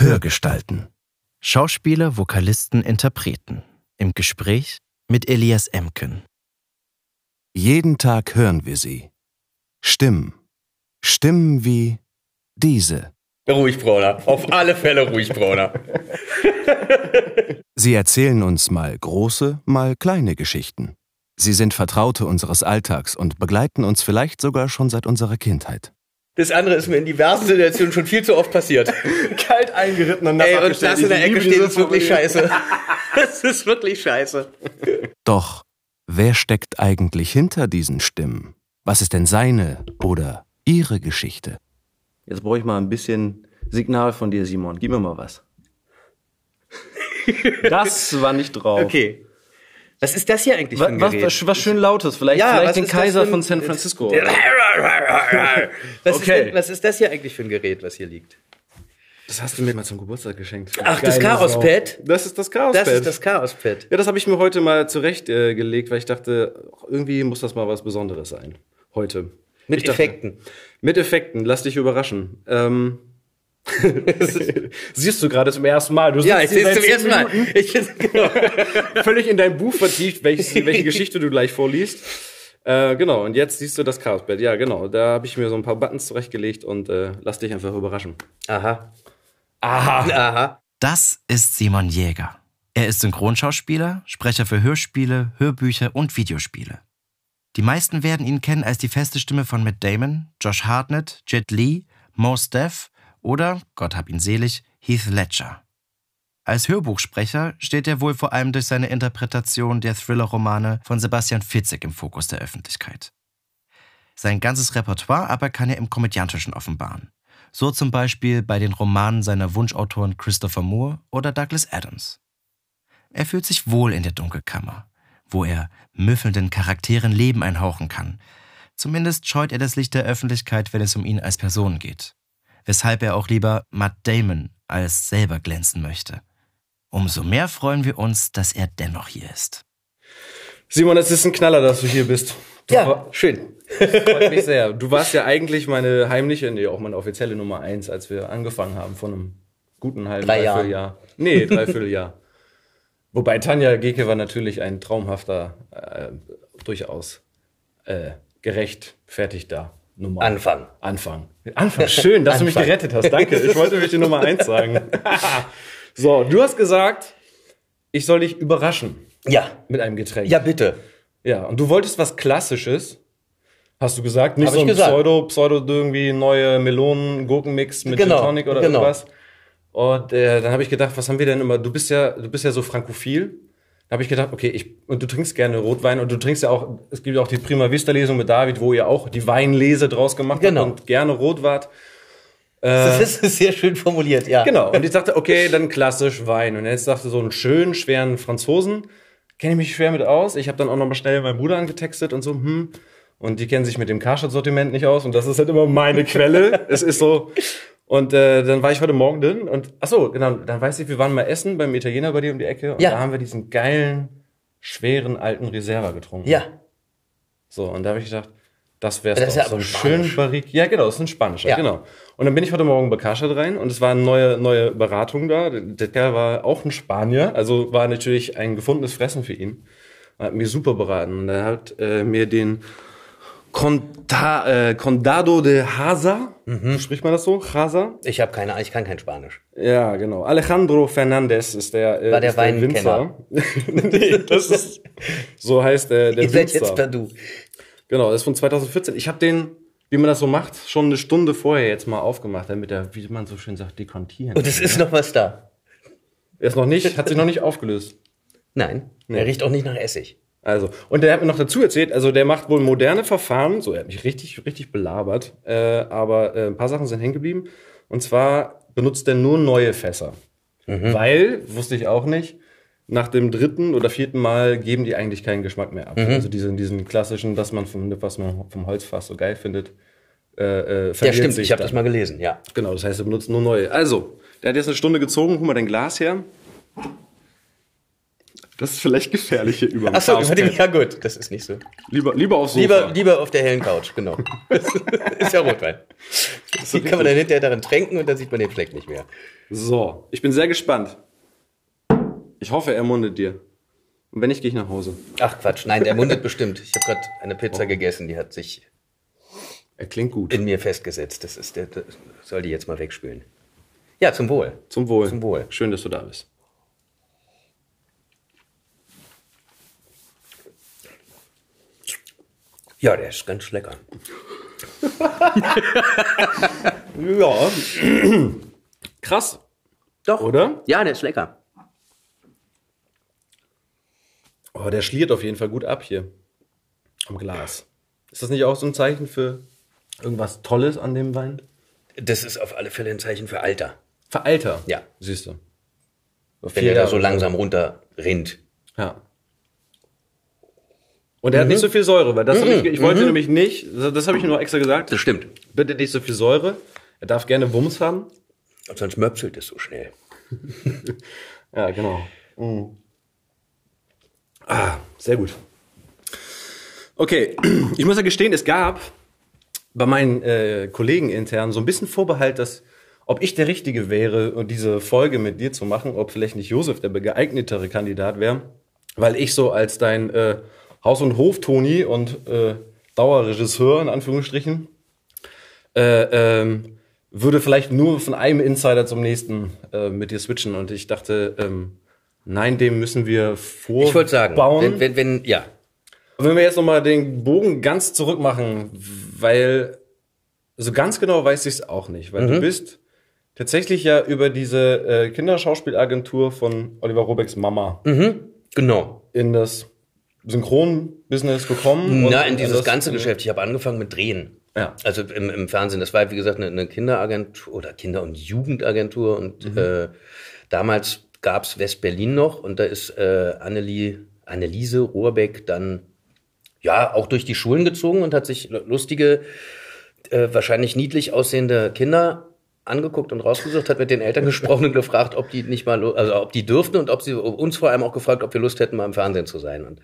Hörgestalten. Schauspieler, Vokalisten, Interpreten. Im Gespräch mit Elias Emken. Jeden Tag hören wir sie. Stimmen. Stimmen wie diese. Ruhig, Bruder. Auf alle Fälle ruhig, Bruder. Sie erzählen uns mal große, mal kleine Geschichten. Sie sind Vertraute unseres Alltags und begleiten uns vielleicht sogar schon seit unserer Kindheit. Das andere ist mir in diversen Situationen schon viel zu oft passiert. Kalt eingeritten und Ey, und das in der Ecke steht ist wirklich scheiße. Das ist wirklich scheiße. Doch wer steckt eigentlich hinter diesen Stimmen? Was ist denn seine oder ihre Geschichte? Jetzt brauche ich mal ein bisschen Signal von dir, Simon. Gib mir mal was. Das war nicht drauf. Okay. Was ist das hier eigentlich für ein Gerät? was, was schön lautes, vielleicht, Ja, vielleicht den Kaiser ein- von San Francisco. was, Okay. ist denn, was ist das hier eigentlich für ein Gerät, was hier liegt? Das hast du mir mal zum Geburtstag geschenkt. Ach, das Chaos-Pad? Das ist das Chaos-Pad. Das ist das Chaos-Pad. ja, das habe ich mir heute mal zurechtgelegt, äh, weil ich dachte, irgendwie muss das mal was Besonderes sein. Heute. Mit Ich dachte- Effekten. Mit Effekten, lass dich überraschen. Ähm, siehst du gerade zum ersten Mal. Du Ja, ich sehe es zum ersten Mal. Ich, Minuten völlig in dein Buch vertieft, welches, welche Geschichte du gleich vorliest. Äh, genau, und jetzt siehst du das Chaosbett. Ja, genau. Da habe ich mir so ein paar Buttons zurechtgelegt und äh, lass dich einfach überraschen. Aha. Aha. Aha. Das ist Simon Jäger. Er ist Synchronschauspieler, Sprecher für Hörspiele, Hörbücher und Videospiele. Die meisten werden ihn kennen als die feste Stimme von Matt Damon, Josh Hartnett, Jet Li, Mos Def oder, Gott hab ihn selig, Heath Ledger. Als Hörbuchsprecher steht er wohl vor allem durch seine Interpretation der Thriller-Romane von Sebastian Fitzek im Fokus der Öffentlichkeit. Sein ganzes Repertoire aber kann er im Komödiantischen offenbaren. So zum Beispiel bei den Romanen seiner Wunschautoren Christopher Moore oder Douglas Adams. Er fühlt sich wohl in der Dunkelkammer, wo er müffelnden Charakteren Leben einhauchen kann. Zumindest scheut er das Licht der Öffentlichkeit, wenn es um ihn als Person geht. Weshalb er auch lieber Matt Damon als selber glänzen möchte. Umso mehr freuen wir uns, dass er dennoch hier ist. Simon, es ist ein Knaller, dass du hier bist. Du Ja, schön. freut mich sehr. Du warst ja eigentlich meine heimliche, nee, auch meine offizielle Nummer eins, als wir angefangen haben vor einem guten halben Drei Jahren. Dreivierteljahr. Nee, Dreivierteljahr. Wobei Tanja Geke war natürlich ein traumhafter, äh, durchaus äh, gerechtfertigter Nummer. Anfang. Anfang. Anfang. Schön, dass du mich Anfang. gerettet hast. Danke. Ich wollte mich die Nummer eins sagen. so, du hast gesagt, ich soll dich überraschen Ja. mit einem Getränk. Ja, bitte. Ja, und du wolltest was Klassisches. Hast du gesagt? Nicht Hab so ein gesagt. Pseudo, Pseudo irgendwie neue Melonen-Gurkenmix mit Genau, Gin Tonic oder genau. irgendwas. Und äh, dann habe ich gedacht, was haben wir denn immer? Du bist ja, du bist ja so frankophil. Da habe ich gedacht, okay, ich und du trinkst gerne Rotwein und du trinkst ja auch, es gibt ja auch die Prima Vista Lesung mit David, wo ihr auch die Weinlese draus gemacht Genau. habt und gerne rot wart. Das ist sehr schön formuliert, ja. Genau. Und ich dachte, okay, dann klassisch Wein. Und jetzt dachte so einen schönen, schweren Franzosen. Kenne ich mich schwer mit aus. Ich habe dann auch noch mal schnell meinen Bruder angetextet und so, hm. Und die kennen sich mit dem Karstadt-Sortiment nicht aus. Und das ist halt immer meine Quelle. es ist so. Und äh, dann war ich heute Morgen drin und ach so, genau, dann weiß ich, wir waren mal essen beim Italiener bei dir um die Ecke und Ja. da haben wir diesen geilen, schweren alten Reserva getrunken. Ja. So, und da habe ich gedacht, das wäre Das ist ja so ein schön Barrique. Ja, genau, das ist ein Spanischer, Ja. genau. Und dann bin ich heute Morgen bei Karstadt rein und es war eine neue, neue Beratung da. Der Kerl war auch ein Spanier, also war natürlich ein gefundenes Fressen für ihn. Er hat mich super beraten. Und er hat äh, mir den Conta, äh, Condado de Haza, Mhm. spricht man das so? Haza? Ich habe keine Ahnung, ich kann kein Spanisch. Ja, genau. Alejandro Fernandez ist der, äh, War der ist Weinkenner. Winzer. nee, das ist, so heißt der, der Ihr seid jetzt per Du. Genau, das ist von 2014. Ich habe den, wie man das so macht, schon eine Stunde vorher jetzt mal aufgemacht, damit er, wie man so schön sagt, dekontieren. Und es ist noch was da. er ist noch nicht, hat sich noch nicht aufgelöst. Nein, er riecht auch nicht nach Essig. Also, und der hat mir noch dazu erzählt, also der macht wohl moderne Verfahren, so er hat mich richtig, richtig belabert, äh, aber äh, ein paar Sachen sind hängen geblieben. Und zwar benutzt er nur neue Fässer. Weil, wusste ich auch nicht, nach dem dritten oder vierten Mal geben die eigentlich keinen Geschmack mehr ab. Also diesen, diesen klassischen, dass man vom, was man vom Holzfass so geil findet, äh, äh, Ja, stimmt, sich ich habe das mal gelesen, ja. Genau, das heißt, er benutzt nur neue. Also, der hat jetzt eine Stunde gezogen, hol mal dein Glas her. Das ist vielleicht gefährliche über Achso, über dem, ja gut, das ist nicht so. Lieber, lieber aufs Sofa. Lieber, lieber auf der hellen Couch, genau. Das ist ja Rotwein. Die kann man dann hinterher darin tränken und dann sieht man den Fleck nicht mehr. So, ich bin sehr gespannt. Ich hoffe, er mundet dir. Und wenn nicht, gehe ich nach Hause. Ach Quatsch, nein, der mundet bestimmt. Ich habe gerade eine Pizza gegessen, die hat sich Er klingt gut. in mir festgesetzt. Das ist der, das soll die jetzt mal wegspülen. Ja, zum Wohl. Zum Wohl. Zum Wohl. Schön, dass du da bist. Ja, der ist ganz lecker. Ja. Krass. Doch. Oder? Ja, der ist lecker. Oh, der schliert auf jeden Fall gut ab hier. Am Glas. Ist das nicht auch so ein Zeichen für irgendwas Tolles an dem Wein? Das ist auf alle Fälle ein Zeichen für Alter. Für Alter. Ja. Siehst du. Wenn der da so langsam runterrinnt. Ja. Und er hat nicht so viel Säure, weil das hab ich, ich wollte nämlich nicht, das, habe ich nur extra gesagt, Das stimmt. bitte nicht so viel Säure. Er darf gerne Wumms haben. Und sonst möpselt es so schnell. Ja, genau. Ah, sehr gut. Okay, ich muss ja gestehen, es gab bei meinen äh, Kollegen intern so ein bisschen Vorbehalt, dass ob ich der Richtige wäre, diese Folge mit dir zu machen, ob vielleicht nicht Josef der geeignetere Kandidat wäre, weil ich so als dein äh, Haus- und Hof-Toni und äh, Dauerregisseur in Anführungsstrichen äh, ähm, würde vielleicht nur von einem Insider zum nächsten äh, mit dir switchen und ich dachte, ähm, nein, dem müssen wir vorbauen. Ich wollte sagen, wenn, wenn, wenn, ja. Wenn wir jetzt nochmal den Bogen ganz zurück machen, weil so ganz genau weiß ich es auch nicht, weil du bist tatsächlich ja über diese äh, Kinderschauspielagentur von Oliver Robecks Mama Genau. in das Synchronbusiness gekommen. Na, in dieses ganze Geschäft. Ich habe angefangen mit Drehen. Ja. Also im, im Fernsehen. Das war, wie gesagt, eine, eine Kinderagentur oder Kinder- und Jugendagentur. Und Mhm. äh, damals gab's West-Berlin noch und da ist äh, Annelie, Anneliese Rohrbeck dann ja auch durch die Schulen gezogen und hat sich lustige, äh, wahrscheinlich niedlich aussehende Kinder angeguckt und rausgesucht, hat mit den Eltern gesprochen und gefragt, ob die nicht mal, also ob die dürften und ob sie uns vor allem auch gefragt, ob wir Lust hätten, mal im Fernsehen zu sein. Und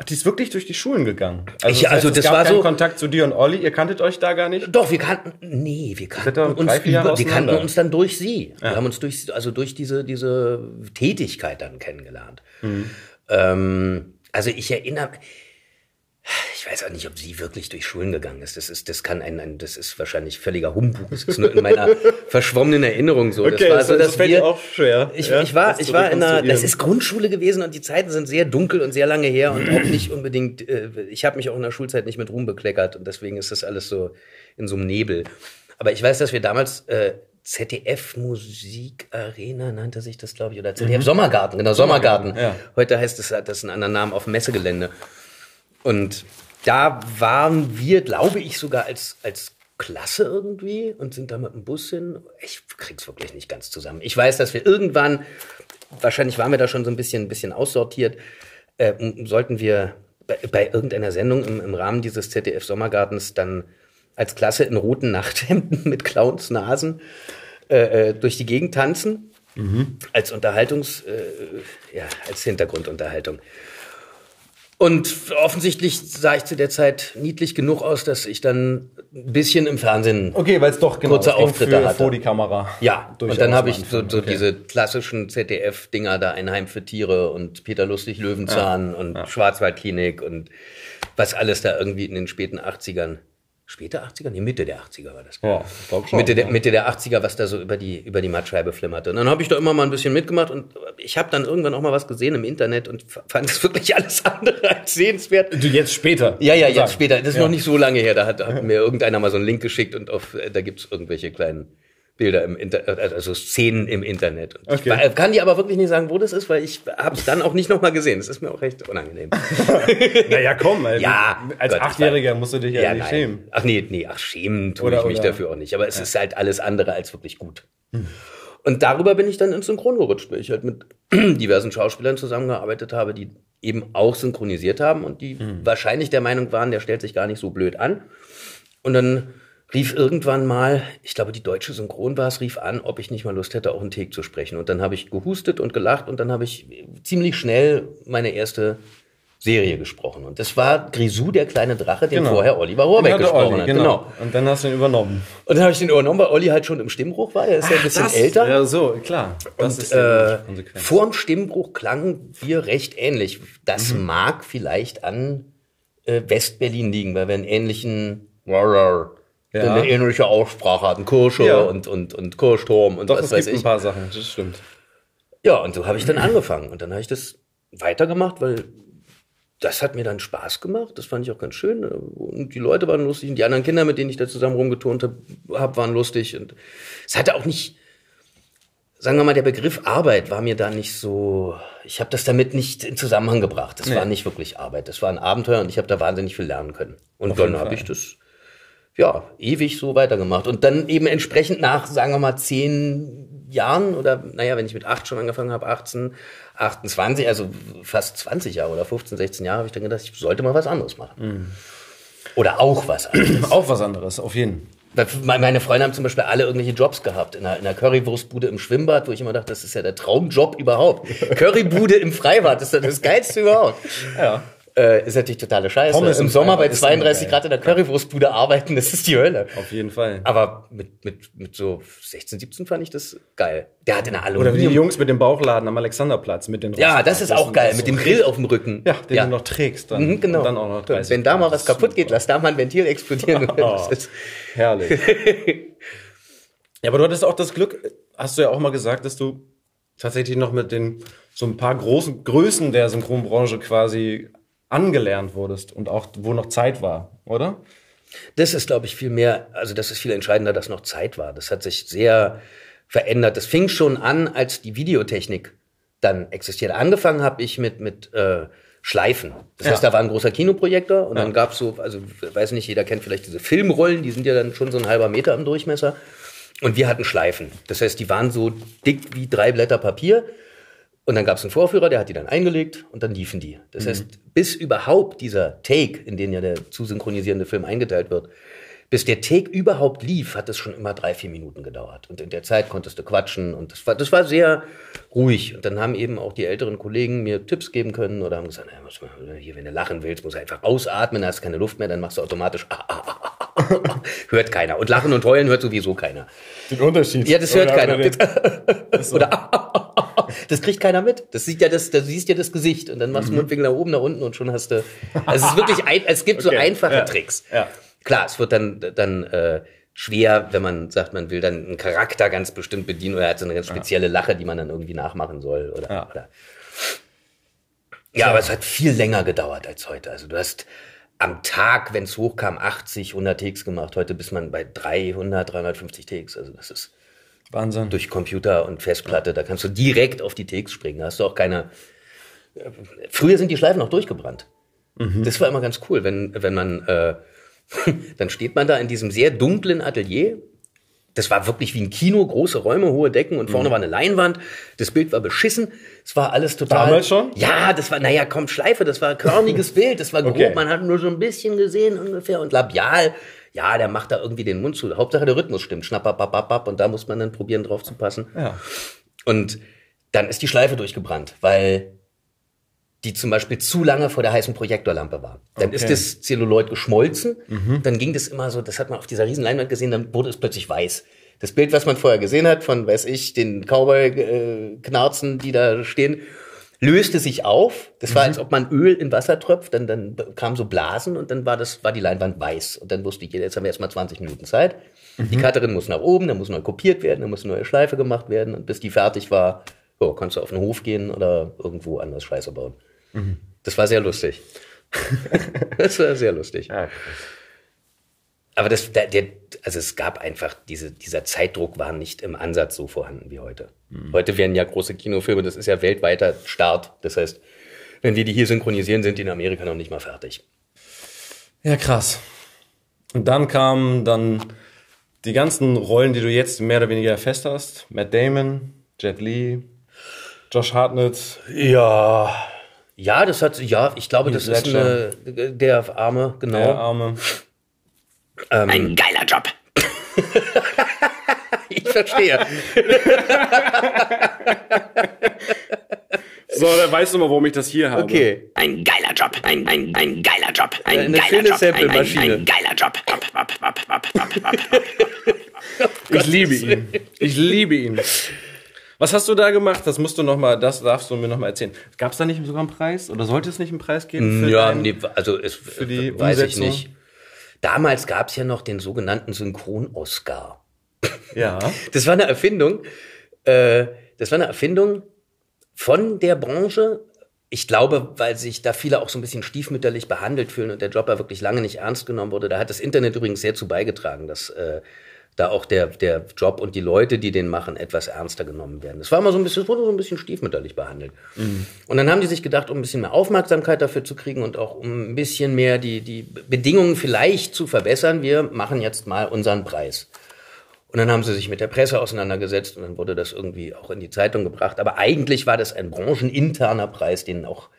Ach, die ist wirklich durch die Schulen gegangen. Ich- also es das gab war so- Kontakt zu dir und Olli. Ihr kanntet euch da gar nicht? Doch, wir kannten, nee, wir kannten uns, über, wir kannten uns dann durch sie. Wir haben uns durch, also durch diese, diese Tätigkeit dann kennengelernt. Ähm, also ich erinnere, ich weiß auch nicht, ob sie wirklich durch Schulen gegangen ist. Das ist, das kann ein, ein das ist wahrscheinlich völliger Humbug. Das ist nur in meiner verschwommenen Erinnerung so. das war so, dass fällt wir, auch schwer. ich, ja, ich war, das ich war in einer, das ist Grundschule gewesen und die Zeiten sind sehr dunkel und sehr lange her und auch nicht unbedingt, äh, ich habe mich auch in der Schulzeit nicht mit Ruhm bekleckert und deswegen ist das alles so in so einem Nebel. Aber ich weiß, dass wir damals äh, ZDF Musikarena nannte sich das, glaube ich, oder ZDF Sommergarten, genau, Sommergarten. ja. Heute heißt es, hat das einen anderen Namen auf dem Messegelände. Und da waren wir, glaube ich, sogar als, als Klasse irgendwie und sind da mit dem Bus hin. Ich krieg's wirklich nicht ganz zusammen. Ich weiß, dass wir irgendwann, wahrscheinlich waren wir da schon so ein bisschen, ein bisschen aussortiert, äh, sollten wir bei, bei irgendeiner Sendung im, im Rahmen dieses ZDF Sommergartens dann als Klasse in roten Nachthemden mit Clownsnasen äh, äh, durch die Gegend tanzen. Als Unterhaltungs, äh, ja, als Hintergrundunterhaltung. Und offensichtlich sah ich zu der Zeit niedlich genug aus, dass ich dann ein bisschen im Fernsehen. Okay, weil es doch genau, Kurze Auftritte für, hatte. vor die Kamera. Ja, und dann habe ich so, so okay. diese klassischen ZDF-Dinger da, Ein Heim für Tiere und Peter Lustig Löwenzahn und Schwarzwaldklinik und was alles da irgendwie in den späten 80ern. Späte 80er? Nee, Mitte der 80er war das. Ja, schon. Mitte der, ja. Mitte der 80er, was da so über die, über die Mattscheibe flimmerte. Und dann habe ich da immer mal ein bisschen mitgemacht und ich habe dann irgendwann auch mal was gesehen im Internet und fand es wirklich alles andere als sehenswert. Du jetzt später. Ja, ja, Sagen. jetzt später. Das ist Ja. noch nicht so lange her. Da hat, hat mir irgendeiner mal so einen Link geschickt und auf, äh, da gibt's irgendwelche kleinen Bilder im Internet, also Szenen im Internet. Okay. Ich kann dir aber wirklich nicht sagen, wo das ist, weil ich habe es dann auch nicht nochmal gesehen. Das ist mir auch recht unangenehm. Naja, komm, ey. Ja, als Gott, Achtjähriger musst du dich ja, nicht nein. schämen. Ach nee, nee, ach schämen tue Oder- ich mich oder- dafür auch nicht. Aber es ist halt alles andere als wirklich gut. Und darüber bin ich dann ins Synchron gerutscht, weil ich halt mit diversen Schauspielern zusammengearbeitet habe, die eben auch synchronisiert haben und die wahrscheinlich der Meinung waren, der stellt sich gar nicht so blöd an. Und dann rief irgendwann mal, ich glaube, die deutsche Synchron war es, rief an, ob ich nicht mal Lust hätte, auch einen Take zu sprechen. Und dann habe ich gehustet und gelacht und dann habe ich ziemlich schnell meine erste Serie gesprochen. Und das war Grisou, der kleine Drache, den Genau. vorher Oliver Rohrbeck gesprochen Olli, hat. genau. Und dann hast du ihn übernommen. Und dann habe ich den übernommen, weil Olli halt schon im Stimmbruch war. Er ist ja ein bisschen älter. Ja, so, klar. Das Und ist äh, vorm Stimmbruch klangen wir recht ähnlich. Das Mhm. mag vielleicht an äh, Westberlin liegen, weil wir einen ähnlichen Roar, Ja. eine ähnliche Aussprache hatten. Kirsche Ja. und, und, und Kirchturm und Doch, was weiß gibt ich. ein paar Sachen, das stimmt. Ja, und so habe ich dann angefangen. Und dann habe ich das weitergemacht, weil das hat mir dann Spaß gemacht. Das fand ich auch ganz schön. Und die Leute waren lustig. Und die anderen Kinder, mit denen ich da zusammen rumgeturnt habe, hab, waren lustig. Und es hatte auch nicht, sagen wir mal, der Begriff Arbeit war mir da nicht so, ich habe das damit nicht in Zusammenhang gebracht. Das war nicht wirklich Arbeit. Das war ein Abenteuer und ich habe da wahnsinnig viel lernen können. Und dann jeden habe ich das ja, ewig so weitergemacht. Und dann eben entsprechend nach, sagen wir mal, zehn Jahren oder, naja, wenn ich mit acht schon angefangen habe, 18, 28, also fast 20 Jahre oder 15, 16 Jahre, habe ich dann gedacht, ich sollte mal was anderes machen. Oder auch was anderes. Auch was anderes, auf jeden. Weil Meine Freunde haben zum Beispiel alle irgendwelche Jobs gehabt. In einer, in einer Currywurstbude im Schwimmbad, wo ich immer dachte, das ist ja der Traumjob überhaupt. Currybude im Freibad, das ist ja das Geilste überhaupt. Ja. Äh, ist natürlich totale Scheiße. Pommes Im im Sommer bei Freibad ist immer 32 geil. Grad in der Currywurstbude arbeiten, das ist die Hölle. Auf jeden Fall. Aber mit, mit, mit so 16, 17 fand ich das geil. Der hatte eine Oder wie die Aluminium. Jungs mit dem Bauchladen am Alexanderplatz mit den ja, das ist auch geil. Mit dem Grill auf dem Rücken. Ja, den du noch trägst dann. Mhm, genau. Und dann auch noch 30 Wenn da mal was kaputt geht, lass da mal ein Ventil explodieren. Ist- Herrlich. ja, aber du hattest auch das Glück, hast du ja auch mal gesagt, dass du tatsächlich noch mit den so ein paar großen Größen der Synchronbranche quasi angelernt wurdest und auch wo noch Zeit war, oder? Das ist, glaube ich, viel mehr, also das ist viel entscheidender, dass noch Zeit war. Das hat sich sehr verändert. Das fing schon an, als die Videotechnik dann existierte. Angefangen habe ich mit, mit äh, Schleifen. Das Ja. heißt, da war ein großer Kinoprojektor und dann gab's so, also weiß nicht, jeder kennt vielleicht diese Filmrollen, die sind ja dann schon so ein halber Meter im Durchmesser. Und wir hatten Schleifen. Das heißt, die waren so dick wie drei Blätter Papier. Und dann gab es einen Vorführer, der hat die dann eingelegt und dann liefen die. Das heißt, bis überhaupt dieser Take, in den ja der zu synchronisierende Film eingeteilt wird, bis der Take überhaupt lief, hat es schon immer drei, vier Minuten gedauert. Und in der Zeit konntest du quatschen und das war, das war sehr ruhig. Und dann haben eben auch die älteren Kollegen mir Tipps geben können oder haben gesagt, naja, muss man, hier, wenn du lachen willst, musst du einfach ausatmen, hast du keine Luft mehr, dann machst du automatisch, ah, ah, ah, ah, ah. hört keiner. Und lachen und heulen hört sowieso keiner. Den Unterschied. Ja, das hört keiner. den- Oder das kriegt keiner mit. Das sieht ja das, da siehst ja das Gesicht und dann machst du Mundwinkel nach oben, nach unten und schon hast du. Also es ist wirklich ein, es gibt so Okay, einfache ja, Tricks. ja. Klar, es wird dann dann äh, schwer, wenn man sagt, man will dann einen Charakter ganz bestimmt bedienen oder er hat so eine ganz spezielle Lache, die man dann irgendwie nachmachen soll oder. Ja. oder. Ja, aber es hat viel länger gedauert als heute. Also du hast am Tag, wenn es hochkam, 80, 100 Takes gemacht. Heute bist man bei 300, 350 Takes. Also das ist Wahnsinn. durch Computer und Festplatte. Da kannst du direkt auf die Takes springen. Da hast du auch keine. äh, Früher sind die Schleifen noch durchgebrannt. Das war immer ganz cool, wenn, wenn man, äh, dann steht man da in diesem sehr dunklen Atelier. Das war wirklich wie ein Kino, große Räume, hohe Decken und vorne war eine Leinwand. Das Bild war beschissen. Es war alles total. Damals schon? Ja, das war, naja, komm, Schleife, das war körniges Bild, das war grob, Okay. man hat nur so ein bisschen gesehen ungefähr und labial. Ja, der macht da irgendwie den Mund zu. Hauptsache der Rhythmus stimmt. Schnappapapapap und da muss man dann probieren, drauf zu passen. Ja. Und dann ist die Schleife durchgebrannt, weil die zum Beispiel zu lange vor der heißen Projektorlampe war. Dann ist Okay. das Zelluloid geschmolzen, dann ging das immer so, das hat man auf dieser riesen Leinwand gesehen, dann wurde es plötzlich weiß. Das Bild, was man vorher gesehen hat, von, weiß ich, den Cowboy-Knarzen, die da stehen, löste sich auf. Das war, als ob man Öl in Wasser tröpft, dann, dann kamen so Blasen und dann war das, war die Leinwand weiß. Und dann wusste ich, jetzt haben wir erstmal 20 Minuten Zeit. Die Cutterin muss nach oben, dann muss neu kopiert werden, dann muss eine neue Schleife gemacht werden und bis die fertig war, oh, kannst du auf den Hof gehen oder irgendwo anders Scheiße bauen. Das war sehr lustig. das war sehr lustig. Ja, Aber das, der, der, also es gab einfach, diese, dieser Zeitdruck war nicht im Ansatz so vorhanden wie heute. Heute werden ja große Kinofilme, das ist ja weltweiter Start. Das heißt, wenn wir die hier synchronisieren, sind die in Amerika noch nicht mal fertig. Ja, krass. Und dann kamen dann die ganzen Rollen, die du jetzt mehr oder weniger fest hast. Matt Damon, Jet Li, Josh Hartnett. Ja. Ja, das hat, ja, ich glaube, das ist eine, der Arme, genau. Der Arme. Ein geiler Job. ich verstehe. So, dann weißt du mal, warum ich das hier habe. Okay. Ein geiler Job, ein, ein, ein geiler Job, ein Eine geiler schöne Job, ein, ein, Sample-Maschine. ein geiler Job. Ich liebe ihn. Ich liebe ihn. Was hast du da gemacht? Das musst du noch mal, das darfst du mir noch mal erzählen. Gab es da nicht sogar einen Preis? Oder sollte es nicht einen Preis geben? für Ja, deinen- nee, also es für die weiß Umsetzung? ich nicht. Damals gab es ja noch den sogenannten Synchron-Oscar. Ja. Das war eine Erfindung. Äh, das war eine Erfindung von der Branche. Ich glaube, weil sich da viele auch so ein bisschen stiefmütterlich behandelt fühlen und der Job ja wirklich lange nicht ernst genommen wurde. Da hat das Internet übrigens sehr zu beigetragen, dass äh, da auch der, der Job und die Leute, die den machen, etwas ernster genommen werden. Das war immer so ein bisschen, es wurde so ein bisschen stiefmütterlich behandelt. Und dann haben die sich gedacht, um ein bisschen mehr Aufmerksamkeit dafür zu kriegen und auch um ein bisschen mehr die, die Bedingungen vielleicht zu verbessern, wir machen jetzt mal unseren Preis. Und dann haben sie sich mit der Presse auseinandergesetzt und dann wurde das irgendwie auch in die Zeitung gebracht. Aber eigentlich war das ein brancheninterner Preis, den auch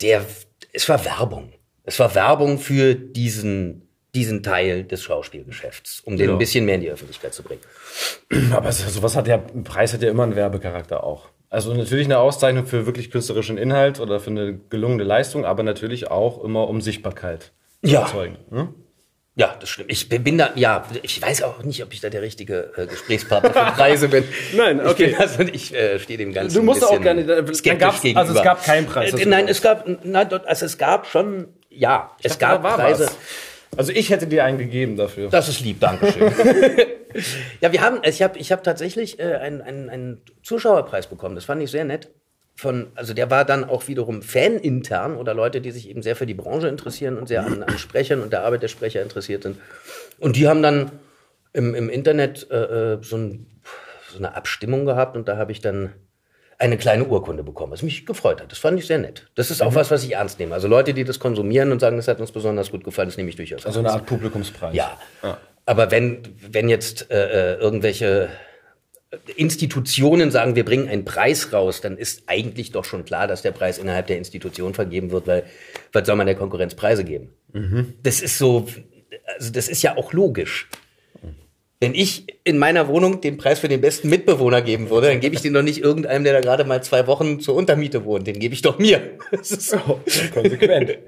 der, es war Werbung. Es war Werbung für diesen, diesen Teil des Schauspielgeschäfts, um den Ja. ein bisschen mehr in die Öffentlichkeit zu bringen. Aber so- sowas hat ja, ein Preis hat ja immer einen Werbecharakter auch. Also natürlich eine Auszeichnung für wirklich künstlerischen Inhalt oder für eine gelungene Leistung, aber natürlich auch immer um Sichtbarkeit Ja. zu erzeugen. Hm? Ja, das stimmt. Ich bin da, ja, ich weiß auch nicht, ob ich da der richtige äh, Gesprächspartner für Preise bin. Nein, okay. Ich, also, ich äh, stehe dem Ganzen Du musst auch gerne- dann skeptisch gab's- gegenüber. also es gab keinen Preis, Äh, nein, es gab, nein, also es gab schon, ja, es dachte, gab Preise. was. Also ich hätte dir einen gegeben dafür. Das ist lieb, Dankeschön. ja, wir haben, ich habe ich hab tatsächlich äh, einen, einen, einen Zuschauerpreis bekommen. Das fand ich sehr nett. Von, also der war dann auch wiederum fanintern oder Leute, die sich eben sehr für die Branche interessieren und sehr an, an Sprechern und der Arbeit der Sprecher interessiert sind. Und die haben dann im, im Internet äh, äh, so, ein, so eine Abstimmung gehabt und da habe ich dann eine kleine Urkunde bekommen, was mich gefreut hat. Das fand ich sehr nett. Das ist auch was, was ich ernst nehme. Also Leute, die das konsumieren und sagen, das hat uns besonders gut gefallen, das nehme ich durchaus Also ernst. eine Art Publikumspreis. Ja. Aber wenn, wenn jetzt äh, äh, irgendwelche Institutionen sagen, wir bringen einen Preis raus, dann ist eigentlich doch schon klar, dass der Preis innerhalb der Institution vergeben wird, weil was soll man der Konkurrenz Preise geben? Das ist so, also das ist ja auch logisch. Wenn ich in meiner Wohnung den Preis für den besten Mitbewohner geben würde, dann gebe ich den doch nicht irgendeinem, der da gerade mal zwei Wochen zur Untermiete wohnt. Den gebe ich doch mir. Das ist Konsequent.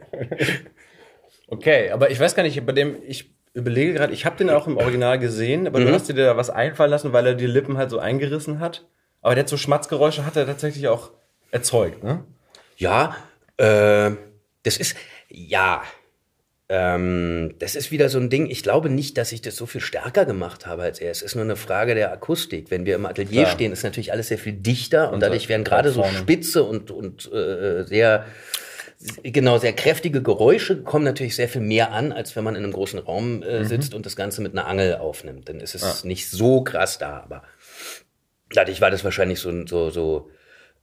okay, aber ich weiß gar nicht, bei dem, ich überlege gerade, ich habe den auch im Original gesehen, aber du hast dir da was einfallen lassen, weil er die Lippen halt so eingerissen hat. Aber der hat so Schmatzgeräusche, hat er tatsächlich auch erzeugt, ne? Ja, äh, das ist, ja, ähm, das ist wieder so ein Ding. Ich glaube nicht, dass ich das so viel stärker gemacht habe als er. Es ist nur eine Frage der Akustik. Wenn wir im Atelier Klar. stehen, ist natürlich alles sehr viel dichter und, Und dadurch da- werden gerade so spitze und, und äh, sehr, genau, sehr kräftige Geräusche kommen natürlich sehr viel mehr an, als wenn man in einem großen Raum äh, sitzt und das Ganze mit einer Angel aufnimmt. Dann ist es nicht so krass da, aber dadurch war das wahrscheinlich so, so, so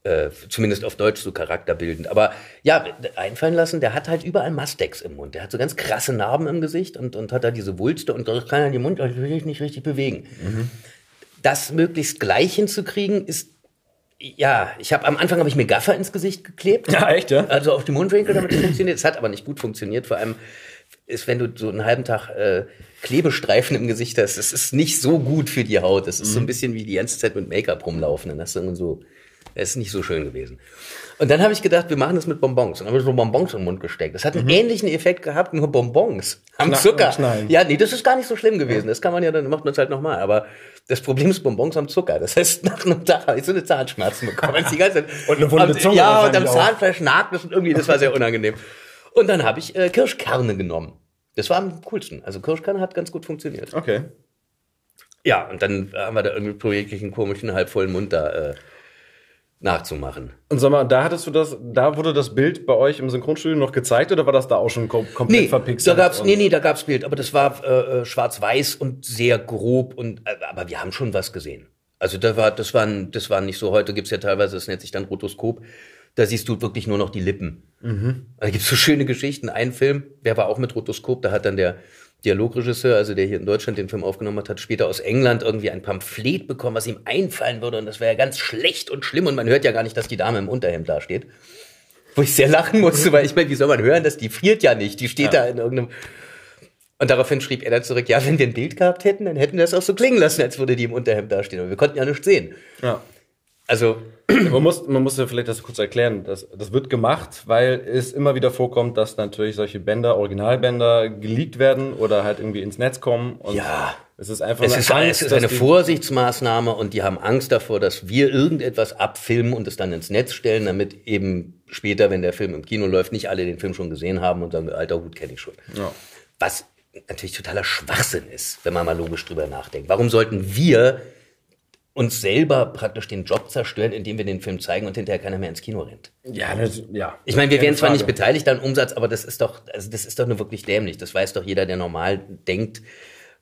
äh, zumindest auf Deutsch so charakterbildend. Aber ja, einfallen lassen, der hat halt überall Mastex im Mund. Der hat so ganz krasse Narben im Gesicht und, und hat da diese Wulste und das kann er den Mund natürlich nicht richtig bewegen. Das möglichst gleich hinzukriegen, ist ja, ich habe am Anfang habe ich mir Gaffer ins Gesicht geklebt. Ja, echt, ja? Also auf die Mundwinkel, damit es funktioniert. Es hat aber nicht gut funktioniert. Vor allem ist, wenn du so einen halben Tag äh, Klebestreifen im Gesicht hast, das ist nicht so gut für die Haut. Das ist so ein bisschen wie die ganze Zeit mit Make-up rumlaufen. Dann hast du irgendwie so, das ist nicht so schön gewesen. Und dann habe ich gedacht, wir machen das mit Bonbons. Und dann habe ich so Bonbons im Mund gesteckt. Das hat einen ähnlichen Effekt gehabt, nur Bonbons am Zucker. Ja, nee, das ist gar nicht so schlimm gewesen. Das kann man ja, dann macht man es halt nochmal. Aber das Problem ist Bonbons am Zucker. Das heißt, nach einem Tag habe ich so eine Zahnschmerzen bekommen. Die ganze Zeit, Und eine wunde und, Zunge Ja, und am. Zahnfleisch nagt es und irgendwie, das war sehr unangenehm. Und dann habe ich äh, Kirschkerne genommen. Das war am coolsten. Also Kirschkerne hat ganz gut funktioniert. Okay. Ja, und dann haben wir da irgendwie probiert, einen komischen, halbvollen Mund da äh, nachzumachen. Und sag mal, da hattest du das, da wurde das Bild bei euch im Synchronstudio noch gezeigt oder war das da auch schon kom komplett Nee, verpixelt? da gab's, nee, nee, da gab's Bild, aber das war äh, äh, schwarz-weiß und sehr grob und äh, aber wir haben schon was gesehen. Also da war, das war, das war nicht so. Heute gibt's ja teilweise, das nennt sich dann Rotoskop. Da siehst du wirklich nur noch die Lippen. Da gibt's so schöne Geschichten. Ein Film, der war auch mit Rotoskop, da hat dann der Dialogregisseur, also der hier in Deutschland den Film aufgenommen hat, hat später aus England irgendwie ein Pamphlet bekommen, was ihm einfallen würde. Und das wäre ja ganz schlecht und schlimm. Und man hört ja gar nicht, dass die Dame im Unterhemd da steht. Wo ich sehr lachen musste, weil ich meine, wie soll man hören, dass die friert ja nicht. Die steht da in irgendeinem Und daraufhin schrieb er dann zurück, ja, wenn wir ein Bild gehabt hätten, dann hätten wir das auch so klingen lassen, als würde die im Unterhemd dastehen. Aber wir konnten ja nichts sehen. Ja. Also, Man muss, man muss ja vielleicht das kurz erklären. Das, das wird gemacht, weil es immer wieder vorkommt, dass natürlich solche Bänder, Originalbänder, geleakt werden oder halt irgendwie ins Netz kommen. Und Ja. Es ist einfach es eine ist, Angst, es ist eine Vorsichtsmaßnahme und die haben Angst davor, dass wir irgendetwas abfilmen und es dann ins Netz stellen, damit eben später, wenn der Film im Kino läuft, nicht alle den Film schon gesehen haben und sagen, alter Hut kenne ich schon. Ja. Was natürlich totaler Schwachsinn ist, wenn man mal logisch drüber nachdenkt. Warum sollten wir uns selber praktisch den Job zerstören, indem wir den Film zeigen und hinterher keiner mehr ins Kino rennt? Ja, das, ja. Ich meine, wir werden zwar nicht beteiligt an Umsatz, aber das ist doch, also das ist doch nur wirklich dämlich. Das weiß doch jeder, der normal denkt,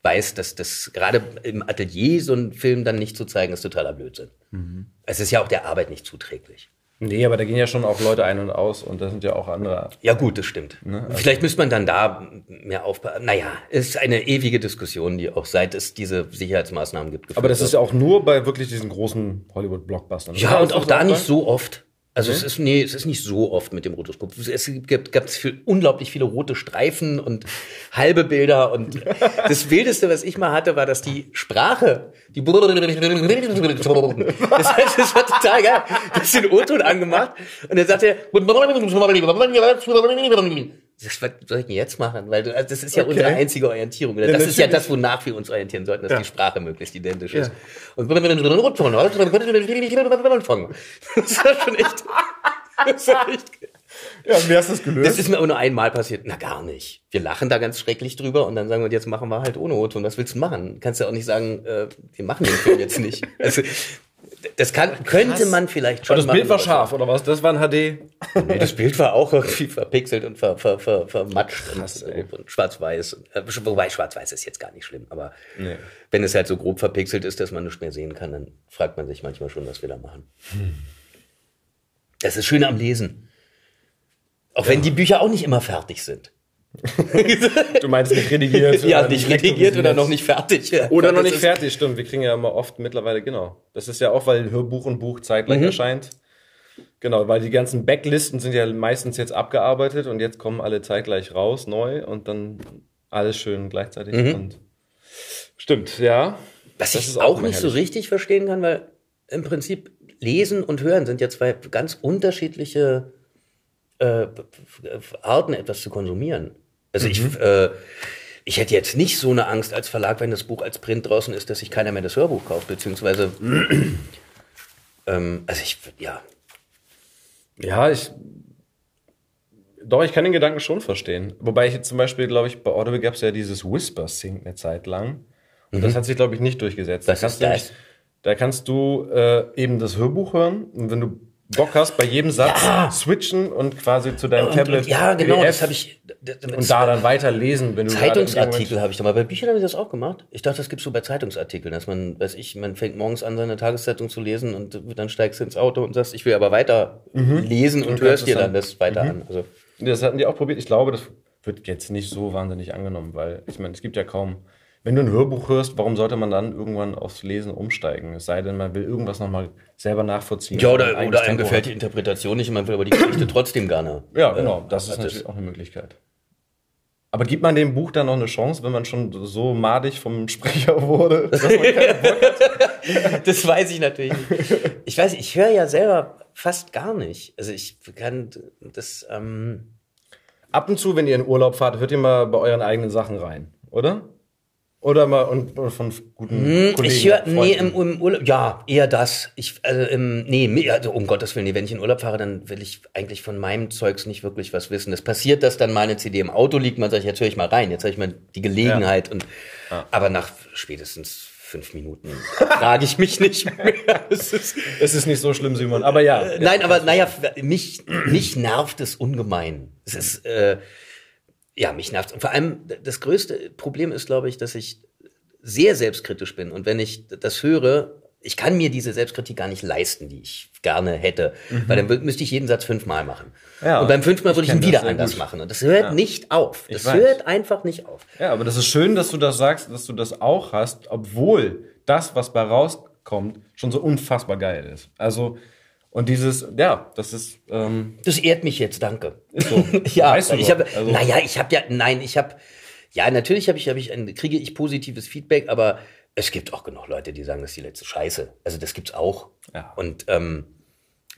weiß, dass das gerade im Atelier so einen Film dann nicht zu zeigen, ist totaler Blödsinn. Mhm. Es ist ja auch der Arbeit nicht zuträglich. Nee, aber da gehen ja schon auch Leute ein und aus und da sind ja auch andere. Ja gut, das stimmt. Ne, also Vielleicht müsste man dann da mehr aufpassen. Naja, es ist eine ewige Diskussion, die auch seit es diese Sicherheitsmaßnahmen gibt. Aber das geführt ist ja auch nur bei wirklich diesen großen Hollywood-Blockbustern. wird. ja und auch da nicht so oft. Also es ist nee, es ist nicht so oft mit dem Rotoskop. Es gibt gab es viel, unglaublich viele rote Streifen und halbe Bilder und das wildeste, was ich mal hatte, war, dass die Sprache, die das heißt, es war total geil. Du hast den O-Ton angemacht und dann sagt er das, was soll ich denn jetzt machen? Weil du, also das ist ja unsere einzige Orientierung. Das ist ja das, wonach wir uns orientieren sollten, dass Ja. die Sprache möglichst identisch ist. Ja. Und das war schon echt. Das, war echt Ja, wie hast das gelöst? das ist mir aber nur einmal passiert. Na, gar nicht. Wir lachen da ganz schrecklich drüber und dann sagen wir, jetzt machen wir halt ohne O-Ton. Was willst du machen? Kannst ja auch nicht sagen, äh, wir machen den Film jetzt nicht. Also, das kann, könnte man vielleicht schon Aber das machen, Bild war scharf, oder was? Das war ein HD. Nee, das Bild war auch irgendwie verpixelt und ver, ver, ver, vermatscht Krass, und, und schwarz-weiß. Äh, Wobei schwarz-weiß ist jetzt gar nicht schlimm, aber Nee. wenn es halt so grob verpixelt ist, dass man nicht mehr sehen kann, dann fragt man sich manchmal schon, was wir da machen. Das ist schön am Lesen. Auch wenn die Bücher auch nicht immer fertig sind. Du meinst nicht redigiert? ja, oder nicht redigiert oder noch nicht fertig. Oder noch nicht fertig, stimmt. Wir kriegen ja immer oft mittlerweile, genau. Das ist ja auch, weil Hörbuch und Buch zeitgleich erscheint. Genau, weil die ganzen Backlisten sind ja meistens jetzt abgearbeitet und jetzt kommen alle zeitgleich raus, neu und dann alles schön gleichzeitig. Und stimmt, ja. Was Das ich auch, auch nicht so herrlich. richtig verstehen kann, weil im Prinzip Lesen und Hören sind ja zwei ganz unterschiedliche äh, Arten, etwas zu konsumieren. Also ich, äh, ich hätte jetzt nicht so eine Angst als Verlag, wenn das Buch als Print draußen ist, dass sich keiner mehr das Hörbuch kauft, beziehungsweise ähm, also ich, ja, Ja, ich. Doch, ich kann den Gedanken schon verstehen. Wobei ich jetzt zum Beispiel, glaube ich, bei Audible gab es ja dieses Whisper-Sync eine Zeit lang. Und das hat sich, glaube ich, nicht durchgesetzt. Mhm. Was da ist kannst du das? Da kannst du äh, eben das Hörbuch hören und wenn du Bock hast, bei jedem Satz switchen und quasi zu deinem und, Tablet. und, ja genau, PDF das habe ich. das- das- Und da dann weiterlesen, wenn du Zeitungsartikel habe ich da mal. Bei Büchern habe ich das auch gemacht. Ich dachte, das gibt's so bei Zeitungsartikeln, dass man, weiß ich, man fängt morgens an, seine Tageszeitung zu lesen und dann steigst du ins Auto und sagst, ich will aber weiter lesen und, Und hörst dir es dann das weiter an. Also, Das hatten die auch probiert. Ich glaube, das wird jetzt nicht so wahnsinnig angenommen, weil ich meine, es gibt ja kaum. Wenn du ein Hörbuch hörst, warum sollte man dann irgendwann aufs Lesen umsteigen? Es sei denn, man will irgendwas nochmal selber nachvollziehen. ja, oder, oder einem gefällt die Interpretation nicht und man will aber die Geschichte trotzdem gerne. Ja, genau. äh, Das ist natürlich auch eine Möglichkeit. Aber gibt man dem Buch dann noch eine Chance, wenn man schon so madig vom Sprecher wurde? Das weiß ich natürlich nicht. Ich weiß, ich höre ja selber fast gar nicht. Also ich kann das, ähm, Ab und zu, wenn ihr in Urlaub fahrt, hört ihr mal bei euren eigenen Sachen rein, oder? Oder mal und, oder von guten Kollegen. Hm, Ich höre, nee, im, im Urlaub, ja, eher das. Ich, also, im, nee, also, um Gottes Willen, nee, wenn ich in Urlaub fahre, dann will ich eigentlich von meinem Zeugs nicht wirklich was wissen. Es passiert, dass dann mal eine CD im Auto liegt, man sagt, jetzt höre ich mal rein, jetzt habe ich mal die Gelegenheit und, aber nach spätestens fünf Minuten frage ich mich nicht mehr. Es ist, Es ist nicht so schlimm, Simon. Aber ja. Nein, aber naja, mich, mich nervt es ungemein. Es ist, äh, ja, mich nervt Und vor allem, das größte Problem ist, glaube ich, dass ich sehr selbstkritisch bin. Und wenn ich das höre, ich kann mir diese Selbstkritik gar nicht leisten, die ich gerne hätte. Weil dann müsste ich jeden Satz fünfmal machen. Ja, und beim fünften Mal würde ich ihn wieder anders gut. machen. Und das hört nicht auf. Das hört einfach nicht auf. Ja, aber das ist schön, dass du das sagst, dass du das auch hast, obwohl das, was bei rauskommt, schon so unfassbar geil ist. Also, und dieses, ja, das ist, ähm, Das ehrt mich jetzt, danke. so. ja, Weißt du ich habe, Also- naja, ich habe ja, nein, ich habe, Ja, natürlich habe ich, hab ich ein, kriege ich positives Feedback, aber es gibt auch genug Leute, die sagen, das ist die letzte Scheiße. Also das gibt's auch. Ja. Und ähm,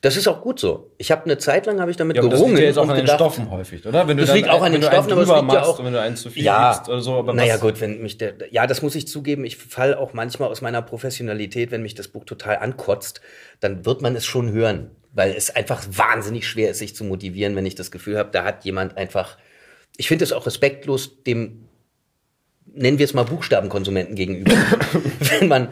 das ist auch gut so. Ich habe eine Zeit lang habe ich damit Ja, aber das gerungen liegt ja jetzt auch an den gedacht, Stoffen häufig, oder? Wenn du Das dann liegt auch an den Stoffen, aber es liegt ja auch- wenn du einen zu viel ja, oder so. Aber naja gut, wenn mich der, ja, das muss ich zugeben, ich fall auch manchmal aus meiner Professionalität, wenn mich das Buch total ankotzt, dann wird man es schon hören, weil es einfach wahnsinnig schwer ist, sich zu motivieren, wenn ich das Gefühl habe, da hat jemand einfach, ich finde es auch respektlos dem, nennen wir es mal Buchstabenkonsumenten gegenüber, wenn man,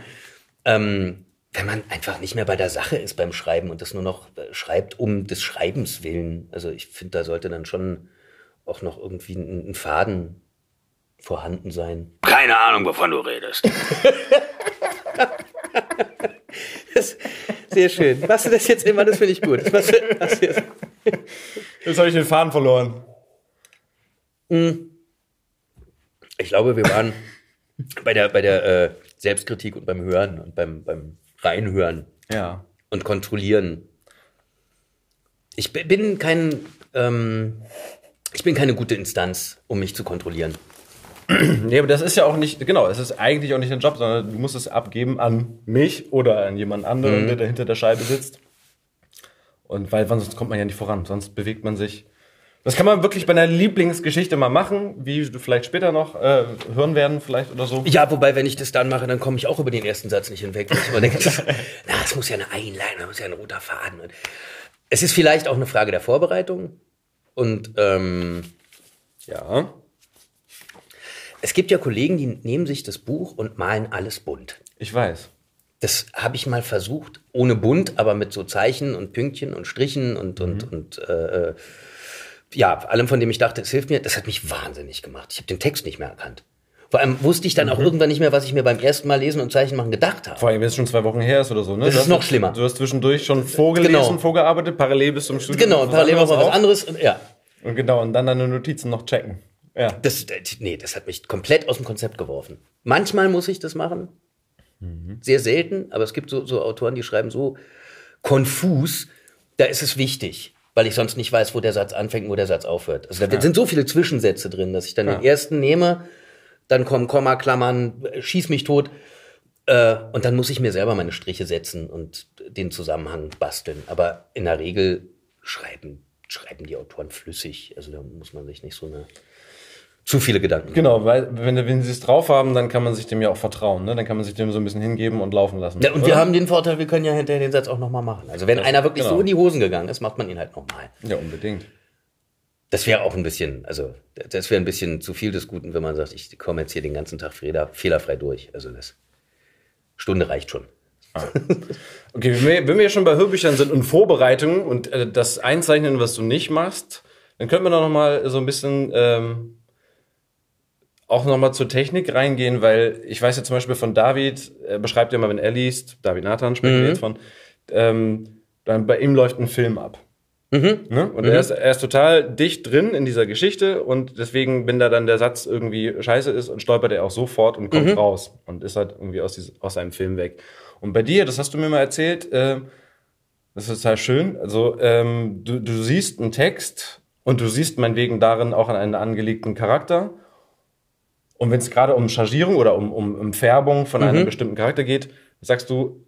ähm, wenn man einfach nicht mehr bei der Sache ist beim Schreiben und das nur noch äh, schreibt um des Schreibens willen. Also ich finde, da sollte dann schon auch noch irgendwie ein, ein Faden vorhanden sein. Keine Ahnung, wovon du redest. Das, sehr schön. Machst du das jetzt immer? Das finde ich gut. Machst du, machst du jetzt. Jetzt habe ich den Faden verloren. Ich glaube, wir waren bei der, bei der äh, Selbstkritik und beim Hören und beim, beim Reinhören Ja. und Kontrollieren. Ich bi- bin kein, ähm, ich bin keine gute Instanz, um mich zu kontrollieren. Nee, aber das ist ja auch nicht, genau, es ist eigentlich auch nicht dein Job, sondern du musst es abgeben an mich oder an jemand anderen, Mhm. der da hinter der Scheibe sitzt. Und weil sonst kommt man ja nicht voran, sonst bewegt man sich. Das kann man wirklich bei einer Lieblingsgeschichte mal machen, wie du vielleicht später noch äh, hören werden, vielleicht oder so. Ja, wobei, wenn ich das dann mache, dann komme ich auch über den ersten Satz nicht hinweg. Weil ich immer denke, das, na, es muss ja eine Einleitung, es muss ja ein roter Faden. Und es ist vielleicht auch eine Frage der Vorbereitung. Und ähm, Ja. es gibt ja Kollegen, die nehmen sich das Buch und malen alles bunt. Ich weiß. Das habe ich mal versucht, ohne bunt, aber mit so Zeichen und Pünktchen und Strichen und, und, und äh, äh, ja, allem, von dem ich dachte, es hilft mir. Das hat mich wahnsinnig gemacht. Ich habe den Text nicht mehr erkannt. Vor allem wusste ich dann auch irgendwann nicht mehr, was ich mir beim ersten Mal lesen und Zeichen machen gedacht habe. Vor allem, wenn es schon zwei Wochen her ist oder so, ne? Das Du ist hast- noch schlimmer. Du hast zwischendurch schon vorgelesen, Genau. vorgearbeitet, parallel bis zum Studium. Genau, und parallel mal was anderes. Und, ja, Und genau, und dann deine Notizen noch checken. Ja. das, äh, nee, das hat mich komplett aus dem Konzept geworfen. Manchmal muss ich das machen. Sehr selten, aber es gibt so, so Autoren, die schreiben so konfus, da ist es wichtig, weil ich sonst nicht weiß, wo der Satz anfängt und wo der Satz aufhört. Also da sind so viele Zwischensätze drin, dass ich dann den ersten nehme, dann kommen Komma, Klammern, äh, schieß mich tot. Äh, und dann muss ich mir selber meine Striche setzen und den Zusammenhang basteln. Aber in der Regel schreiben, schreiben die Autoren flüssig. Also da muss man sich nicht so eine zu viele Gedanken. Genau, weil wenn, wenn sie es drauf haben, dann kann man sich dem ja auch vertrauen. Ne? Dann kann man sich dem so ein bisschen hingeben und laufen lassen. Ja, und wir Oder? haben den Vorteil, wir können ja hinterher den Satz auch nochmal machen. Also wenn einer wirklich genau. so in die Hosen gegangen ist, macht man ihn halt nochmal. Ja, unbedingt. Das wäre auch ein bisschen, also das wäre ein bisschen zu viel des Guten, wenn man sagt, ich komme jetzt hier den ganzen Tag fehler, fehlerfrei durch. Also das Stunde reicht schon. Okay, wenn wir, wir schon bei Hörbüchern sind und Vorbereitungen und äh, das Einzeichnen, was du nicht machst, dann könnten wir doch noch mal so ein bisschen ähm, auch noch mal zur Technik reingehen, weil ich weiß ja zum Beispiel von David, er beschreibt ja mal, wenn er liest, David Nathan spricht jetzt von, ähm, dann bei ihm läuft ein Film ab. Ne? Und er, ist, er ist total dicht drin in dieser Geschichte und deswegen, wenn da dann der Satz irgendwie scheiße ist und stolpert er auch sofort und kommt raus und ist halt irgendwie aus, diesem, aus seinem Film weg. Und bei dir, das hast du mir mal erzählt, äh, das ist total schön. Also ähm, du, du siehst einen Text und du siehst meinetwegen darin auch einen angelegten Charakter. Und wenn es gerade um Chargierung oder um, um, um Färbung von einem bestimmten Charakter geht, sagst du,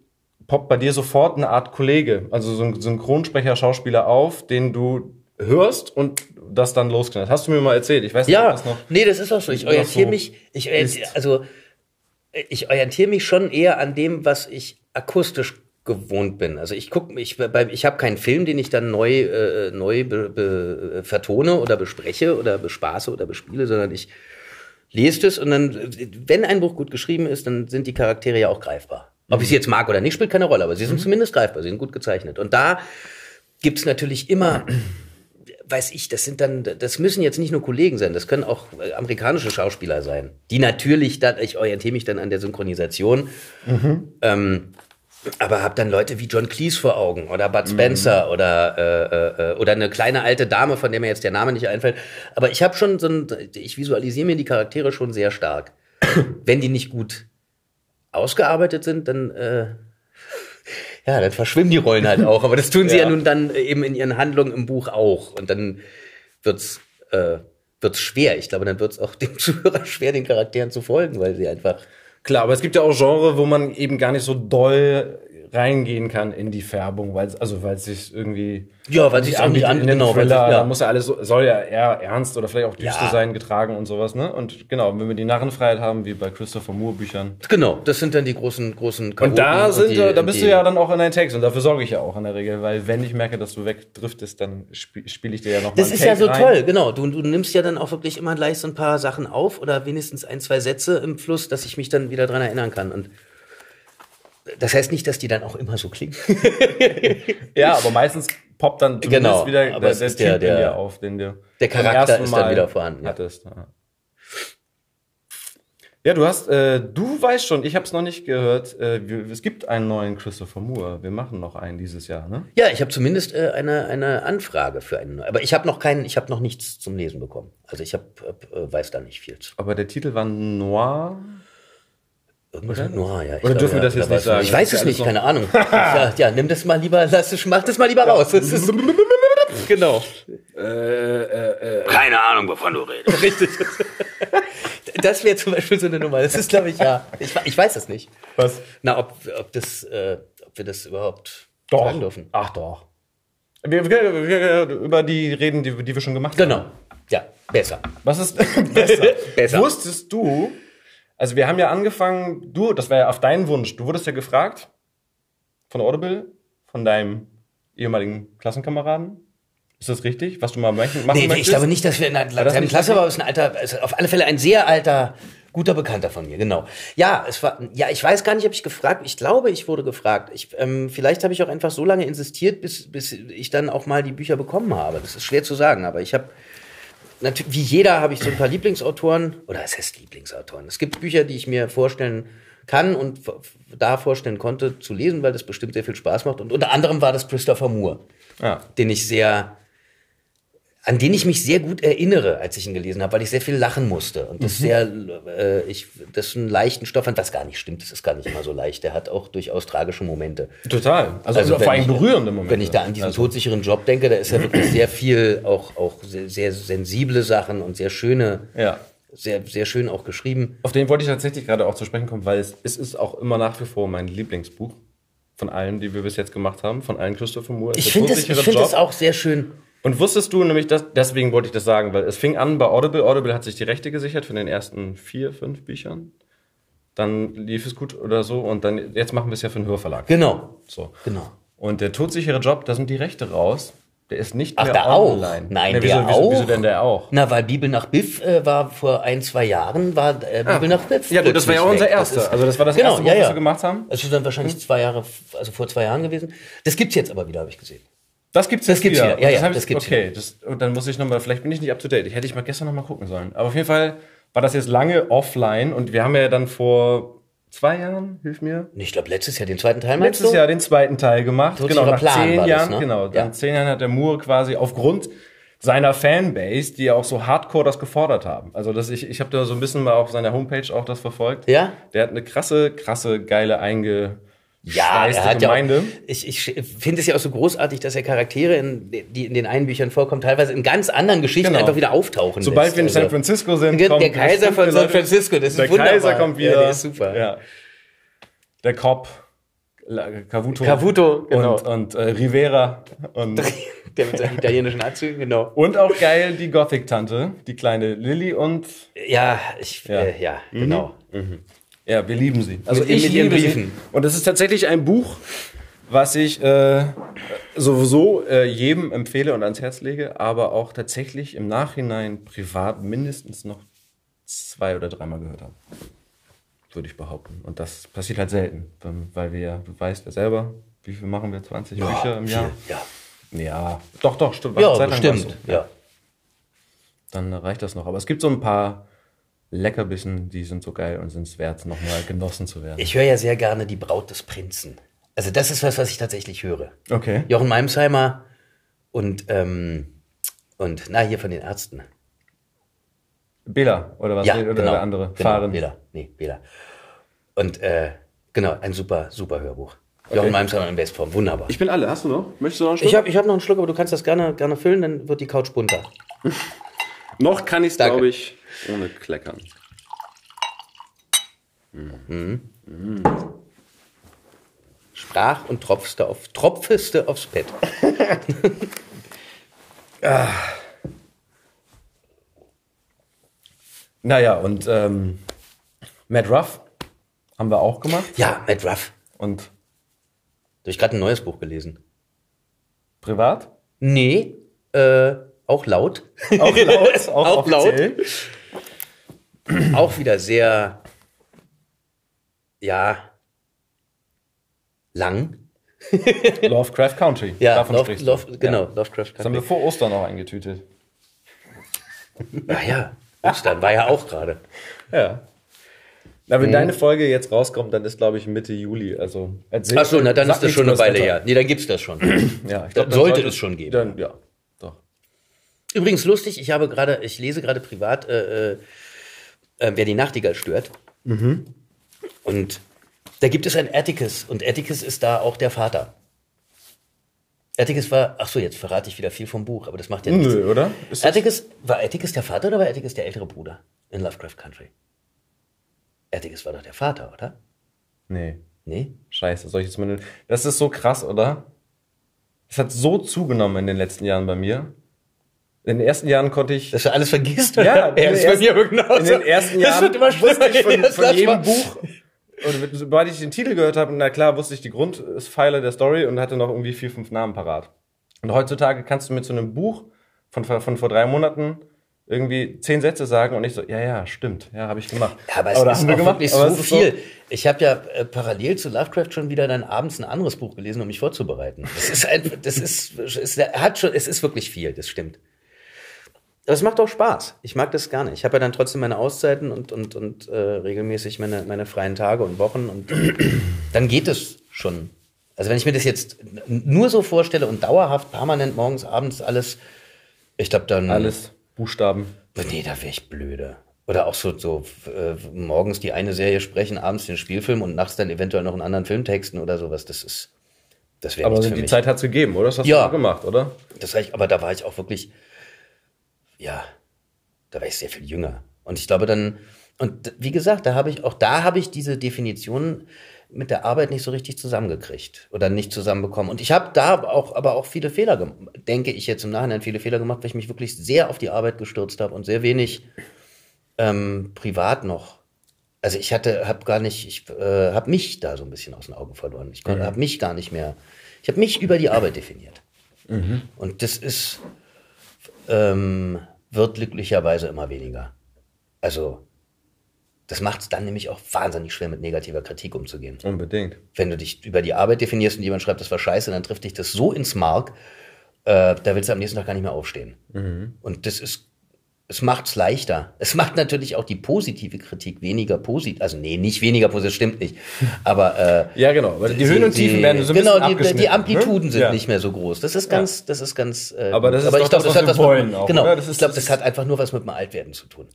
poppt bei dir sofort eine Art Kollege, also so ein Synchronsprecher, Schauspieler auf, den du hörst und das dann losknallt. Hast du mir mal erzählt? Ich weiß nicht, ob Ja, das noch. nee, das ist auch so. Ich orientiere so mich, ich orientiere, also ich orientiere mich schon eher an dem, was ich akustisch gewohnt bin. Also ich gucke, ich, ich habe keinen Film, den ich dann neu, äh, neu be, be, vertone oder bespreche oder bespaße oder bespiele, sondern ich lese es und dann, wenn ein Buch gut geschrieben ist, dann sind die Charaktere ja auch greifbar. Ob ich sie jetzt mag oder nicht, spielt keine Rolle, aber sie sind zumindest greifbar, sie sind gut gezeichnet. Und da gibt's natürlich immer weiß ich, das sind dann, das müssen jetzt nicht nur Kollegen sein, das können auch äh, amerikanische Schauspieler sein, die natürlich, dann, ich orientiere mich dann an der Synchronisation, ähm, aber habe dann Leute wie John Cleese vor Augen oder Bud Spencer oder äh, äh, äh, oder eine kleine alte Dame, von der mir jetzt der Name nicht einfällt. Aber ich habe schon so ein, ich visualisiere mir die Charaktere schon sehr stark. Wenn die nicht gut ausgearbeitet sind, dann äh, ja, dann verschwimmen die Rollen halt auch. Aber das tun sie ja, Ja. nun dann eben in ihren Handlungen im Buch auch. Und dann wird's äh, wird es schwer. Ich glaube, dann wird es auch dem Zuhörer schwer, den Charakteren zu folgen, weil sie einfach. Klar, aber es gibt ja auch Genre, wo man eben gar nicht so doll reingehen kann in die Färbung, weil also weil es sich irgendwie Ja, weil auch nicht an- in den genau, weil Thriller, sich- ja. da muss ja alles so- soll ja eher ernst oder vielleicht auch düster Ja. sein getragen und sowas, ne? Und genau, wenn wir die Narrenfreiheit haben, wie bei Christopher Moore Büchern. Genau, das sind dann die großen, großen Und da Chaoten sind die- äh, da bist die, du ja dann auch in deinem Text und dafür sorge ich ja auch in der Regel, weil wenn ich merke, dass du wegdriftest, dann spiele spiel ich dir ja noch Das ist einen ja so Take rein. toll, genau. Du, du nimmst ja dann auch wirklich immer gleich so ein paar Sachen auf oder wenigstens ein, zwei Sätze im Fluss, dass ich mich dann wieder dran erinnern kann. Und das heißt nicht, dass die dann auch immer so klingen. Ja, aber meistens poppt dann Genau, wieder aber der, der, der- der- dir auf, den du der Charakter ist dann Mal wieder vorhanden, ja. Hattest. Ja. Ja, du hast, äh, du weißt schon, ich habe es noch nicht gehört. Äh, wir, es gibt einen neuen Christopher Moore. Wir machen noch einen dieses Jahr, ne? Ja, ich habe zumindest äh, eine, eine Anfrage für einen. Aber ich habe noch keinen, ich habe noch nichts zum Lesen bekommen. Also ich hab, äh, weiß da nicht viel zu. Aber der Titel war Noir. Irgendwas mit Noir, ja. Ich Oder dürfen wir das ja, jetzt nicht sagen? Ich weiß Das es nicht, keine Ahnung. ja, ja, nimm das mal lieber, lass es, mach das mal lieber raus. Das ist, genau. Keine Ahnung, wovon du redest. Richtig. Das wäre zum Beispiel so eine Nummer. Das ist, glaube ich, ja. Ich, ich weiß es nicht. Was? Na, ob, ob, das, äh, ob wir das überhaupt Doch. sagen dürfen. Ach doch. Wir, wir, wir über die reden, die, die wir schon gemacht haben. Genau. Ja, besser. Was ist besser? Besser. Wusstest du, also wir haben ja angefangen, du, das war ja auf deinen Wunsch, du wurdest ja gefragt von Audible, von deinem ehemaligen Klassenkameraden. Ist das richtig, was du mal machen Nee, nee, möchtest? ich glaube nicht, dass wir in einer nicht Klasse waren, aber es ist ein alter, ist auf alle Fälle ein sehr alter, guter Bekannter von mir, genau. Ja, es war, ja, ich weiß gar nicht, ob ich gefragt, ich glaube, ich wurde gefragt. Ich, ähm, vielleicht habe ich auch einfach so lange insistiert, bis, bis ich dann auch mal die Bücher bekommen habe. Das ist schwer zu sagen, aber ich habe, natürlich, wie jeder habe ich so ein paar Lieblingsautoren, oder es heißt Lieblingsautoren. Es gibt Bücher, die ich mir vorstellen kann und da vorstellen konnte zu lesen, weil das bestimmt sehr viel Spaß macht. Und unter anderem war das Christopher Moore Ja. den ich sehr, an den ich mich sehr gut erinnere, als ich ihn gelesen habe, weil ich sehr viel lachen musste und das sehr, äh, ich, das einen leichten Stoff fand, was gar nicht stimmt. Das ist gar nicht immer so leicht. Der hat auch durchaus tragische Momente. Total. Also, Also vor allem berührende Momente. Wenn ich da an diesen also, todsicheren Job denke, da ist ja wirklich sehr viel, auch, auch sehr, sehr sensible Sachen und sehr schöne, Ja. sehr, sehr schön auch geschrieben. Auf den wollte ich tatsächlich gerade auch zu sprechen kommen, weil es, es ist auch immer nach wie vor mein Lieblingsbuch von allen, die wir bis jetzt gemacht haben, von allen Christopher Moore. Ich finde das, ich Job. das auch sehr schön. Und wusstest du nämlich, das, deswegen wollte ich das sagen, weil es fing an bei Audible. Audible hat sich die Rechte gesichert für den ersten vier, fünf Büchern. Dann lief es gut oder so und dann, jetzt machen wir es ja für den Hörverlag. Genau, So. genau. Und der todsichere Job, da sind die Rechte raus. Der ist nicht Ach, mehr auch? online. Nein, Ja, wieso, der wieso, auch? Wieso denn der auch? Na, weil Bibel nach Biff äh, war vor ein, zwei Jahren, war äh, Bibel nach Biff. Ja, gut, das war ja auch unser erster. also das war das Genau, erste Buch, ja, was ja. wir gemacht haben. Das ist dann wahrscheinlich zwei Jahre, also vor zwei Jahren gewesen. Das gibt's jetzt aber wieder, habe ich gesehen. Das gibt's Das jetzt gibt's wieder. wieder. Ja, ja, ich- das gibt's Okay, das, und dann muss ich nochmal, vielleicht bin ich nicht up to date. Ich hätte ich mal gestern nochmal gucken sollen. Aber auf jeden Fall war das jetzt lange offline und wir haben ja dann vor zwei Jahren, hilf mir, Ich glaube, letztes Jahr den zweiten Teil meinst letztes du? Jahr den zweiten Teil gemacht. Genau, nach Plan zehn war das, Jahren, ne? genau. Ja. zehn Jahren hat der Moore quasi aufgrund seiner Fanbase, die ja auch so hardcore das gefordert haben. Also das, ich, ich habe da so ein bisschen mal auf seiner Homepage auch das verfolgt. Ja? Der hat eine krasse, krasse, geile einge Ja, er hat Gemeinde. ja auch, ich, ich finde es ja auch so großartig, dass er Charaktere, in, die in den einen Büchern vorkommen, teilweise in ganz anderen Geschichten Genau. einfach wieder auftauchen Sobald lässt. wir in Also, San Francisco sind, Der- kommt der Kaiser von San Francisco, das ist der wunderbar. Kaiser kommt wieder. Ja, der ist super. Ja. Der Cop, Cavuto, Cavuto, genau. und, und äh, Rivera und, Der mit seinen italienischen Anzügen, genau. und auch geil die Gothic-Tante, die kleine Lilly und Ja, ich, Ja. äh, ja genau. Ja, wir lieben sie. Also Mit- ich mit liebe sie. Briefen. Und es ist tatsächlich ein Buch, was ich äh, sowieso äh, jedem empfehle und ans Herz lege, aber auch tatsächlich im Nachhinein privat mindestens noch zwei oder dreimal gehört habe. Würde ich behaupten. Und das passiert halt selten, weil wir ja, du weißt ja selber, wie viel machen wir? 20 Bücher im Jahr? Ja, Ja, doch, doch, stimmt. ja Zeit bestimmt. so. Ja. Dann reicht das noch. Aber es gibt so ein paar Leckerbissen, die sind so geil und sind es wert, nochmal genossen zu werden. Ich höre ja sehr gerne die Braut des Prinzen. Also das ist was, was ich tatsächlich höre. okay. Jochen Meimsheimer und, ähm, und na, hier von den Ärzten. Bela, oder was? Ja, oder genau. der andere? Genau, Fahren. Bela. Nee, Bela. Und äh, genau, ein super, super Hörbuch. Jochen Meimsheimer in Bestform, wunderbar. Ich bin alle. Hast du noch? Möchtest du noch einen Ich habe ich hab noch einen Schluck, aber du kannst das gerne, gerne füllen, dann wird die Couch bunter. Noch kann ich es, glaube ich, ohne Kleckern. Sprach und tropfste auf, tropfeste aufs Bett. Naja, und ähm, Matt Ruff haben wir auch gemacht. Ja, Matt Ruff. Und Da habe ich gerade ein neues Buch gelesen. privat? Nee, äh, auch laut. Auch laut. Auch, Auch laut. Auch wieder sehr, ja, lang. Lovecraft Country. Ja, Davon Love, sprichst. Love, genau, Ja. Lovecraft Das haben wir Country. vor Ostern noch eingetütet. Ah ja, Ostern war ja auch gerade. Ja. Na, wenn deine Folge jetzt rauskommt, dann ist, glaube ich, Mitte Juli. Also, erzähl- Ach so, na dann ist das schon eine Weile her. Nee, dann gibt's das schon. Ja, ich glaub, dann sollte es schon geben. Dann, ja, doch. Übrigens lustig, ich habe gerade, ich lese gerade privat, äh, äh, wer die Nachtigall stört. Und da gibt es ein Atticus und Atticus ist da auch der Vater. Atticus war, ach so, jetzt verrate ich wieder viel vom Buch, aber das macht ja nichts. Nö, oder? Ist Atticus, war Atticus der Vater oder war Atticus der ältere Bruder in Lovecraft Country? Atticus war doch der Vater, oder? nee, Nee? scheiße. Soll ich jetzt mal. Das ist so krass, oder? Es hat so zugenommen in den letzten Jahren bei mir. In den ersten Jahren konnte ich. Dass du alles vergisst? Ja, oder? in ist den bei mir genauso. in den ersten Das Jahren wird immer schlimmer. wusste ich von, Das von jedem. Buch. Und sobald ich den Titel gehört habe, na klar, wusste ich die Grundpfeiler der Story und hatte noch irgendwie vier, fünf Namen parat. Und heutzutage kannst du mit so einem Buch von, von vor drei Monaten irgendwie zehn Sätze sagen und ich so, ja, ja, stimmt, ja, habe ich gemacht. Ja, aber es Oder ist haben wir auch gemacht, wirklich so ist viel. Ich habe ja äh, parallel zu Lovecraft schon wieder dann abends ein anderes Buch gelesen, um mich vorzubereiten. Das ist einfach, das ist, es hat schon, es ist wirklich viel, das stimmt. Aber es macht auch Spaß. Ich mag das gerne. Ich habe ja dann trotzdem meine Auszeiten und, und, und äh, regelmäßig meine, meine freien Tage und Wochen und dann geht es schon. Also wenn ich mir das jetzt nur so vorstelle und dauerhaft, permanent morgens, abends alles, ich glaube dann... Alles Buchstaben. Nee, da wäre ich blöde. Oder auch so, so äh, morgens die eine Serie sprechen, abends den Spielfilm und nachts dann eventuell noch einen anderen Film texten oder sowas. Das ist, das wäre Aber nichts für die mich. Zeit hat's gegeben, oder? Das hast Ja. du auch gemacht, oder? Das ich, aber da war ich auch wirklich, ja, da war ich sehr viel jünger. Und ich glaube dann, und wie gesagt, da habe ich auch da habe ich diese Definition mit der Arbeit nicht so richtig zusammengekriegt oder nicht zusammenbekommen. Und ich habe da auch, aber auch viele Fehler gemacht, denke ich jetzt im Nachhinein viele Fehler gemacht, weil ich mich wirklich sehr auf die Arbeit gestürzt habe und sehr wenig ähm, privat noch. Also ich hatte, habe gar nicht, ich äh, habe mich da so ein bisschen aus den Augen verloren. Ich Mhm. habe mich gar nicht mehr, ich habe mich über die Arbeit definiert. Und das ist, ähm, wird glücklicherweise immer weniger. Also, das macht es dann nämlich auch wahnsinnig schwer, mit negativer Kritik umzugehen. Unbedingt. Wenn du dich über die Arbeit definierst und jemand schreibt, das war scheiße, dann trifft dich das so ins Mark, äh, da willst du am nächsten Tag gar nicht mehr aufstehen. Und das ist, es macht's leichter. Es macht natürlich auch die positive Kritik weniger positiv. Also, nee, nicht weniger positiv, stimmt nicht. Aber äh, Ja, genau. Weil die Höhen und Tiefen werden so ein genau, bisschen die, abgeschnitten, die Amplituden ne? sind Ja. nicht mehr so groß. Das ist ganz, das ist ganz. Äh, Aber das ist doch ich glaube, das, was hat was mit, auch, Genau. Das ist- ich glaube, das das hat einfach nur was mit dem Altwerden zu tun.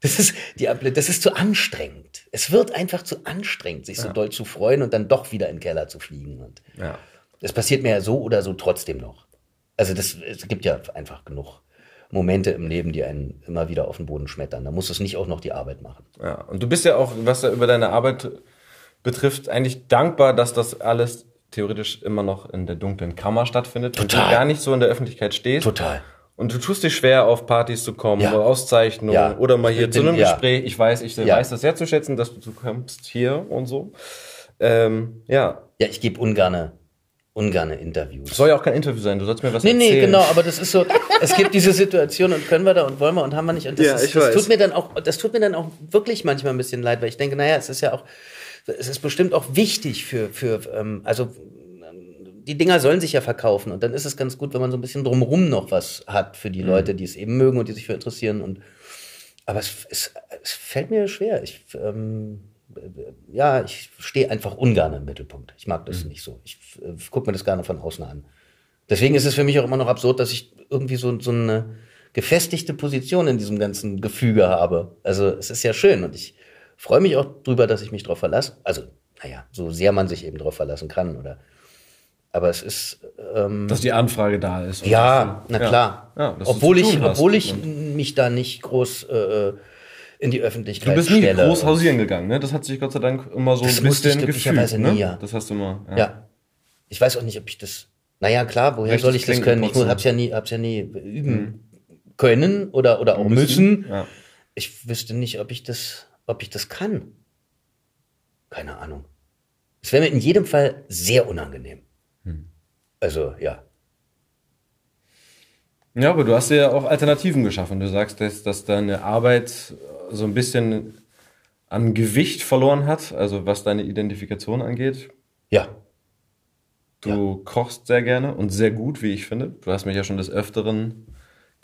Das ist die das ist zu anstrengend. Es wird einfach zu anstrengend, sich so doll zu freuen und dann doch wieder in den Keller zu fliegen. Und Ja. das passiert mir ja so oder so trotzdem noch. Also das, es gibt ja einfach genug Momente im Leben, die einen immer wieder auf den Boden schmettern. Da muss es nicht auch noch die Arbeit machen. Ja, und du bist ja auch, was da über deine Arbeit betrifft, eigentlich dankbar, dass das alles theoretisch immer noch in der dunklen Kammer stattfindet und du Total. gar nicht so in der Öffentlichkeit stehst. Total. Und du tust dich schwer, auf Partys zu kommen, Ja. oder Auszeichnungen Ja. oder mal hier Ich zu bin- einem ja. Gespräch. Ich weiß, ich weiß das sehr zu schätzen, dass du, du kommst hier und so. Ähm, ja, Ja, ich gebe ungerne, ungerne Interviews. soll ja auch kein Interview sein. Du sollst mir was Nee, erzählen. nee, genau, aber das ist so, es gibt diese Situation und können wir da und wollen wir und haben wir nicht. Und das, Ja, ist, ich das weiß. tut mir dann auch, das tut mir dann auch wirklich manchmal ein bisschen leid, weil ich denke, naja, es ist ja auch, es ist bestimmt auch wichtig für, für, ähm, also ähm, die Dinger sollen sich ja verkaufen und dann ist es ganz gut, wenn man so ein bisschen drumrum noch was hat für Mhm. die Leute, die es eben mögen und die sich für interessieren und aber es, es, es fällt mir schwer. Ich, ähm, ja, ich stehe einfach ungern im Mittelpunkt. Ich mag das nicht so. Ich äh, gucke mir das gerne von außen an. Deswegen ist es für mich auch immer noch absurd, dass ich irgendwie so, so eine gefestigte Position in diesem ganzen Gefüge habe. Also es ist ja schön und ich freue mich auch drüber, dass ich mich darauf verlasse. Also, naja, so sehr man sich eben darauf verlassen kann. Oder aber es ist ähm, Dass die Anfrage da ist. ja, na klar. Ja, du obwohl ich, obwohl ich mich da nicht groß äh, in die Öffentlichkeit Du bist nie stelle. groß hausieren gegangen, ne? Das hat sich Gott sei Dank immer so Das ein ich bisschen glücklicherweise gefühlt, ne? nie, ja. Das hast du immer. Ja. Ich weiß auch nicht, ob ich das. Naja, klar, woher Richtig soll ich das können? Ich hab's ja nie, hab's ja nie üben können oder, oder auch Müssen. Ja. Ich wüsste nicht, ob ich das, ob ich das kann. Keine Ahnung. Es wäre mir in jedem Fall sehr unangenehm. Hm. Also, ja. Ja, aber du hast ja auch Alternativen geschaffen. Du sagst, dass, dass deine Arbeit so ein bisschen an Gewicht verloren hat, also was deine Identifikation angeht. Ja. Du kochst sehr gerne und sehr gut, wie ich finde. Du hast mich ja schon des Öfteren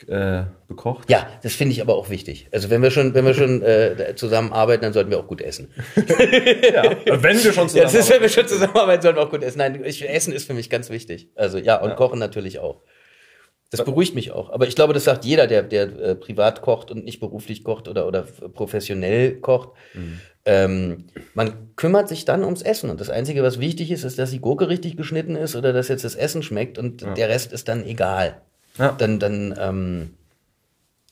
äh, bekocht. Ja, das finde ich aber auch wichtig. Also wenn wir schon, wenn wir schon äh, zusammenarbeiten, dann sollten wir auch gut essen. Wenn wir schon Ja, das ist, wenn wir schon zusammenarbeiten, sollten wir auch gut essen. Nein, ich, Essen ist für mich ganz wichtig. Also ja, und Kochen natürlich auch. Das beruhigt mich auch. Aber ich glaube, das sagt jeder, der, der äh, privat kocht und nicht beruflich kocht oder, oder professionell kocht. Ähm, man kümmert sich dann ums Essen. Und das Einzige, was wichtig ist, ist, dass die Gurke richtig geschnitten ist oder dass jetzt das Essen schmeckt und der Rest ist dann egal. Ja. Dann, dann, ähm,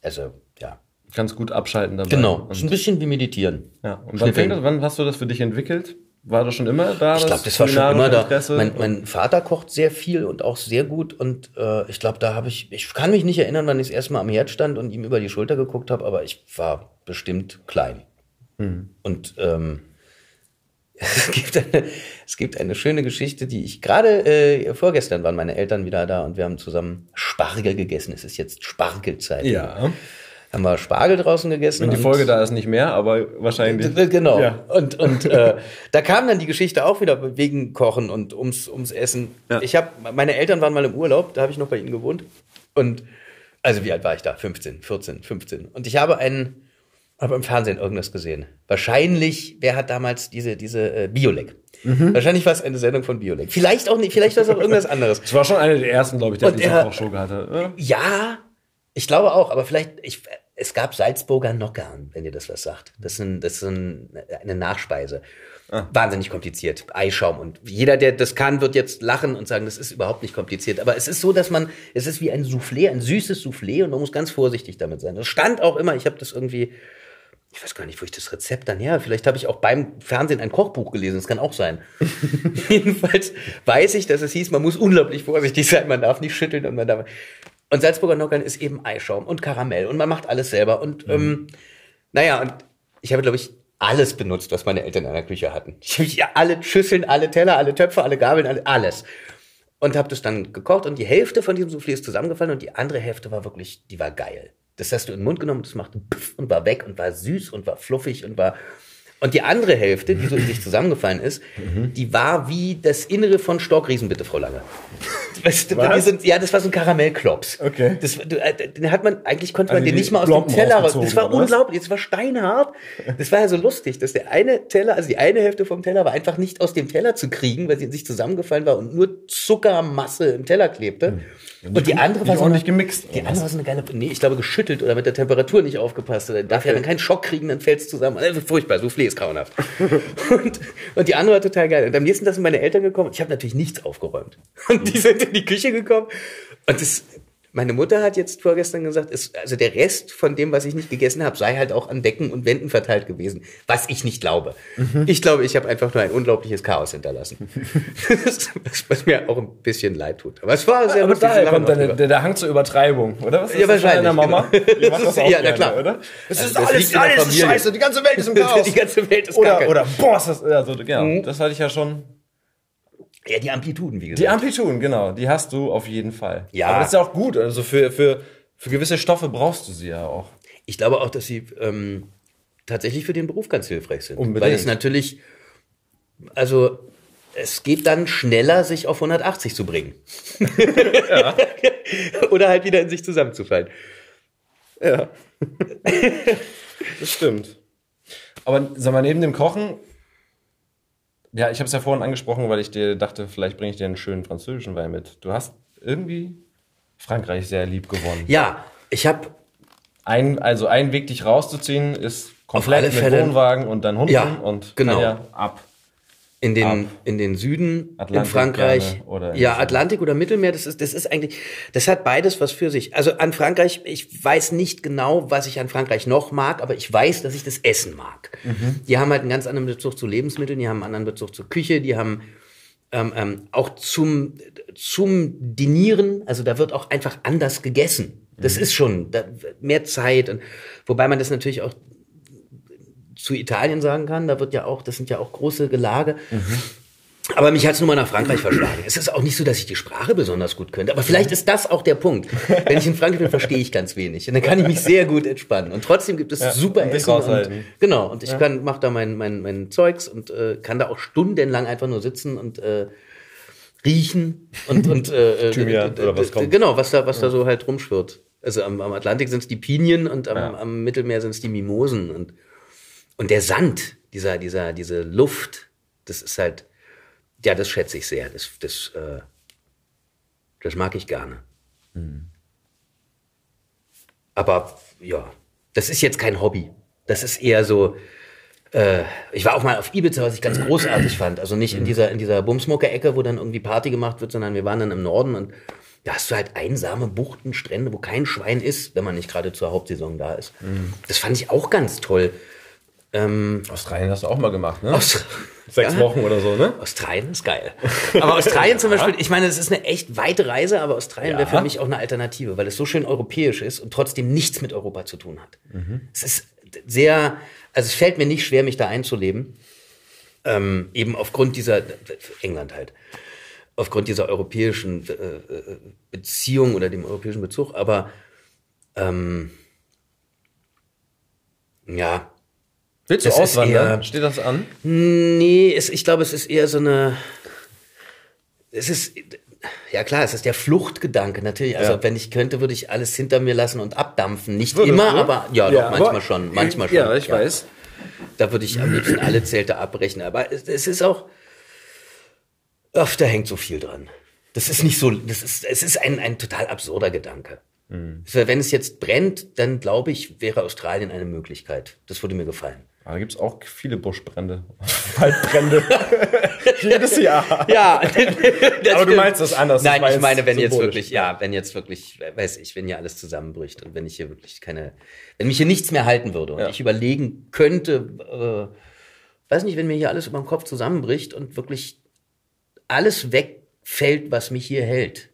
also, ja. Ganz gut abschalten dabei. Genau. ist ein Und, bisschen wie meditieren. ja. und wann, fängt das, wann hast du das für dich entwickelt? War das schon immer da? Ich glaube, das war schon immer da. Mein, mein Vater kocht sehr viel und auch sehr gut und äh, ich glaube, da habe ich, ich kann mich nicht erinnern, wann ich das erste Mal am Herd stand und ihm über die Schulter geguckt habe, aber ich war bestimmt klein. Hm. Und ähm, es gibt, eine, es gibt eine schöne Geschichte, die ich gerade äh, vorgestern waren meine Eltern wieder da und wir haben zusammen Spargel gegessen. Es ist jetzt Spargelzeit. Ja. Haben wir Spargel draußen gegessen. Und die und- Folge da ist nicht mehr, aber wahrscheinlich. Genau. Ja. Und, und äh, da kam dann die Geschichte auch wieder wegen Kochen und ums, ums Essen. Ja. Ich habe, meine Eltern waren mal im Urlaub, da habe ich noch bei ihnen gewohnt. Und also wie alt war ich da? 15, 14, 15. Und ich habe einen, habe im Fernsehen irgendwas gesehen. Wahrscheinlich, wer hat damals diese, diese äh, Biolek? Mhm. Wahrscheinlich war es eine Sendung von Biolek. Vielleicht auch nicht, vielleicht war es auch irgendwas anderes. Das war schon eine der ersten, glaube ich, der Und diese er- Kochshow hatte. Ja. Ja, ich glaube auch, aber vielleicht, ich, es gab Salzburger Nockern, wenn ihr das was sagt. Das ist, ein, das ist ein, eine Nachspeise. Wahnsinnig kompliziert. Eischaum. Und jeder, der das kann, wird jetzt lachen und sagen, das ist überhaupt nicht kompliziert. Aber es ist so, dass man, es ist wie ein Soufflé, ein süßes Soufflé und man muss ganz vorsichtig damit sein. Das stand auch immer, ich habe das irgendwie, ich weiß gar nicht, wo ich das Rezept dann her. Vielleicht habe ich auch beim Fernsehen ein Kochbuch gelesen. Das kann auch sein. Jedenfalls weiß ich, dass es hieß, man muss unglaublich vorsichtig sein. Man darf nicht schütteln und man darf. Und Salzburger Nockern ist eben Eischaum und Karamell und man macht alles selber. Und ähm, naja, und ich habe, glaube ich, alles benutzt, was meine Eltern in der Küche hatten. Ich habe ja alle Schüsseln, alle Teller, alle Töpfe, alle Gabeln, alle, alles. Und habe das dann gekocht und die Hälfte von diesem Soufflé ist zusammengefallen und die andere Hälfte war wirklich, die war geil. Das hast du in den Mund genommen, das machte Pff und war weg und war süß und war fluffig und war. Und die andere Hälfte, die so in sich zusammengefallen ist, die war wie das Innere von Stockriesen, bitte, Frau Lange. Weißt du, die sind, ja, das war so ein Karamellklops. Okay. Das, äh, den hat man, eigentlich konnte man Also den nicht mal aus Plomben dem Teller raus. Das war unglaublich, das war steinhart. Das war ja so lustig, dass der eine Teller, also die eine Hälfte vom Teller war einfach nicht aus dem Teller zu kriegen, weil sie in sich zusammengefallen war und nur Zuckermasse im Teller klebte. Und die andere war so eine, gemixt, Die andere war so eine geile, nee, ich glaube geschüttelt oder mit der Temperatur nicht aufgepasst. Oder darf ja dann keinen Schock kriegen, dann fällt's zusammen. Also furchtbar, Soufflé ist grauenhaft. und, und die andere war total geil. Und am nächsten Tag sind meine Eltern gekommen. Ich habe natürlich nichts aufgeräumt. Und die sind in die Küche gekommen. Und das, meine Mutter hat jetzt vorgestern gesagt, es, also der Rest von dem, was ich nicht gegessen habe, sei halt auch an Decken und Wänden verteilt gewesen. Was ich nicht glaube. Ich glaube, ich habe einfach nur ein unglaubliches Chaos hinterlassen. Das- was mir auch ein bisschen leid tut. Aber es war sehr Aber daher kommt drüber. der, der Hang zur Übertreibung, oder? Was ist Ja, das wahrscheinlich, deiner Mama? genau. Das das ist- auch ja, na klar. oder? Es Also ist das alles, alles ist scheiße, die ganze Welt ist im Chaos. Die ganze Welt ist oder, kacke. oder, boah, ist das, ja, so, genau, das hatte ich ja schon. Ja, die Amplituden, wie gesagt. Die Amplituden, genau, die hast du auf jeden Fall. Ja. Aber das ist ja auch gut, also für, für, für gewisse Stoffe brauchst du sie ja auch. Ich glaube auch, dass sie ähm, tatsächlich für den Beruf ganz hilfreich sind. Unbedingt. Weil es natürlich, also es geht dann schneller, sich auf 180 zu bringen. Oder halt wieder in sich zusammenzufallen. Ja. das stimmt. Aber sag mal, neben dem Kochen, ja, ich habe es ja vorhin angesprochen, weil ich dir dachte, vielleicht bringe ich dir einen schönen französischen Wein mit. Du hast irgendwie Frankreich sehr lieb gewonnen. Ja, ich habe Ein, also ein Weg, dich rauszuziehen, ist komplett mit Fälle. Wohnwagen und dann Hunden Ja, und genau. ab. In den, Ab. in den Süden, in Atlantik Frankreich. gerne oder in ja. Atlantik oder Mittelmeer, das ist, das ist eigentlich, das hat beides was für sich. Also an Frankreich, ich weiß nicht genau, was ich an Frankreich noch mag, aber ich weiß, dass ich das Essen mag. Mhm. Die haben halt einen ganz anderen Bezug zu Lebensmitteln, die haben einen anderen Bezug zur Küche, die haben ähm, ähm, auch zum, zum Dinieren, also da wird auch einfach anders gegessen. Das ist schon da, mehr Zeit. Und, wobei man das natürlich auch zu Italien sagen kann, da wird ja auch, das sind ja auch große Gelage. Aber mich hat's nur mal nach Frankreich verschlagen. Es ist auch nicht so, dass ich die Sprache besonders gut könnte. Aber vielleicht ist das auch der Punkt. Wenn ich in Frankreich bin, verstehe ich ganz wenig. Und dann kann ich mich sehr gut entspannen. Und trotzdem gibt es super und dich Essen. Und, genau. Und ich kann, mach da mein, mein, mein Zeugs und äh, kann da auch stundenlang einfach nur sitzen und äh, riechen und, und äh, äh, Thymian äh, oder was kommt. Genau, was da, was da so halt rumschwirrt. Also am, am Atlantik sind es die Pinien und am, Ja. am Mittelmeer sind es die Mimosen. Und, und der Sand, dieser, dieser, diese Luft, das ist halt, ja, das schätze ich sehr. Das, das, äh, das mag ich gerne. Aber ja, das ist jetzt kein Hobby. Das ist eher so. Äh, ich war auch mal auf Ibiza, was ich ganz großartig fand. Also nicht in dieser in dieser Bumsmucker-Ecke, wo dann irgendwie Party gemacht wird, sondern wir waren dann im Norden und da hast du halt einsame Buchten, Strände, wo kein Schwein ist, wenn man nicht gerade zur Hauptsaison da ist. Das fand ich auch ganz toll. Ähm, Australien hast du auch mal gemacht, ne? Aus- Sechs Ja. Wochen oder so, ne? Australien ist geil. Aber Australien zum Beispiel, ich meine, es ist eine echt weite Reise, aber Australien wäre Ja. für mich auch eine Alternative, weil es so schön europäisch ist und trotzdem nichts mit Europa zu tun hat. Es ist sehr, also es fällt mir nicht schwer, mich da einzuleben. Ähm, eben aufgrund dieser, England halt, aufgrund dieser europäischen äh, äh, Beziehung oder dem europäischen Bezug, aber ähm, ja, Willst du Das auswandern? eher- Steht das an? Nee, es, ich glaube, es ist eher so eine. Es ist. Ja klar, es ist der Fluchtgedanke natürlich. Also Ja. wenn ich könnte, würde ich alles hinter mir lassen und abdampfen. Nicht Würdest immer, du? aber ja, Ja, doch, manchmal aber- schon. Manchmal schon. Ja, ich weiß. Da würde ich am liebsten alle Zelte abbrechen. Aber es, es ist auch. Ach, da hängt so viel dran. Das ist nicht so. Das ist, es ist ein, ein total absurder Gedanke. Mhm. Wenn es jetzt brennt, dann glaube ich, wäre Australien eine Möglichkeit. Das würde mir gefallen. Aber da gibt's auch viele Buschbrände. Waldbrände. Jedes Jahr. Ja, Aber du meinst das anders, Nein, ich meine, wenn jetzt wirklich, ja, wenn jetzt wirklich, weiß ich, wenn hier alles zusammenbricht und wenn ich hier wirklich keine, wenn mich hier nichts mehr halten würde und Ja. ich überlegen könnte, äh, weiß nicht, wenn mir hier alles über den Kopf zusammenbricht und wirklich alles wegfällt, was mich hier hält.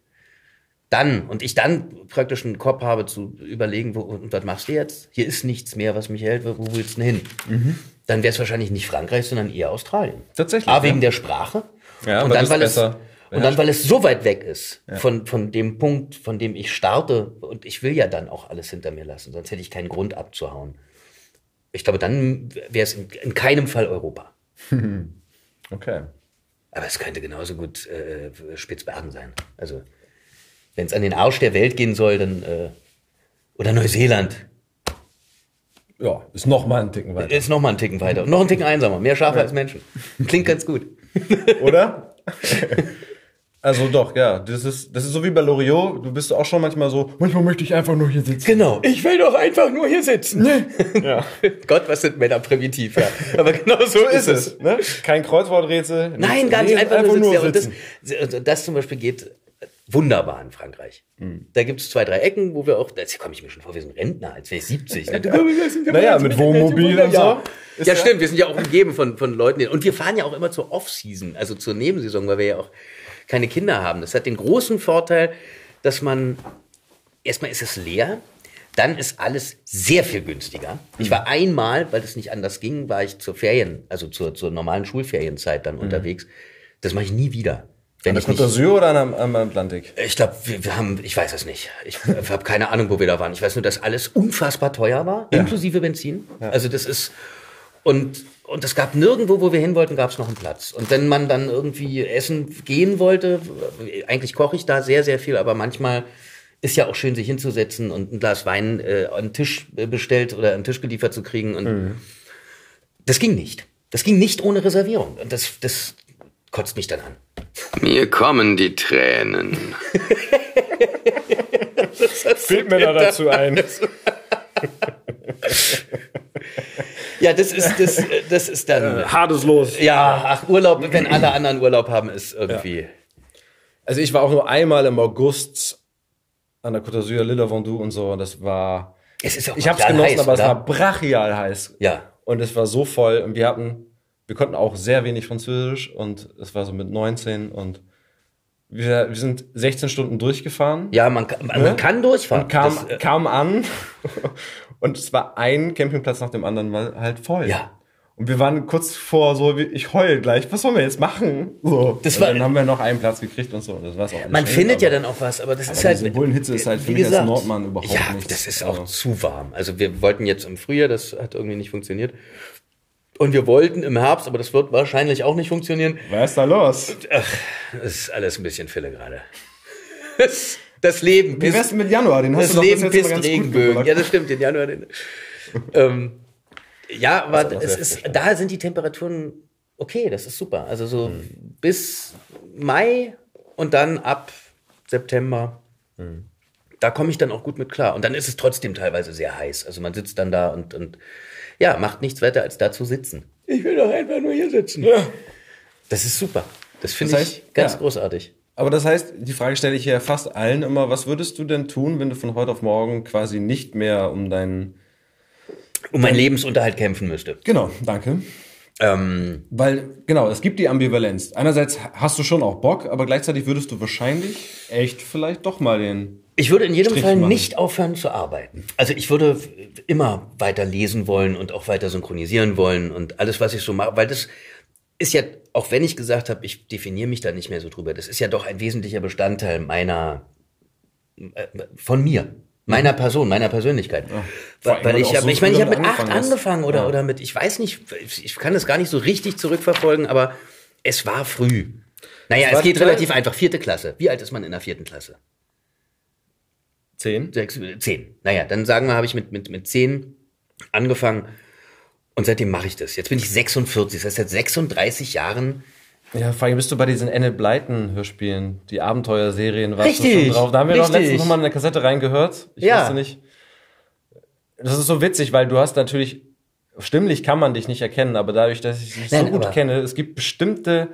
Dann, und ich dann praktisch einen Kopf habe zu überlegen, wo, und was machst du jetzt? Hier ist nichts mehr, was mich hält, wo willst du denn hin? Dann wäre es wahrscheinlich nicht Frankreich, sondern eher Australien. Tatsächlich, A, wegen ja. der Sprache. Ja, und dann, weil es, und dann, weil es so weit weg ist von, von dem Punkt, von dem ich starte. Und ich will ja dann auch alles hinter mir lassen, sonst hätte ich keinen Grund abzuhauen. Ich glaube, dann wäre es in, in keinem Fall Europa. Okay. Aber es könnte genauso gut äh, Spitzbergen sein. Also, wenn es an den Arsch der Welt gehen soll, dann. Äh, oder Neuseeland. Ja, ist noch mal ein Ticken weiter. Ist noch mal einen Ticken weiter. Und noch einen Ticken einsamer. Mehr Schafe als Menschen. Klingt ganz gut. Oder? Also doch, ja. Das ist, das ist so wie bei Loriot. Du bist auch schon manchmal so, manchmal möchte ich einfach nur hier sitzen. Genau. Ich will doch einfach nur hier sitzen. Ja. Gott, was sind Männer primitiv, ja. Aber genau so, So ist es. Ne? Kein Kreuzworträtsel. Nein, gar nicht. Nee, Einfach, nur, nur sitzen. Und das, also das zum Beispiel geht wunderbar in Frankreich. Hm. Da gibt es zwei, drei Ecken, wo wir auch, jetzt komme ich mir schon vor, wir sind Rentner, als wäre ich 70. Ne? Naja, mit Wohnmobil und so. Ja, Ist ja, stimmt. Wir sind ja auch umgeben von, von Leuten. Und wir fahren ja auch immer zur Off-Season, also zur Nebensaison, weil wir ja auch keine Kinder haben. Das hat den großen Vorteil, dass man, erstmal ist es leer, dann ist alles sehr viel günstiger. Ich war einmal, weil das nicht anders ging, war ich zur Ferien, also zur, zur normalen Schulferienzeit dann unterwegs. Das mache ich nie wieder. Wenn An ich der Côte d'Azur oder am, am Atlantik? ich glaube, wir, wir haben, ich weiß es nicht. Ich habe keine Ahnung, wo wir da waren. Ich weiß nur, dass alles unfassbar teuer war, inklusive Benzin. Also das ist und und es gab nirgendwo, wo wir hin wollten, gab es noch einen Platz. Und wenn man dann irgendwie essen gehen wollte, eigentlich koche ich da sehr sehr viel, aber manchmal ist ja auch schön, sich hinzusetzen und ein Glas Wein äh, an den Tisch äh, bestellt oder an den Tisch geliefert zu kriegen. Und das ging nicht. Das ging nicht ohne Reservierung. Und das, das kotzt mich dann an. Mir kommen die Tränen. Fehlt mir da dazu ein. Ja, das ist, das, das ist dann. Hartes Los. Ja, ach, Urlaub, wenn alle anderen Urlaub haben, ist irgendwie. Also ich war auch nur einmal im August an der Côte d'Azur, Lille Vendoux und so. Und das war. Es ist auch Ich hab's genossen, heiß, aber es oder? war brachial heiß. Ja. Und es war so voll. Und wir hatten, wir konnten auch sehr wenig Französisch und es war so mit 19 und wir, wir sind 16 Stunden durchgefahren. Ja, man, kann- man, Ne? kann durchfahren. Und kam, Das, äh, kam an und es war ein Campingplatz nach dem anderen war halt voll. Ja. Und wir waren kurz vor so, wie, ich heul gleich, was sollen wir jetzt machen? So. Das und war- dann haben wir noch einen Platz gekriegt und so. Das war's auch man schön, findet ja dann auch was, aber das ist aber halt. diese Bullenhitze ist halt für mich als Nordmann überhaupt ja, nichts. das ist auch Also- zu warm. Also wir wollten jetzt im Frühjahr, das hat irgendwie nicht funktioniert. Und wir wollten im Herbst, aber das wird wahrscheinlich auch nicht funktionieren. Was ist da los? Das ist alles ein bisschen Fille gerade. Das, Leben Wie wär's mit Januar? Den hast das du doch bis Leben jetzt pisst Regenbögen. Ja, das stimmt, den Januar. Den, ähm, ja, aber auch es ist, frisch, da sind die Temperaturen okay, das ist super. Also so Hm. bis Mai und dann ab September. Hm. Da komme ich dann auch gut mit klar. Und dann ist es trotzdem teilweise sehr heiß. Also man sitzt dann da und, und ja, macht nichts weiter als da zu sitzen. Ich will doch einfach nur hier sitzen. Das ist super. Das finde Das heißt, ich ganz ja. großartig. Aber das heißt, die Frage stelle ich hier fast allen immer, was würdest du denn tun, wenn du von heute auf morgen quasi nicht mehr um deinen... Um meinen Lebensunterhalt kämpfen müsste. Genau, danke. Ähm, Weil, genau, es gibt die Ambivalenz. Einerseits hast du schon auch Bock, aber gleichzeitig würdest du wahrscheinlich echt vielleicht doch mal den... Ich würde in jedem Strich Fall machen. nicht aufhören zu arbeiten. Also ich würde immer weiter lesen wollen und auch weiter synchronisieren wollen und alles, was ich so mache, weil das ist ja, auch wenn ich gesagt habe, ich definiere mich da nicht mehr so drüber, das ist ja doch ein wesentlicher Bestandteil meiner, äh, von mir, meiner Person, meiner Persönlichkeit. vor weil weil ich habe, so ich meine, ich habe mit acht angefangen oder, Ja. oder mit, ich weiß nicht, ich kann das gar nicht so richtig zurückverfolgen, aber es war früh. Naja, es war geht relativ einfach. Vierte Klasse. Wie alt ist man in der vierten Klasse? Zehn? sechs, zehn. Naja, dann sagen wir, habe ich mit, mit, mit zehn angefangen und seitdem mache ich das. Jetzt bin ich 46, das heißt seit 36 Jahren. Ja, vor allem bist du bei diesen Enid Blyton Hörspielen, die Abenteuerserien, warst du Richtig, schon drauf. Da haben wir doch richtig. letztens nochmal eine Kassette reingehört. Ich Ja. wusste nicht. Das ist so witzig, weil du hast natürlich, stimmlich kann man dich nicht erkennen, aber dadurch, dass ich dich so gut kenne, es gibt bestimmte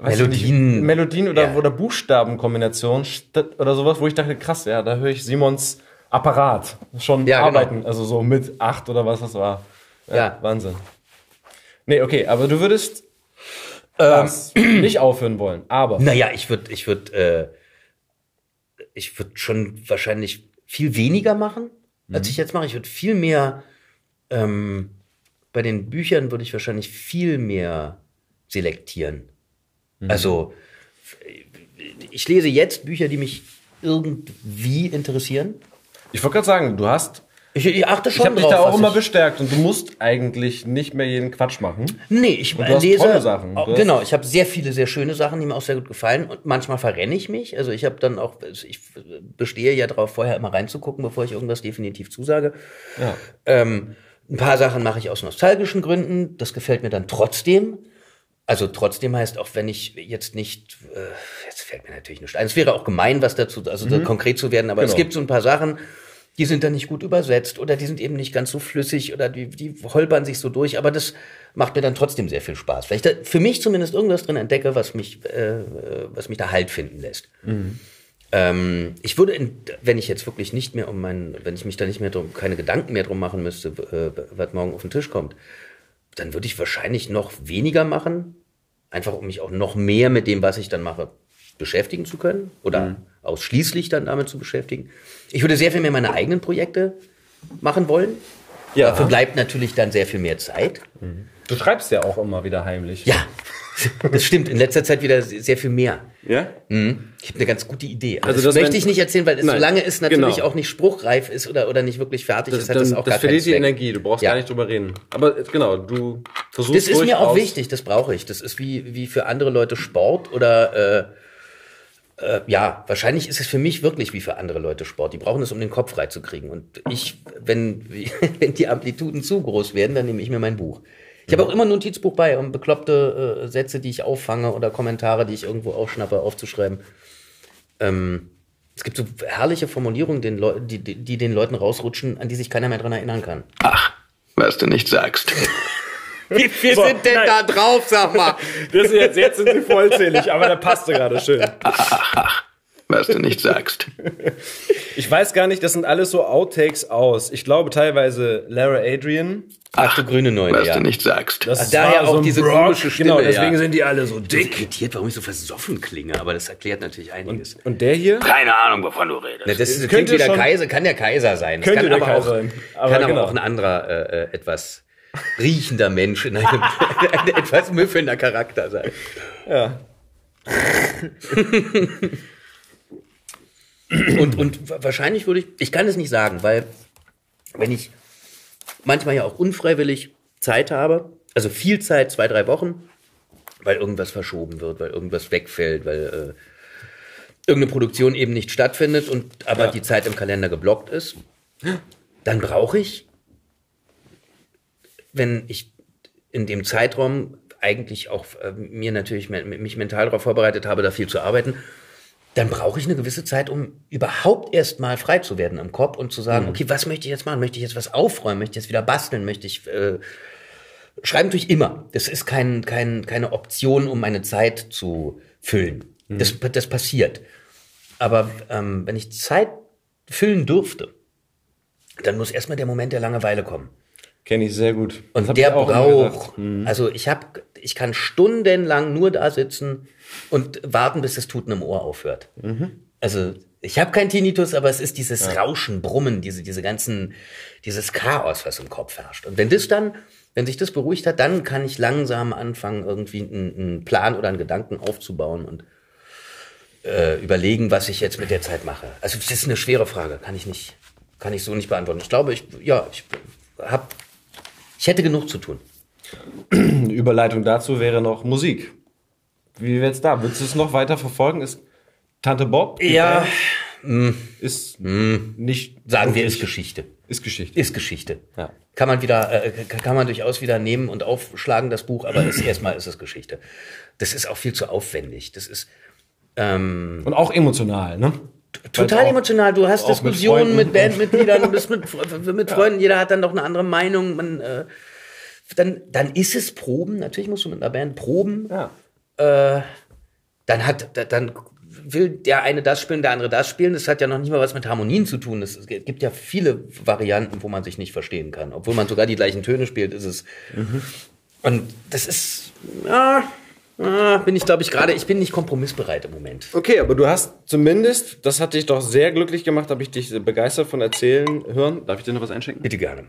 Melodien. nicht, Melodien oder, Ja. oder Buchstabenkombinationen statt- oder sowas, wo ich dachte, krass, ja, da höre ich Simons Apparat schon Ja, genau. arbeiten. Also so mit acht oder was das war. Ja. Wahnsinn. Nee, okay, aber du würdest das nicht aufhören wollen. Aber Naja, ich würde, ich würde, äh, ich würde schon wahrscheinlich viel weniger machen, als ich jetzt mache. Ich würde viel mehr, ähm, bei den Büchern würde ich wahrscheinlich viel mehr selektieren. Also, ich lese jetzt Bücher, die mich irgendwie interessieren. ich wollte gerade sagen, du hast. Ich, ich achte schon Ich habe dich drauf, da auch immer ich, bestärkt und du musst eigentlich nicht mehr jeden Quatsch machen. Nee, ich Und du hast lese. tolle Sachen. Du genau, ich habe sehr viele sehr schöne Sachen, die mir auch sehr gut gefallen. Und manchmal verrenne ich mich. Also ich habe dann auch, ich bestehe ja darauf, vorher immer reinzugucken, bevor ich irgendwas definitiv zusage. Ja. Ähm, ein paar Sachen mache ich aus nostalgischen Gründen. Das gefällt mir dann trotzdem. Also trotzdem heißt auch, wenn ich jetzt nicht, äh, jetzt fällt mir natürlich nicht ein. Es wäre auch gemein, was dazu, also da konkret zu werden, aber es Genau. gibt so ein paar Sachen, die sind dann nicht gut übersetzt oder die sind eben nicht ganz so flüssig oder die, die holpern sich so durch, aber das macht mir dann trotzdem sehr viel Spaß. Weil ich da für mich zumindest irgendwas drin entdecke, was mich, äh, was mich da Halt finden lässt. Ähm, ich würde, in, wenn ich jetzt wirklich nicht mehr um meinen, wenn ich mich da nicht mehr drum, keine Gedanken mehr drum machen müsste, äh, was morgen auf den Tisch kommt, dann würde ich wahrscheinlich noch weniger machen, einfach um mich auch noch mehr mit dem, was ich dann mache, beschäftigen zu können oder ausschließlich dann damit zu beschäftigen. Ich würde sehr viel mehr meine eigenen Projekte machen wollen. Ja. Dafür bleibt natürlich dann sehr viel mehr Zeit. Du schreibst ja auch immer wieder heimlich. Ja, das stimmt. In letzter Zeit wieder sehr viel mehr. Ja? Mhm. Ich habe eine ganz gute Idee. Aber Also das, das, möchte ich nicht erzählen, weil es, Nein, solange es natürlich genau. auch nicht spruchreif ist oder, oder nicht wirklich fertig Das, ist, hat dann, das das, auch gar keinen verliert die. Energie, du brauchst Ja. gar nicht drüber reden. Aber genau, du versuchst Das ist mir auch wichtig, das brauche ich. Das ist wie, wie für andere Leute Sport oder äh, äh, ja, wahrscheinlich ist es für mich wirklich wie für andere Leute Sport. Die brauchen es, um den Kopf freizukriegen. Und ich, wenn, wenn die Amplituden zu groß werden, dann nehme ich mir mein Buch. Ich habe auch immer ein Notizbuch bei, um bekloppte äh, Sätze, die ich auffange oder Kommentare, die ich irgendwo aufschnappe, aufzuschreiben. Ähm, es gibt so herrliche Formulierungen, den die, die, die den Leuten rausrutschen, an die sich keiner mehr dran erinnern kann. Ach, was du nicht sagst. Wie viel So, sind denn nein. da drauf, sag mal? Das ist jetzt, jetzt sind sie vollzählig, aber der passte gerade schön. Was du nicht sagst. Ich weiß gar nicht, das sind alles so Outtakes aus. Ich glaube teilweise Lara Adrian. Ach du grüne Neune, Was ja. du nicht sagst. Das Ach, daher war auch ein diese Brock. komische Stimme, Genau, deswegen ja. sind die alle so Dick. dick. irritiert, warum ich so versoffen klinge, aber das erklärt natürlich einiges. Und der hier? Keine Ahnung, wovon du redest. Na, das klingt könnte wie der schon- Kaiser, kann der Kaiser sein. Das Könnte kann der aber Kaiser auch, sein. Aber kann aber genau. auch ein anderer, äh, äh, etwas riechender Mensch in einem, ein etwas müffelnder Charakter sein. Ja. Und, und wa- wahrscheinlich würde ich, ich kann es nicht sagen, weil wenn ich manchmal ja auch unfreiwillig Zeit habe, also viel Zeit, zwei, drei Wochen, weil irgendwas verschoben wird, weil irgendwas wegfällt, weil äh, irgendeine Produktion eben nicht stattfindet und aber die Zeit im Kalender geblockt ist, dann brauche ich, wenn ich in dem Zeitraum eigentlich auch äh, mir natürlich mich mental darauf vorbereitet habe, da viel zu arbeiten, dann brauche ich eine gewisse Zeit, um überhaupt erst mal frei zu werden im Kopf und zu sagen, okay, was möchte ich jetzt machen? Möchte ich jetzt was aufräumen? Möchte ich jetzt wieder basteln? Möchte ich äh, schreiben tue ich immer. Das ist kein, kein, keine Option, um meine Zeit zu füllen. Das, das passiert. Aber ähm, wenn ich Zeit füllen dürfte, dann muss erstmal der Moment der Langeweile kommen. Kenne ich sehr gut. Das Und der braucht, gedacht. also ich habe, ich kann stundenlang nur da sitzen und warten, bis das Tuten im Ohr aufhört. Also ich habe kein Tinnitus, aber es ist dieses Rauschen, Brummen, diese, diese ganzen, dieses Chaos, was im Kopf herrscht. Und wenn das dann, wenn sich das beruhigt hat, dann kann ich langsam anfangen, irgendwie einen, einen Plan oder einen Gedanken aufzubauen und äh, überlegen, was ich jetzt mit der Zeit mache. Also das ist eine schwere Frage, kann ich nicht, kann ich so nicht beantworten. Ich glaube, ich, ja, ich habe, ich hätte genug zu tun. Eine Überleitung dazu wäre noch Musik. Wie wird's da? Willst du es noch weiter verfolgen? Ist Tante Bob? Ja, Band, Ist nicht. sagen wir, ist Geschichte. Ist Geschichte. Ist Geschichte. Ja. Kann man wieder, äh, kann kann man durchaus wieder nehmen und aufschlagen, das Buch, aber ist, erstmal ist es Geschichte. Das ist auch viel zu aufwendig. Das ist ähm, Und auch emotional, ne? Total emotional. Du hast mit Diskussionen mit, und- Bandmitgliedern, du bist mit, mit Freunden, jeder hat dann doch eine andere Meinung. Man, äh, dann, dann ist es Proben, natürlich musst du mit einer Band proben. Ja. dann hat, da- dann will der eine das spielen, der andere das spielen. Das hat ja noch nicht mal was mit Harmonien zu tun. Es gibt ja viele Varianten, wo man sich nicht verstehen kann. Obwohl man sogar die gleichen Töne spielt, ist es. Und das ist, ja, ja, bin ich glaube ich gerade, ich bin nicht kompromissbereit im Moment. Okay, aber du hast zumindest, das hat dich doch sehr glücklich gemacht, habe ich dich begeistert von erzählen hören. Darf ich dir noch was einschenken? Bitte gerne.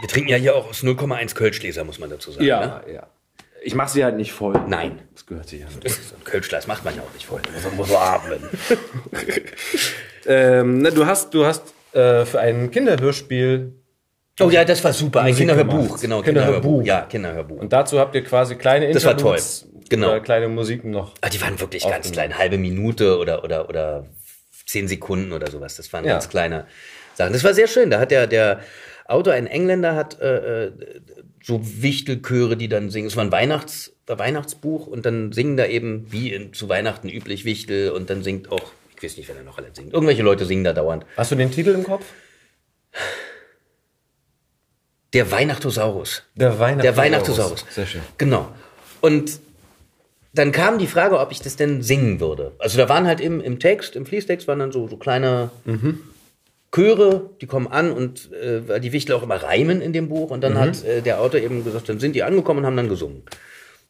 Wir trinken ja hier auch aus 0,1 Kölschgläser, muss man dazu sagen. Ne? ja. Ich mache sie halt nicht voll. Nein. Das gehört sich ja nicht. Das ist ein Kölschglas macht man ja auch nicht voll. Man muss so atmen. Ähm, ne, du hast, du hast äh, für ein Kinderhörspiel Oh ja, das war super. Ein Kinderhörbuch, genau. Kinderhörbuch. Ja, Kinderhörbuch. und dazu habt ihr quasi kleine Das war toll. Genau. oder kleine Musiken noch. Ah, die waren wirklich ganz klein, halbe Minute oder oder oder zehn Sekunden oder sowas. Das waren Ja. ganz kleine Sachen. Das war sehr schön. Da hat der der Autor, ein Engländer, hat äh, äh, so Wichtelchöre, die dann singen. Es war ein Weihnachts ein Weihnachtsbuch und dann singen da eben wie in, zu Weihnachten üblich Wichtel und dann singt auch ich weiß nicht, wer da noch alles singt. Irgendwelche Leute singen da dauernd. Hast du den Titel im Kopf? Der Weihnachtosaurus. Der Weihnachtsosaurus. Der Weihnachtosaurus. Sehr schön. Genau. Und dann kam die Frage, ob ich das denn singen würde. Also da waren halt im, im Text, im Fließtext waren dann so, so kleine Chöre, die kommen an und äh, die Wichtel auch immer reimen in dem Buch. Und dann hat äh, der Autor eben gesagt, dann sind die angekommen und haben dann gesungen.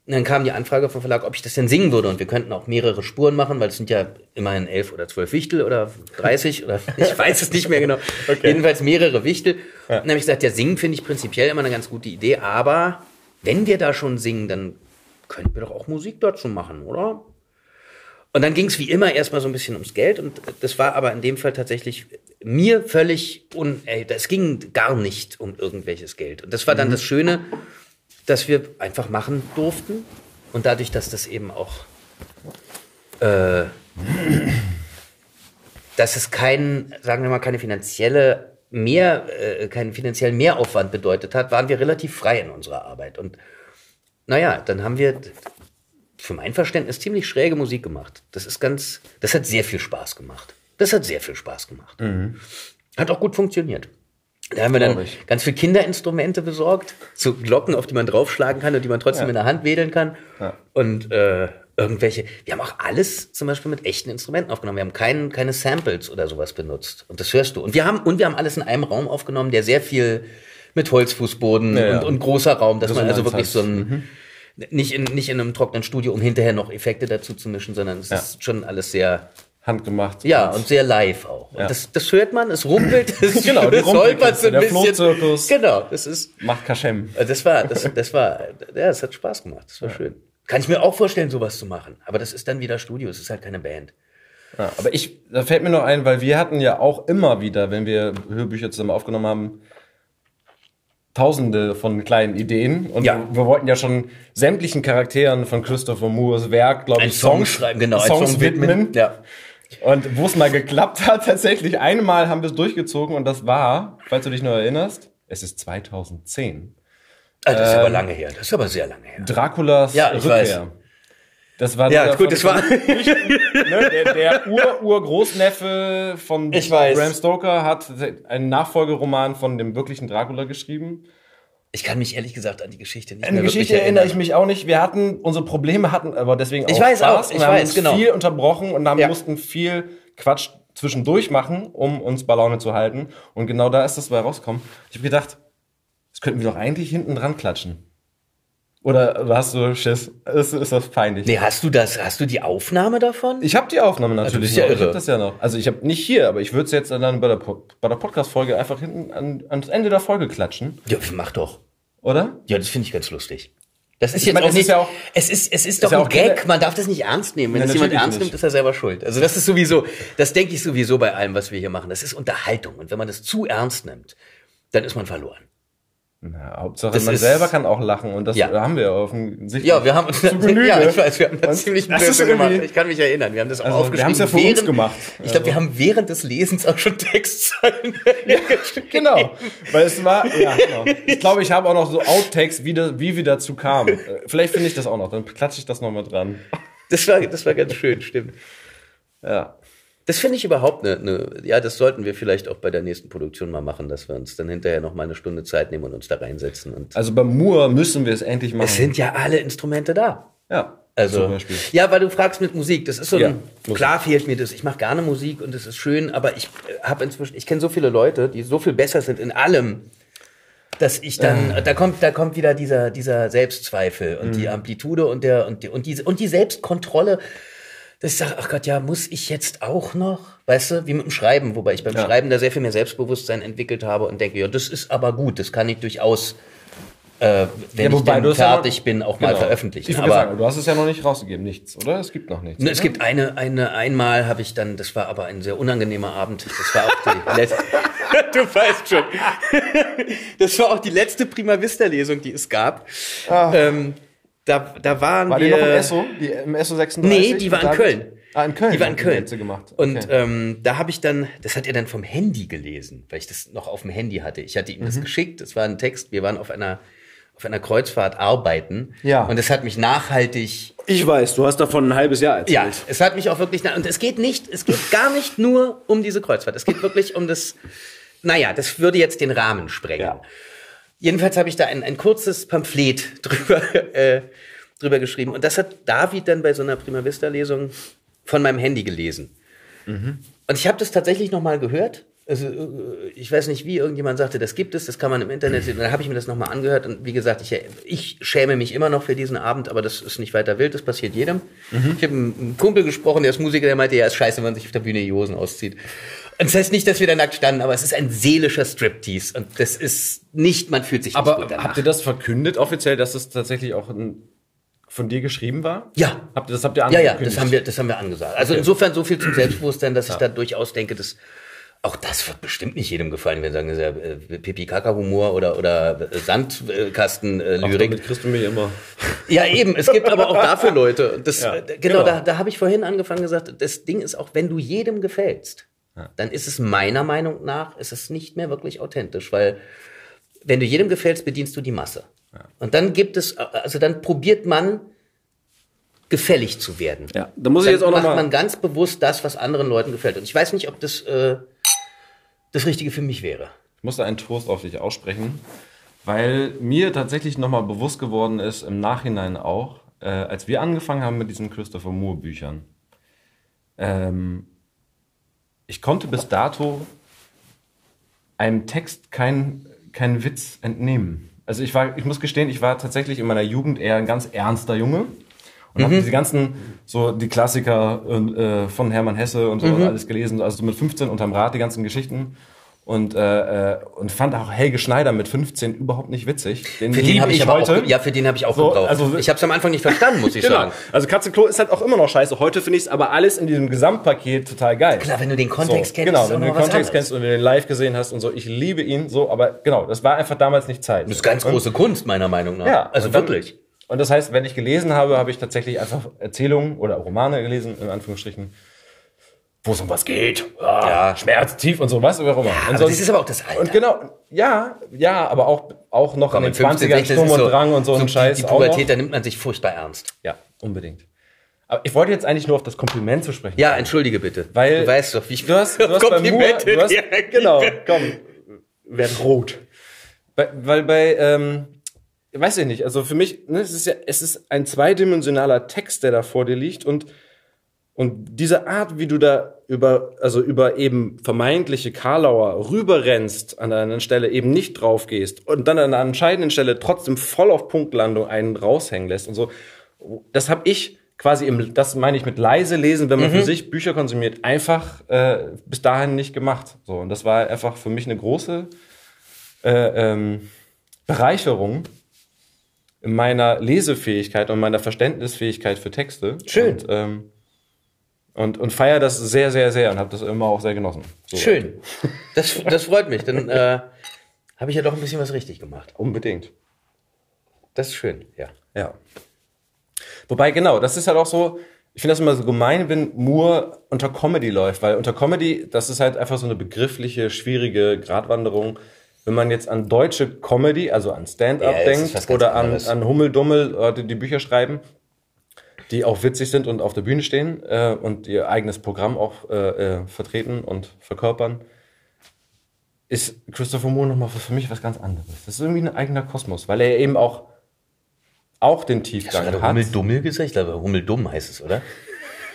Und dann kam die Anfrage vom Verlag, ob ich das denn singen würde. Und wir könnten auch mehrere Spuren machen, weil es sind ja immerhin elf oder zwölf Wichtel oder 30 oder ich weiß es nicht mehr genau. Jedenfalls mehrere Wichtel. Und dann habe ich gesagt, ja, singen finde ich prinzipiell immer eine ganz gute Idee, aber wenn wir da schon singen, dann könnten wir doch auch Musik dazu machen, oder? Und dann ging es wie immer erstmal so ein bisschen ums Geld und das war aber in dem Fall tatsächlich mir völlig un... Ey, das ging gar nicht um irgendwelches Geld. Und das war dann das Schöne, dass wir einfach machen durften und dadurch, dass das eben auch... Äh, dass es kein, sagen wir mal, keine finanzielle mehr, äh, keinen finanziellen Mehraufwand bedeutet hat, waren wir relativ frei in unserer Arbeit. Und naja, dann haben wir für mein Verständnis ziemlich schräge Musik gemacht. Das ist ganz, das hat sehr viel Spaß gemacht. Das hat sehr viel Spaß gemacht. Hat auch gut funktioniert. Da haben wir dann ganz viele Kinderinstrumente besorgt, so Glocken, auf die man draufschlagen kann und die man trotzdem in der Hand wedeln kann. Und äh, irgendwelche, wir haben auch alles zum Beispiel mit echten Instrumenten aufgenommen. Wir haben kein, keine Samples oder sowas benutzt. Und das hörst du. Und wir haben, und wir haben alles in einem Raum aufgenommen, der sehr viel mit Holzfußboden Ja, ja. und, und großer Raum, dass man also wirklich hat. so ein, nicht in, nicht in einem trockenen Studio, um hinterher noch Effekte dazu zu mischen, sondern es ist schon alles sehr, Handgemacht. ja, und sehr live auch. Und Ja. das, das hört man, es rumpelt, es, Genau, holpert so ein der bisschen. Flohzirkus. Genau, das ist, Macht Kaschem. also Das war, das, das war, ja, es hat Spaß gemacht. Das war schön. Kann ich mir auch vorstellen, sowas zu machen. Aber das ist dann wieder Studio. Es ist halt keine Band. Ja, aber ich, da fällt mir noch ein, weil wir hatten ja auch immer wieder, wenn wir Hörbücher zusammen aufgenommen haben, tausende von kleinen Ideen. Und Ja. wir, wollten ja schon sämtlichen Charakteren von Christopher Moores Werk, glaube ich, Song Songs, schreiben, genau, Songs Song widmen. widmen. Ja. Und wo es mal geklappt hat, tatsächlich, einmal haben wir es durchgezogen und das war, falls du dich noch erinnerst, es ist 2010. Also das ist Ähm, aber lange her. Das ist aber sehr lange her. Draculas Ja, ich Rückkehr. weiß. Das war Ja, gut, das war. ne, der, der Ur-Ur-Großneffe von Ich weiß. Bram Stoker hat einen Nachfolgeroman von dem wirklichen Dracula geschrieben. Ich kann mich ehrlich gesagt an die Geschichte nicht An die Geschichte erinnere ich erinnern. mich auch nicht. Wir hatten unsere Probleme, hatten aber deswegen auch Ich weiß Spaß auch, und ich haben weiß, uns genau. viel unterbrochen und haben, Ja. mussten viel Quatsch zwischendurch machen, um uns bei Laune zu halten. Und genau da ist das bei rausgekommen. Ich habe gedacht, das könnten wir doch eigentlich hinten dran klatschen. Oder, hast du Schiss? Ist, ist das peinlich? Nee, hast du das, hast du die Aufnahme davon? Ich habe die Aufnahme natürlich bist ja. Ich habe das ja noch. Also ich habe nicht hier, aber ich würde es jetzt dann bei der, Po- der Podcast-Folge einfach hinten an, ans Ende der Folge klatschen, Ja, mach doch. Oder? Ja, das finde ich ganz lustig. Das ist Ich jetzt meine, auch es nicht, ist ja auch- es ist, es ist ist doch ja ein Gag, keine- man darf das nicht ernst nehmen. Wenn das jemand ernst nimmt, nicht. ist er selber schuld. Also das ist sowieso, das denke ich sowieso bei allem, was wir hier machen. Das ist Unterhaltung. Und wenn man das zu ernst nimmt, dann ist man verloren. Na, Hauptsache, Das man selber kann auch lachen und das Ja. haben wir offensichtlich. Ja, wir haben uns, Zu Genüge. ja, ich weiß, wir haben das Und ziemlich Blödsinn gemacht. Ich kann mich erinnern. Wir haben das auch Also, wir aufgeschrieben. haben's ja für uns während- gemacht. Ich glaube, wir haben während des Lesens auch schon Textzeilen. Genau, weil es war, ja, genau. Ich glaube, ich habe auch noch so Outtakes, wie, das, wie wir dazu kamen. Äh, Vielleicht finde ich das auch noch, dann klatsche ich das noch mal dran. Das war, das war ganz schön, stimmt. Ja. Das finde ich überhaupt eine, eine, ja, das sollten wir vielleicht auch bei der nächsten Produktion mal machen, dass wir uns dann hinterher noch mal eine Stunde Zeit nehmen und uns da reinsetzen. Und Also beim Moore müssen wir es endlich machen. es sind ja alle Instrumente da. ja, Also, ja, weil du fragst mit Musik, das ist so ein, Ja, Musik. klar fehlt mir das. Ich mache gerne Musik und es ist schön, aber ich habe inzwischen, ich kenne so viele Leute, die so viel besser sind in allem, dass ich dann, Äh. da kommt, da kommt wieder dieser, dieser Selbstzweifel und Mhm. die Amplitude und der, und die, und die, und die Selbstkontrolle, dass ich sage, ach Gott, ja, muss ich jetzt auch noch? Weißt du, wie mit dem Schreiben, wobei ich beim Ja. Schreiben da sehr viel mehr Selbstbewusstsein entwickelt habe und denke, ja, das ist aber gut, das kann ich durchaus, äh, wenn Ja, ich dann ja fertig noch- bin, auch mal Genau. veröffentlichen. Ich aber sagen, du hast es ja noch nicht rausgegeben, nichts, oder? Es gibt noch nichts. Ne, es gibt eine, eine, einmal habe ich dann, das war aber ein sehr unangenehmer Abend. Das war auch die letzte. du weißt schon. Das war auch die letzte Prima Vista Lesung, die es gab. Ähm, da, da waren War die wir. noch im Esso? Die, Im Esso 36? Nee, die war in? Köln. Ah, in Köln. Die war in Köln. gemacht. Und Okay. ähm, da habe ich dann, das hat er dann vom Handy gelesen, weil ich das noch auf dem Handy hatte. Ich hatte ihm Mhm. das geschickt. Das war ein Text. Wir waren auf einer auf einer Kreuzfahrt arbeiten. Ja. Und es hat mich nachhaltig Ich weiß, du hast davon ein halbes Jahr erzählt. ja, es hat mich auch wirklich, na- und es geht nicht, es geht gar nicht nur um diese Kreuzfahrt. Es geht wirklich um das, naja, das würde jetzt den Rahmen sprengen. Ja. Jedenfalls habe ich da ein, ein kurzes Pamphlet drüber, äh, drüber geschrieben. Und das hat David dann bei so einer Prima Vista Lesung von meinem Handy gelesen. Und ich habe das tatsächlich nochmal gehört. Also, äh, ich weiß nicht, wie irgendjemand sagte, das gibt es, das kann man im Internet sehen. Und dann habe ich mir das nochmal angehört. Und wie gesagt, ich, ich schäme mich immer noch für diesen Abend, aber das ist nicht weiter wild, das passiert jedem. Ich habe mit einem Kumpel gesprochen, der ist Musiker, der meinte, ja, ist scheiße, wenn man sich auf der Bühne die Hosen auszieht. Und das heißt nicht, dass wir da nackt standen, aber es ist ein seelischer Striptease. Und das ist nicht, man fühlt sich nicht Aber gut danach. habt ihr das verkündet offiziell, dass es tatsächlich auch ein, von dir geschrieben war? Ja. Habt ihr, das habt ihr Ja, ja, angekündigt? das haben wir, das haben wir angesagt. Also insofern so viel zum Selbstbewusstsein, dass ich da durchaus denke, dass auch das wird bestimmt nicht jedem gefallen, wenn wir sagen, das ist ja äh, Pipi-Kaka-Humor oder, oder äh, Sandkasten-Lyrik. damit kriegst du mich immer. Ja, eben. Es gibt aber auch dafür Leute. Das, Ja, äh, genau, genau. da, da habe ich vorhin angefangen gesagt, das Ding ist auch, wenn du jedem gefällst, dann ist es meiner Meinung nach, ist es nicht mehr wirklich authentisch, weil wenn du jedem gefällst, bedienst du die Masse. Und dann gibt es, also dann probiert man gefällig zu werden. Ja, da muss ich jetzt auch noch macht mal- man ganz bewusst das, was anderen Leuten gefällt. Und ich weiß nicht, ob das äh, das Richtige für mich wäre. Ich musste einen Toast auf dich aussprechen, weil mir tatsächlich nochmal bewusst geworden ist, im Nachhinein auch, äh, als wir angefangen haben mit diesen Christopher Moore Büchern, ähm, ich konnte bis dato einem Text keinen keinen Witz entnehmen. Also ich war, ich muss gestehen, ich war tatsächlich in meiner Jugend eher ein ganz ernster Junge und habe diese ganzen so die Klassiker äh, von Hermann Hesse und so alles gelesen, also so mit 15 unterm Rad die ganzen Geschichten und äh, äh, und fand auch Helge Schneider mit 15 überhaupt nicht witzig. Den Für den habe ich, ich heute. auch, ja, für den habe ich auch So, gebraucht. also- ich habe es am Anfang nicht verstanden, muss ich Genau. sagen. Also Katzenklo ist halt auch immer noch scheiße. Heute finde ich es aber alles in diesem Gesamtpaket total geil. Klar, wenn du den Kontext so, kennst, Genau, wenn du den Kontext kennst und wenn du den live gesehen hast und so. Ich liebe ihn so, aber genau, das war einfach damals nicht Zeit. Das ist ganz Und- große Kunst, meiner Meinung nach. Ja, also wirklich. Und das heißt, wenn ich gelesen habe, habe ich tatsächlich einfach Erzählungen oder Romane gelesen, in Anführungsstrichen, wo es um was geht. Ah, Ja. Schmerz, tief und so, was auch immer. und aber sonst- das ist aber auch das Alter. Und genau, ja, ja, aber auch, auch noch Komm, in den mit 15, 20ern 16 Sturm und so- Drang und so, ein die- Scheiß. Die. Pubertät, da nimmt man sich furchtbar ernst. Ja, unbedingt. Aber ich wollte jetzt eigentlich nur auf das Kompliment zu sprechen. Ja, entschuldige bitte. Weil du weißt doch, wie ich du hast, du hast bei Moore, Komplimente du hast, reagiere. genau, komm, werd rot. Bei, weil bei, ähm, weiß ich nicht, also für mich, ne, es ist ja, es ist ein zweidimensionaler Text, der da vor dir liegt und und diese Art, wie du da über, also über eben vermeintliche Karlauer rüberrennst, an einer Stelle eben nicht drauf gehst und dann an einer entscheidenden Stelle trotzdem voll auf Punktlandung einen raushängen lässt und so, das habe ich quasi im, das meine ich mit leise lesen, wenn man für sich Bücher konsumiert, einfach äh, bis dahin nicht gemacht. So und das war einfach für mich eine große äh, ähm, Bereicherung in meiner Lesefähigkeit und meiner Verständnisfähigkeit für Texte. Schön. Und, ähm, und, und feier das sehr, sehr, sehr und habe das immer auch sehr genossen. So. Schön. Das, das freut mich. Dann äh, habe ich ja doch ein bisschen was richtig gemacht. Unbedingt. Das ist schön, ja. Ja. Wobei, genau, das ist halt auch so, ich finde das immer so gemein, wenn Moore unter Comedy läuft, weil unter Comedy, das ist halt einfach so eine begriffliche, schwierige Gratwanderung. Wenn man jetzt an deutsche Comedy, also an Stand-up Ja, denkt oder an, an Hummeldummel, Leute, die Bücher schreiben, die auch witzig sind und auf der Bühne stehen äh, und ihr eigenes Programm auch äh, äh, vertreten und verkörpern, ist Christopher Moore nochmal für mich was ganz anderes. Das ist irgendwie ein eigener Kosmos, weil er eben auch, auch den Hast du Tiefgang gerade hat. Hummeldummel gesagt? Ich glaube, Hummeldumm heißt es, oder?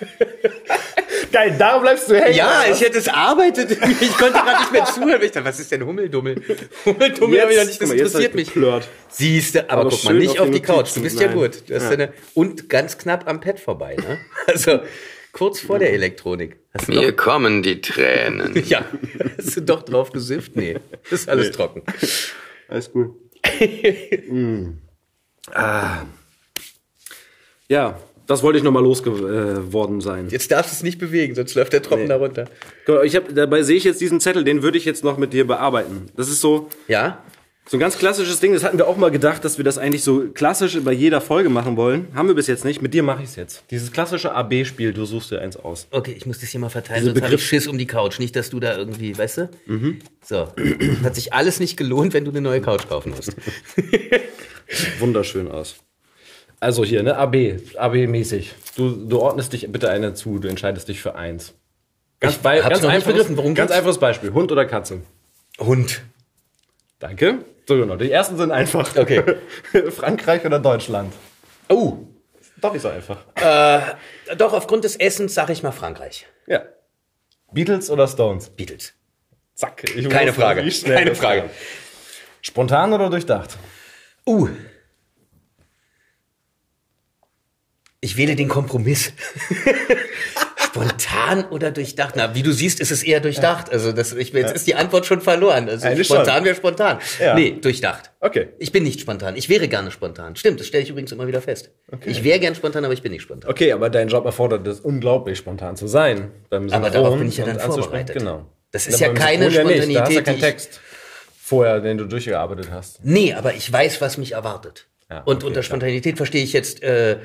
Geil, da bleibst du hängen. Ja, ich hätte es arbeitet. Ich konnte gerade nicht mehr zuhören. Ich dachte, was ist denn Hummeldummel? Hummeldummel habe ich noch nicht, das mal, interessiert mich. geplört. Siehste, aber, Aber guck mal, nicht auf auf die Couch. Du bist ja Nein. gut. Du hast Ja. Eine, und ganz knapp am Pad vorbei, ne? Also kurz vor der Elektronik. Hast du Mir kommen die Tränen. ja, hast du doch drauf gesifft? Nee, ist alles trocken. Alles gut. Ja, das wollte ich nochmal losgeworden sein. Jetzt darfst du es nicht bewegen, sonst läuft der Tropfen da runter. Ich hab, dabei sehe ich jetzt diesen Zettel, den würde ich jetzt noch mit dir bearbeiten. Das ist so, Ja? so ein ganz klassisches Ding. Das hatten wir auch mal gedacht, dass wir das eigentlich so klassisch bei jeder Folge machen wollen. Haben wir bis jetzt nicht. Mit dir mache ich es jetzt. Dieses klassische AB-Spiel, du suchst dir eins aus. Okay, ich muss das hier mal verteilen, Diese sonst habe ich Schiss um die Couch. Nicht, dass du da irgendwie, weißt du? So. Hat sich alles nicht gelohnt, wenn du eine neue Couch kaufen musst. Wunderschön aus. Also hier, ne? AB. AB-mäßig. Du, du ordnest dich bitte eine zu, du entscheidest dich für eins. Ganz, Ich bei, ganz, einfaches, ganz einfaches Beispiel. Hund oder Katze? Hund. Danke. So genau. Die ersten sind einfach. Okay. Frankreich oder Deutschland? Oh. Doch nicht so einfach. Doch, aufgrund des Essens sage ich mal Frankreich. Ja. Beatles oder Stones? Beatles. Zack. Ich Keine wusste, Frage. Keine Frage. Spontan oder durchdacht? Uh. Ich wähle den Kompromiss. Spontan oder durchdacht? Na, wie du siehst, ist es eher durchdacht. Also das, ich, jetzt ist die Antwort schon verloren. Also Eigentlich spontan schon. wäre spontan. Ja. Nee, durchdacht. Okay. Ich bin nicht spontan. Ich wäre gerne spontan. Stimmt, das stelle ich übrigens immer wieder fest. Ich wäre gern spontan, aber ich bin nicht spontan. Okay, aber dein Job erfordert es unglaublich spontan zu sein. Beim Aber darauf bin ich ja dann und vorbereitet. Genau. Das ist ja beim keine Synchron nicht. Da hast Spontanität, keinen Text vorher, den du durchgearbeitet hast. Nee, aber ich weiß, was mich erwartet. Ja, und okay, unter klar. Spontanität verstehe ich jetzt, äh,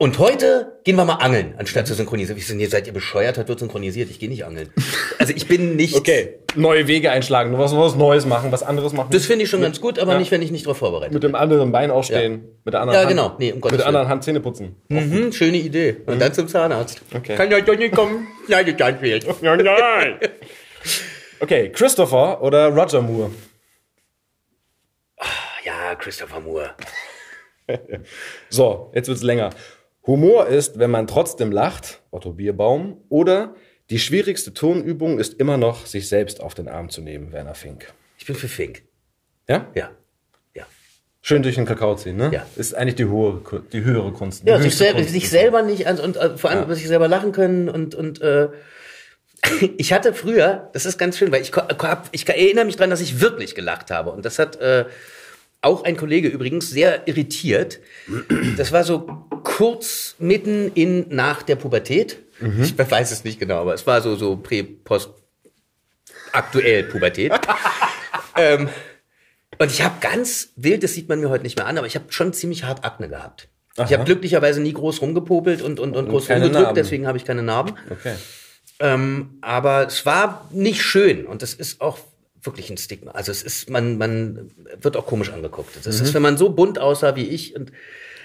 und heute gehen wir mal angeln, anstatt zu synchronisieren. Wie ist denn hier, seid ihr bescheuert, hat wird synchronisiert, ich gehe nicht angeln. Also ich bin nicht. Okay, neue Wege einschlagen, was, was Neues machen, was anderes machen. Das finde ich schon ganz gut, aber Ja. nicht, wenn ich nicht darauf vorbereitet mit dem anderen Bein aufstehen, mit der anderen Ja, Hand, genau. Nee, um Gottes mit der anderen. Hand Zähne putzen. Mhm, schöne Idee. Und dann zum Zahnarzt. Okay. Kann ja doch nicht kommen, schneidet dann fehlt. Ja, nein. Okay, Christopher oder Roger Moore? Ja, Christopher Moore. So, jetzt wird's länger. Humor ist, wenn man trotzdem lacht, Otto Bierbaum, oder die schwierigste Tonübung ist immer noch, sich selbst auf den Arm zu nehmen, Werner Fink. Ich bin für Fink. Ja? Ja. Ja. Schön durch den Kakao ziehen, ne? Ja. Ist eigentlich die, hohe, die höhere Kunst. Ja, die sich, höchste sel Kunst. sich selber nicht an, und äh, vor allem über sich selber lachen können und und äh, ich hatte früher, das ist ganz schön, weil ich, ich erinnere mich dran, dass ich wirklich gelacht habe und das hat äh, auch ein Kollege übrigens sehr irritiert. Das war so kurz mitten in nach der Pubertät. Ich weiß es nicht genau, aber es war so so prä post aktuell Pubertät. ähm, und ich habe ganz wild, das sieht man mir heute nicht mehr an, aber ich habe schon ziemlich hart Akne gehabt. Ich habe glücklicherweise nie groß rumgepopelt und, und, und groß keine rumgedrückt, Narben. deswegen habe ich keine Narben. Okay. Ähm, aber es war nicht schön und das ist auch wirklich ein Stigma. Also es ist, man, man wird auch komisch angeguckt. Das Mhm. ist, wenn man so bunt aussah wie ich und,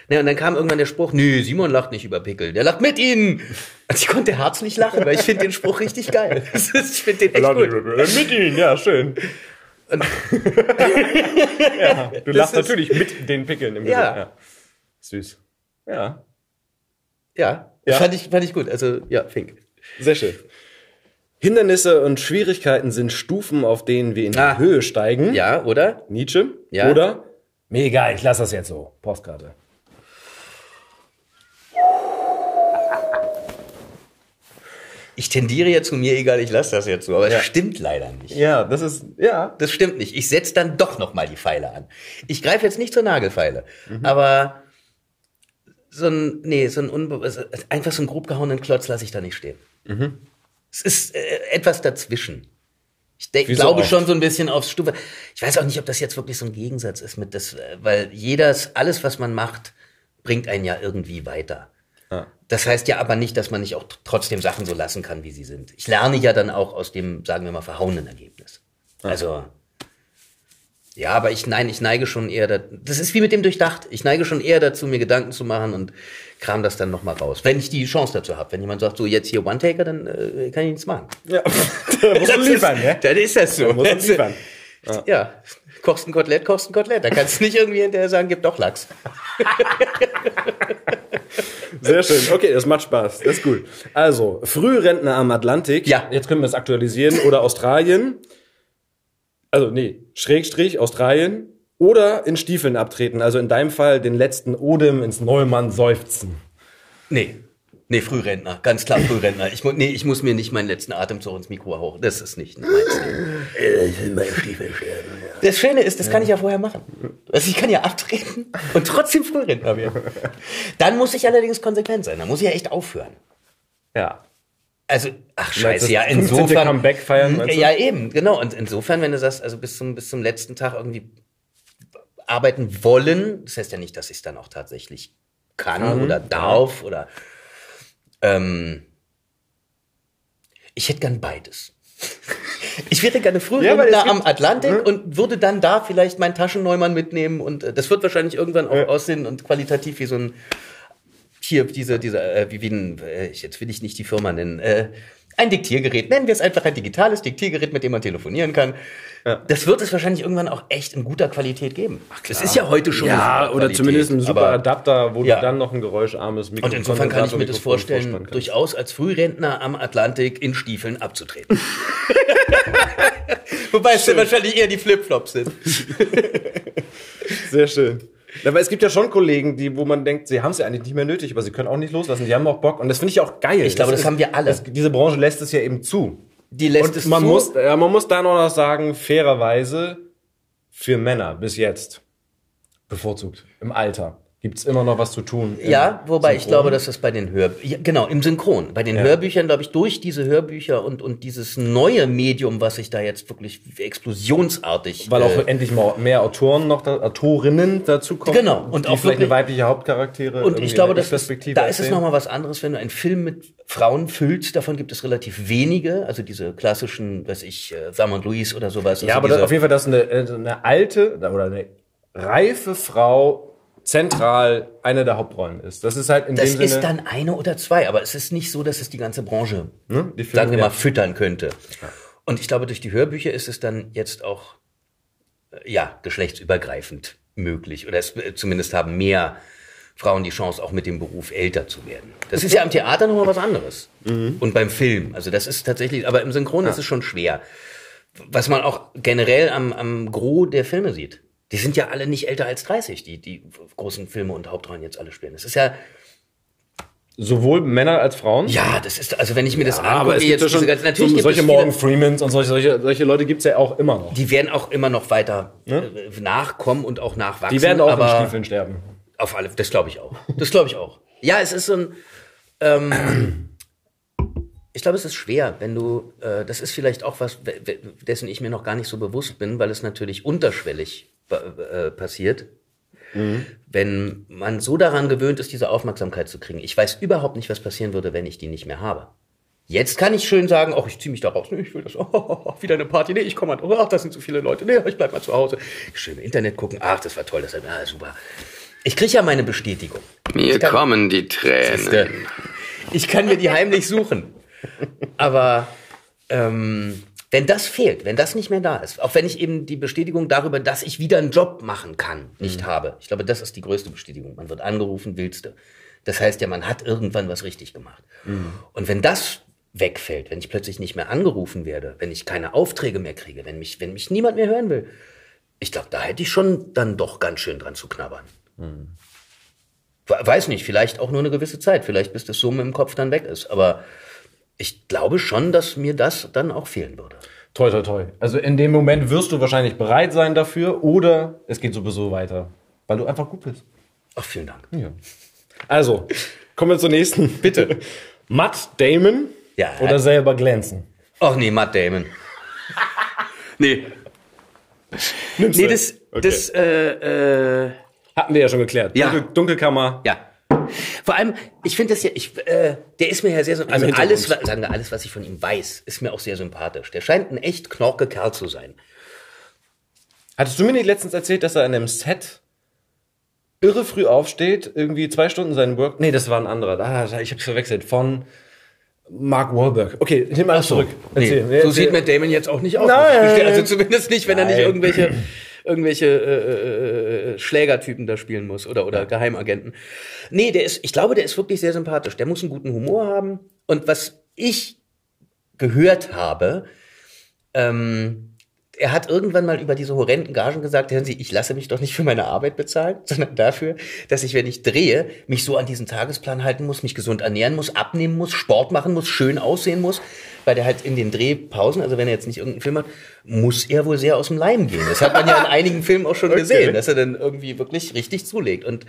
ne, und dann kam irgendwann der Spruch, nee, Simon lacht nicht über Pickel, der lacht mit ihnen. Und ich konnte herzlich lachen, weil ich finde den Spruch richtig geil. Das ist, ich finde den echt gut. Mit ihnen, ja, schön. ja, du lachst ist- natürlich mit den Pickeln im Ja. Gesicht. Süß. Ja, Ja, Ja. Fand, ich, fand ich gut. Also, ja, Fink. sehr schön. Hindernisse und Schwierigkeiten sind Stufen, auf denen wir in die Ah. Höhe steigen. Ja, oder? Nietzsche. Ja. Oder? Mir egal, ich lasse das jetzt so. Postkarte. Ich tendiere ja zu mir, egal, ich lasse das jetzt so, aber Ja. es stimmt leider nicht. Ja, das ist, ja. Das stimmt nicht. Ich setze dann doch noch mal die Pfeile an. Ich greife jetzt nicht zur Nagelfeile, aber so ein, nee, so ein unbe also einfach so einen grob gehauenen Klotz lasse ich da nicht stehen. Es ist äh, etwas dazwischen. Ich denk, so glaube oft. schon so ein bisschen aufs Stufe. Ich weiß auch nicht, ob das jetzt wirklich so ein Gegensatz ist mit das, äh, weil jedes, alles, was man macht, bringt einen ja irgendwie weiter. Das heißt ja aber nicht, dass man nicht auch trotzdem Sachen so lassen kann, wie sie sind. Ich lerne ja dann auch aus dem, sagen wir mal, verhauenen Ergebnis. Also, ja, aber ich, nein, ich neige schon eher, da, das ist wie mit dem Durchdacht. Ich neige schon eher dazu, mir Gedanken zu machen und kram das dann nochmal raus. Wenn ich die Chance dazu habe. Wenn jemand sagt, so jetzt hier One-Taker, dann äh, kann ich nichts machen. ja. da musst du liefern, ist, ja? Dann ist das so. musst du Das- liefern. Ja, kochst ein Kotelett, kochst ein Kotelett. Da kannst du nicht irgendwie hinterher sagen, gib doch Lachs. Sehr schön. Okay, das macht Spaß. Das ist gut. Also, Frührentner am Atlantik. Ja. Jetzt können wir es aktualisieren. Oder Australien. Also, nee, Schrägstrich, Australien. Oder in Stiefeln abtreten. Also in deinem Fall den letzten Odem ins Neumann seufzen. Nee. Nee, Frührentner, ganz klar Frührentner. Ich, mu nee, ich muss mir nicht meinen letzten Atemzug ins Mikro hauchen. Das ist nicht meins. Das Schöne ist, das kann ich ja vorher machen. Also ich kann ja abtreten und trotzdem Frührentner werden. Dann muss ich allerdings konsequent sein. Dann muss ich ja echt aufhören. Ja. Also, ach scheiße, ja, 15. insofern. Comeback feiern, du? Ja, eben, genau. Und insofern, wenn du sagst, also bis zum, bis zum letzten Tag irgendwie arbeiten wollen, das heißt ja nicht, dass ich es dann auch tatsächlich kann oder darf oder ähm, ich hätte gern beides. Ich wäre gerne Ja, es Frührentner gibt- am Atlantik und würde dann da vielleicht meinen Taschenneumann mitnehmen und äh, das wird wahrscheinlich irgendwann auch aussehen und qualitativ wie so ein hier diese diese äh, wie wie ein äh, jetzt will ich nicht die Firma nennen äh, ein Diktiergerät. Nennen wir es einfach ein digitales Diktiergerät mit dem man telefonieren kann das wird es wahrscheinlich irgendwann auch echt in guter Qualität geben das ist ja heute schon Ja, eine oder zumindest ein super Adapter, wo Ja. du dann noch ein geräuscharmes Mikrofon und insofern kann ich mir das vorstellen, durchaus als Frührentner am Atlantik in Stiefeln abzutreten. Wobei es dann wahrscheinlich eher die Flipflops sind. Sehr schön. Aber es gibt ja schon Kollegen, die, wo man denkt, sie haben es ja eigentlich nicht mehr nötig, aber sie können auch nicht loslassen. Die haben auch Bock und das finde ich auch geil. Ich glaube, das haben wir alle. Das, diese Branche lässt es ja eben zu. Die lässt Und es man zu. muss, ja, man muss da noch sagen, fairerweise für Männer bis jetzt bevorzugt im Alter gibt's immer noch was zu tun. Ja, wobei ich Synchron. glaube, dass das bei den Hör ja, genau im Synchron, bei den Ja. Hörbüchern, glaube ich, durch diese Hörbücher und und dieses neue Medium, was sich da jetzt wirklich explosionsartig weil auch äh, endlich mal mehr Autoren noch, da, Autorinnen dazu kommen. Genau. Und auch vielleicht wirklich- eine weibliche Hauptcharaktere. Und ich glaube, der das da ist es nochmal was anderes, wenn du einen Film mit Frauen füllst. Davon gibt es relativ wenige. Also diese klassischen, weiß ich, äh, und Louise oder sowas. Ja, also aber das, auf jeden Fall, dass eine, äh, eine alte oder eine reife Frau zentral eine der Hauptrollen ist. Das ist halt in das dem ist Sinne. dann eine oder zwei, aber es ist nicht so, dass es die ganze Branche, ne, die Filme- sagen wir ja. mal, füttern könnte. Und ich glaube, durch die Hörbücher ist es dann jetzt auch, äh, ja, geschlechtsübergreifend möglich. Oder es, äh, zumindest haben mehr Frauen die Chance, auch mit dem Beruf älter zu werden. Das ist ja am Theater nochmal was anderes. Und beim Film. Also das ist tatsächlich, aber im Synchron ist es schon schwer. Was man auch generell am, am Gros der Filme sieht. Die sind ja alle nicht älter als 30, die, die großen Filme und Hauptrollen jetzt alle spielen. Das ist ja, Sowohl Männer als Frauen? ja, das ist, also wenn ich mir das Ah, aber es gibt jetzt ja schon ganzen- natürlich so, gibt solche Morgan Freemans und solche, solche, solche Leute gibt's ja auch immer noch. Die werden auch immer noch weiter äh, nachkommen und auch nachwachsen. Die werden auch in aber Stiefeln sterben. Auf alle, das glaube ich auch. Das glaube ich auch. Ja, es ist so ein. Ähm, ich glaube, es ist schwer, wenn du. Äh, das ist vielleicht auch was, dessen ich mir noch gar nicht so bewusst bin, weil es natürlich unterschwellig äh, passiert. Wenn man so daran gewöhnt ist, diese Aufmerksamkeit zu kriegen. Ich weiß überhaupt nicht, was passieren würde, wenn ich die nicht mehr habe. Jetzt kann ich schön sagen, ach, ich ziehe mich da raus. Nee, ich will das. Oh, wieder eine Party. Nee, ich komme mal. Ach, das sind zu viele Leute. Nee, ich bleib mal zu Hause. Schön im Internet gucken. Ach, das war toll. Das war ah, super. Ich kriege ja meine Bestätigung. Mir kann- kommen die Siehste, Tränen. Ich kann mir die heimlich suchen. Aber ähm, wenn das fehlt, wenn das nicht mehr da ist, auch wenn ich eben die Bestätigung darüber, dass ich wieder einen Job machen kann, nicht habe. Ich glaube, das ist die größte Bestätigung. Man wird angerufen, willst du. Das heißt ja, man hat irgendwann was richtig gemacht. Und wenn das wegfällt, wenn ich plötzlich nicht mehr angerufen werde, wenn ich keine Aufträge mehr kriege, wenn mich, wenn mich niemand mehr hören will, ich glaube, da hätte ich schon dann doch ganz schön dran zu knabbern. We- Weiß nicht, vielleicht auch nur eine gewisse Zeit, vielleicht bis das Summen im Kopf dann weg ist. Aber ich glaube schon, dass mir das dann auch fehlen würde. Toi, toi, toi. Also in dem Moment wirst du wahrscheinlich bereit sein dafür oder es geht sowieso weiter, weil du einfach gut bist. Ach, vielen Dank. Ja. Also, kommen wir zur nächsten. Bitte. Matt Damon Ja. oder selber glänzen? Ach nee, Matt Damon. nee. Nimmst Nee, du? das, Okay. das, äh, äh, hatten wir ja schon geklärt. Ja. Dunkel, Dunkelkammer. ja. Vor allem, ich finde das ja, ich, äh, der ist mir ja sehr, so- also alles, sagen wir, alles, was ich von ihm weiß, ist mir auch sehr sympathisch. Der scheint ein echt knorke Kerl zu sein. Hattest du mir nicht letztens erzählt, dass er an einem Set irre früh aufsteht, irgendwie zwei Stunden seinen Work... Nee, das war ein anderer. Ah, ich hab's verwechselt. Von Mark Wahlberg. Okay, nimm alles zurück. Nee, so Erzähl. sieht Matt Damon jetzt auch nicht aus. Nein. Also zumindest nicht, wenn er nicht Nein. irgendwelche, irgendwelche äh, äh, Schlägertypen da spielen muss oder, oder Geheimagenten. Nee, der ist, ich glaube, der ist wirklich sehr sympathisch. Der muss einen guten Humor haben. Und was ich gehört habe, ähm, er hat irgendwann mal über diese horrenden Gagen gesagt, hören Sie, ich lasse mich doch nicht für meine Arbeit bezahlen, sondern dafür, dass ich, wenn ich drehe, mich so an diesen Tagesplan halten muss, mich gesund ernähren muss, abnehmen muss, Sport machen muss, schön aussehen muss, weil der halt in den Drehpausen, also wenn er jetzt nicht irgendeinen Film hat, muss er wohl sehr aus dem Leim gehen. Das hat man ja in einigen Filmen auch schon gesehen, dass er dann irgendwie wirklich richtig zulegt. Und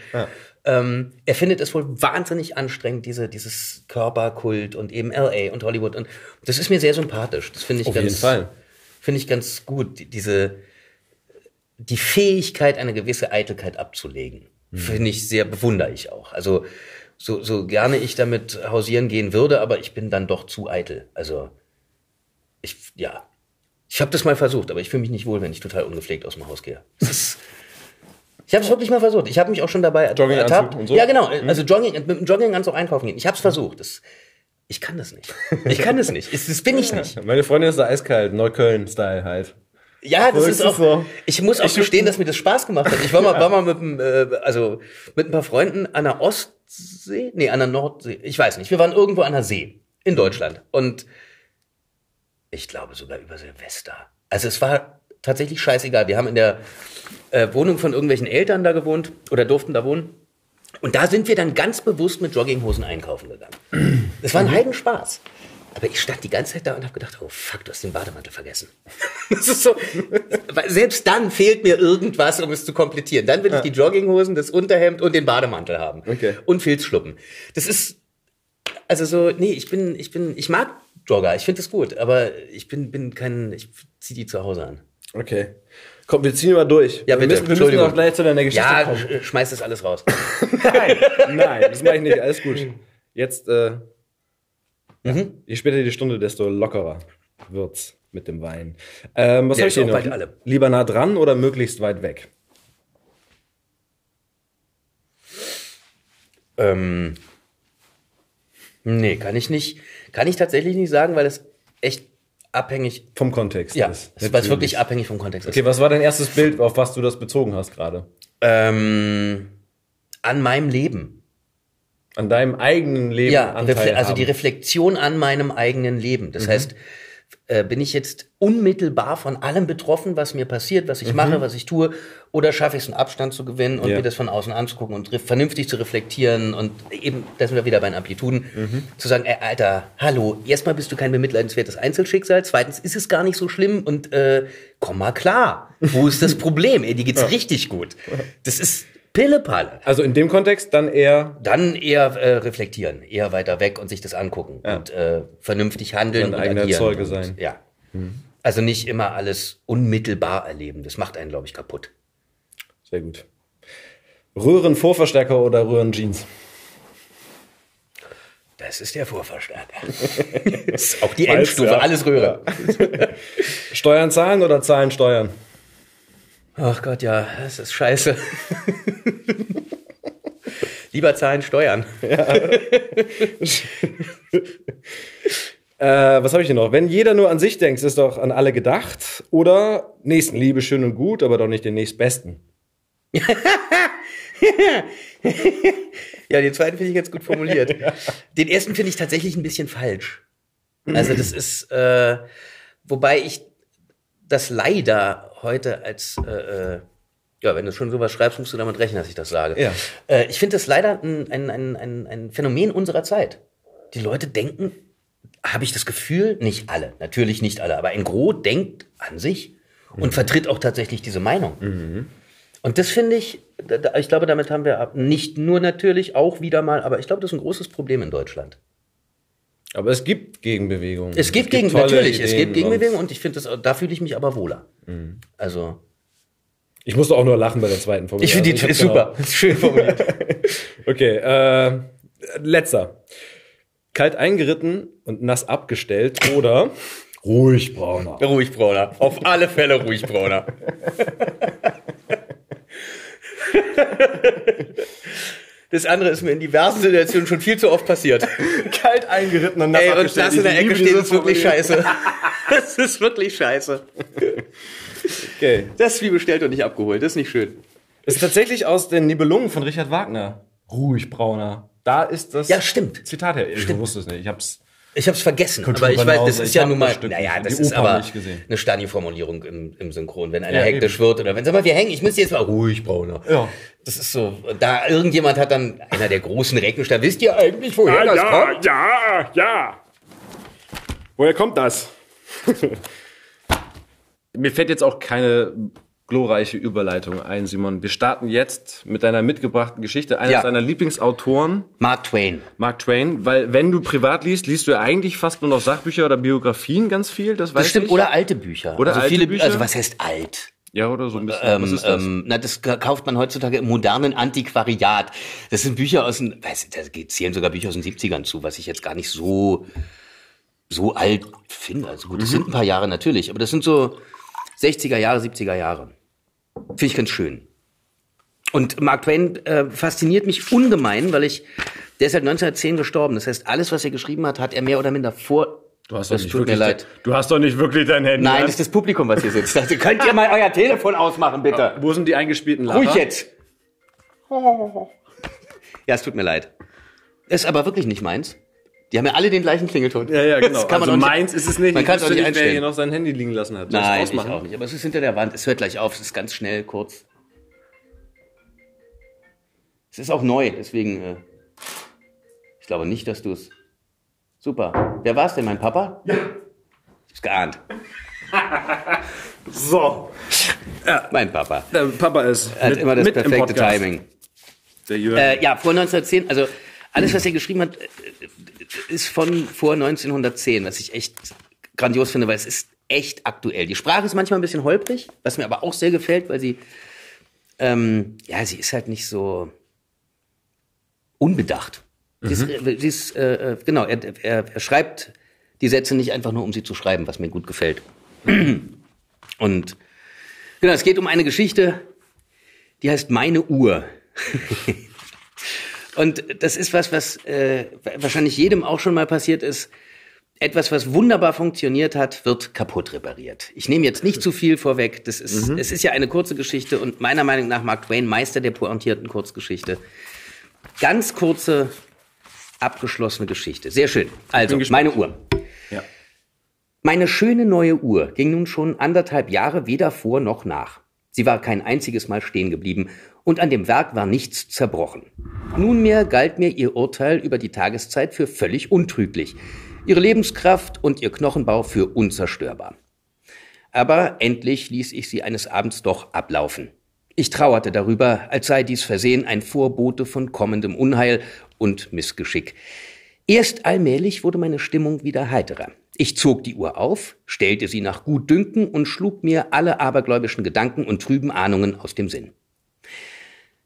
ähm, er findet es wohl wahnsinnig anstrengend, diese, dieses Körperkult und eben LA und Hollywood. Und das ist mir sehr sympathisch. Das finde ich Auf ganz, jeden Fall. Finde ich ganz gut, die- diese, die Fähigkeit, eine gewisse Eitelkeit abzulegen. Finde ich sehr, bewundere ich auch. Also, so, so gerne ich damit hausieren gehen würde, aber ich bin dann doch zu eitel. Also, ich, ja. Ich habe das mal versucht, aber ich fühle mich nicht wohl, wenn ich total ungepflegt aus dem Haus gehe. Ich habe es wirklich mal versucht. Ich habe mich auch schon dabei Jogginganzug ertappt. und so? Mhm. Ja, genau. Also Jogging, mit dem Jogginganzug einkaufen gehen. Ich habe es versucht. Das, ich kann das nicht. Ich kann das nicht. Das, bin ich nicht. Meine Freundin ist da eiskalt, Neukölln-Style halt. Ja, das So ist ist auch. so. Ich muss auch gestehen, dass mir das Spaß gemacht hat. Ich war mal, war mal mit, einem, äh, also mit ein paar Freunden an der Ostsee, nee, an der Nordsee. Ich weiß nicht. Wir waren irgendwo an der See in Deutschland und ich glaube sogar über Silvester. Also es war tatsächlich scheißegal. Wir haben in der äh, Wohnung von irgendwelchen Eltern da gewohnt oder durften da wohnen. Und da sind wir dann ganz bewusst mit Jogginghosen einkaufen gegangen. Das war ein Heidenspaß. Aber ich stand die ganze Zeit da und habe gedacht, oh fuck, du hast den Bademantel vergessen. Das ist so, selbst dann fehlt mir irgendwas, um es zu komplettieren. Dann will ich die Jogginghosen, das Unterhemd und den Bademantel haben. Okay. Und Filzschluppen. Das ist, also so, nee, ich bin, ich bin, ich mag Jogger, ich finde das gut, aber ich bin, bin kein, ich zieh die zu Hause an. Okay. Komm, wir ziehen mal durch. Ja, bitte. Wir müssen, wir müssen auch gleich zu deiner Geschichte Ja, kommen. sch- schmeiß das alles raus. Nein, nein, das mache ich nicht. Alles gut. Jetzt, äh, Mhm. je später die Stunde, desto lockerer wird's mit dem Wein. Ähm, was Ja, soll ich auch noch? alle. Lieber nah dran oder möglichst weit weg? Ähm, nee, kann ich nicht, kann ich tatsächlich nicht sagen, weil es echt abhängig. Vom Kontext Ja, ist. es Natürlich. wirklich abhängig vom Kontext Okay, ist. was war dein erstes Bild, auf was du das bezogen hast gerade? Ähm, an meinem Leben. An deinem eigenen Leben Ja, Anteil also haben. die Reflexion an meinem eigenen Leben. Mhm. Das heißt, äh, bin ich jetzt unmittelbar von allem betroffen, was mir passiert, was ich mache, was ich tue, oder schaffe ich es, einen Abstand zu gewinnen und Mhm. Ja. mir das von außen anzugucken und vernünftig zu reflektieren und eben, da sind wir wieder bei den Amplituden, Mhm. zu sagen, ey, Alter, hallo, erstmal bist du kein bemitleidenswertes Einzelschicksal, zweitens ist es gar nicht so schlimm und äh, komm mal klar, wo ist das Problem? Ey, dir geht's richtig gut. Das ist Pillepalle Also in dem Kontext dann eher dann eher äh, reflektieren, eher weiter weg und sich das angucken Ja. und äh, vernünftig handeln und eigener agieren. Zeuge und, sein. Ja. Also nicht immer alles unmittelbar erleben. Das macht einen, glaube ich, kaputt. sehr gut. Röhrenvorverstärker oder Röhrenjeans? Das ist der Vorverstärker. das ist auch die Endstufe, alles Röhre. Steuern zahlen oder zahlen Steuern? Ach Gott, ja, das ist scheiße. Lieber zahlen Steuern. Äh, was habe ich hier noch? Wenn jeder nur an sich denkt, ist doch an alle gedacht. Oder Nächstenliebe schön und gut, aber doch nicht den nächstbesten. Ja, den zweiten finde ich ganz gut formuliert. Den ersten finde ich tatsächlich ein bisschen falsch. Also das ist, äh, wobei ich das leider heute als, äh, äh, ja, wenn du schon sowas schreibst, musst du damit rechnen, dass ich das sage. Ja. Äh, ich finde das leider ein, ein, ein, ein, ein Phänomen unserer Zeit. Die Leute denken, habe ich das Gefühl, nicht alle, natürlich nicht alle, aber ein Gros denkt an sich und vertritt auch tatsächlich diese Meinung. Und das finde ich, ich glaube, damit haben wir nicht nur natürlich auch wieder mal, aber ich glaube, das ist ein großes Problem in Deutschland. Aber es gibt Gegenbewegungen. Es gibt, gegen, tolle natürlich, es Ideen gibt Gegenbewegungen und ich finde das, da fühle ich mich aber wohler. Also, Ich musste auch nur lachen bei der zweiten Formulierung. ich finde die Also hab's super, genau- schön formuliert. Okay, äh, letzter. Kalt eingeritten und nass abgestellt oder ruhig brauner. ruhig, Brauner. Auf alle Fälle ruhig, Brauner. Das andere ist mir in diversen Situationen schon viel zu oft passiert. Kalt eingeritten und Ey, und das in der Ecke steht ist wirklich scheiße. Das ist wirklich scheiße. Okay. Das ist wie bestellt und nicht abgeholt. Das ist nicht schön. Ist tatsächlich aus den Nibelungen von Richard Wagner. Ruhig brauner. Da ist das Ja, stimmt. Zitat her. Ich wusste es nicht. Ich hab's. Ich habe es vergessen, Kultur aber ich weiß, das ist Ich ja nun mal, Stück naja, das ist aber eine Stani-Formulierung im, im Synchron. Wenn einer Ja, hektisch eben. wird oder wenn, sag mal, wir hängen, ich müsste jetzt mal ruhig, Brauner. Ja. Das ist so, da irgendjemand hat dann, einer der großen Reckenstein, wisst ihr eigentlich, woher das kommt? ja, ja. Woher kommt das? Mir fällt jetzt auch keine glorreiche Überleitung ein, Simon. Wir starten jetzt mit deiner mitgebrachten Geschichte eines Ja. deiner Lieblingsautoren, Mark Twain. Mark Twain, weil wenn du privat liest, liest du ja eigentlich fast nur noch Sachbücher oder Biografien ganz viel, das weiß Das stimmt, ich. oder alte Bücher. Oder also alte viele, Bücher? Also was heißt alt? Ja, oder so ein bisschen. Was Ähm, ist das? ähm, na, das ka- kauft man heutzutage im modernen Antiquariat. Das sind Bücher aus den, weiß, da geht- zählen sogar Bücher aus den 70ern zu, was ich jetzt gar nicht so, so alt finde. Also gut, das sind ein paar Jahre natürlich, aber das sind so 60er Jahre, 70er Jahre. Finde ich ganz schön. Und Mark Twain äh, fasziniert mich ungemein, weil ich, der ist halt 1910 gestorben. Das heißt, alles, was er geschrieben hat, hat er mehr oder minder vor. du hast das tut mir leid. Du hast doch nicht wirklich dein Handy. Nein, das ist das Publikum, was hier sitzt. Also, könnt ihr mal euer Telefon ausmachen, bitte? Wo sind die eingespielten Lacher? Ruhig jetzt. Ja, es tut mir leid. Ist aber wirklich nicht meins. Die haben ja alle den gleichen Klingelton. Ja, ja, genau. Das kann man also auch nicht- meins ist es nicht. Man kann es auch nicht wer hier einstellen. noch sein Handy liegen lassen hat. Nein, ich auch nicht. Aber es ist hinter der Wand. Es hört gleich auf. Es ist ganz schnell, kurz. Es ist auch neu, deswegen. Äh, ich glaube nicht, dass du es. Super. Wer war es denn, mein Papa? Ja. Ich hab's geahnt. So. Mein Papa. Der Papa ist Er hat mit, immer das perfekte. Timing. Der Jürgen. Äh, ja, vor 1910, also alles, was er geschrieben hat, äh, ist von vor 1910, was ich echt grandios finde, weil es ist echt aktuell. Die Sprache ist manchmal ein bisschen holprig, was mir aber auch sehr gefällt, weil sie, ähm, ja, sie ist halt nicht so unbedacht. Sie ist, äh, sie ist äh, äh, genau, er, er, er schreibt die Sätze nicht einfach nur, um sie zu schreiben, was mir gut gefällt. Und genau, es geht um eine Geschichte, die heißt Meine Uhr. Und das ist was, was äh, wahrscheinlich jedem auch schon mal passiert ist, Etwas, was wunderbar funktioniert hat, wird kaputt repariert. Ich nehme jetzt nicht zu viel vorweg. Das ist, es ist ja eine kurze Geschichte und meiner Meinung nach Mark Twain Meister der pointierten Kurzgeschichte. Ganz kurze, abgeschlossene Geschichte. Sehr schön. Also, meine Uhr. Ja. Meine schöne neue Uhr ging nun schon anderthalb Jahre weder vor noch nach. Sie war kein einziges Mal stehen geblieben und an dem Werk war nichts zerbrochen. Nunmehr galt mir ihr Urteil über die Tageszeit für völlig untrüglich, ihre Lebenskraft und ihr Knochenbau für unzerstörbar. Aber endlich ließ ich sie eines Abends doch ablaufen. Ich trauerte darüber, als sei dies Versehen ein Vorbote von kommendem Unheil und Missgeschick. Erst allmählich wurde meine Stimmung wieder heiterer. Ich zog die Uhr auf, stellte sie nach Gutdünken und schlug mir alle abergläubischen Gedanken und trüben Ahnungen aus dem Sinn.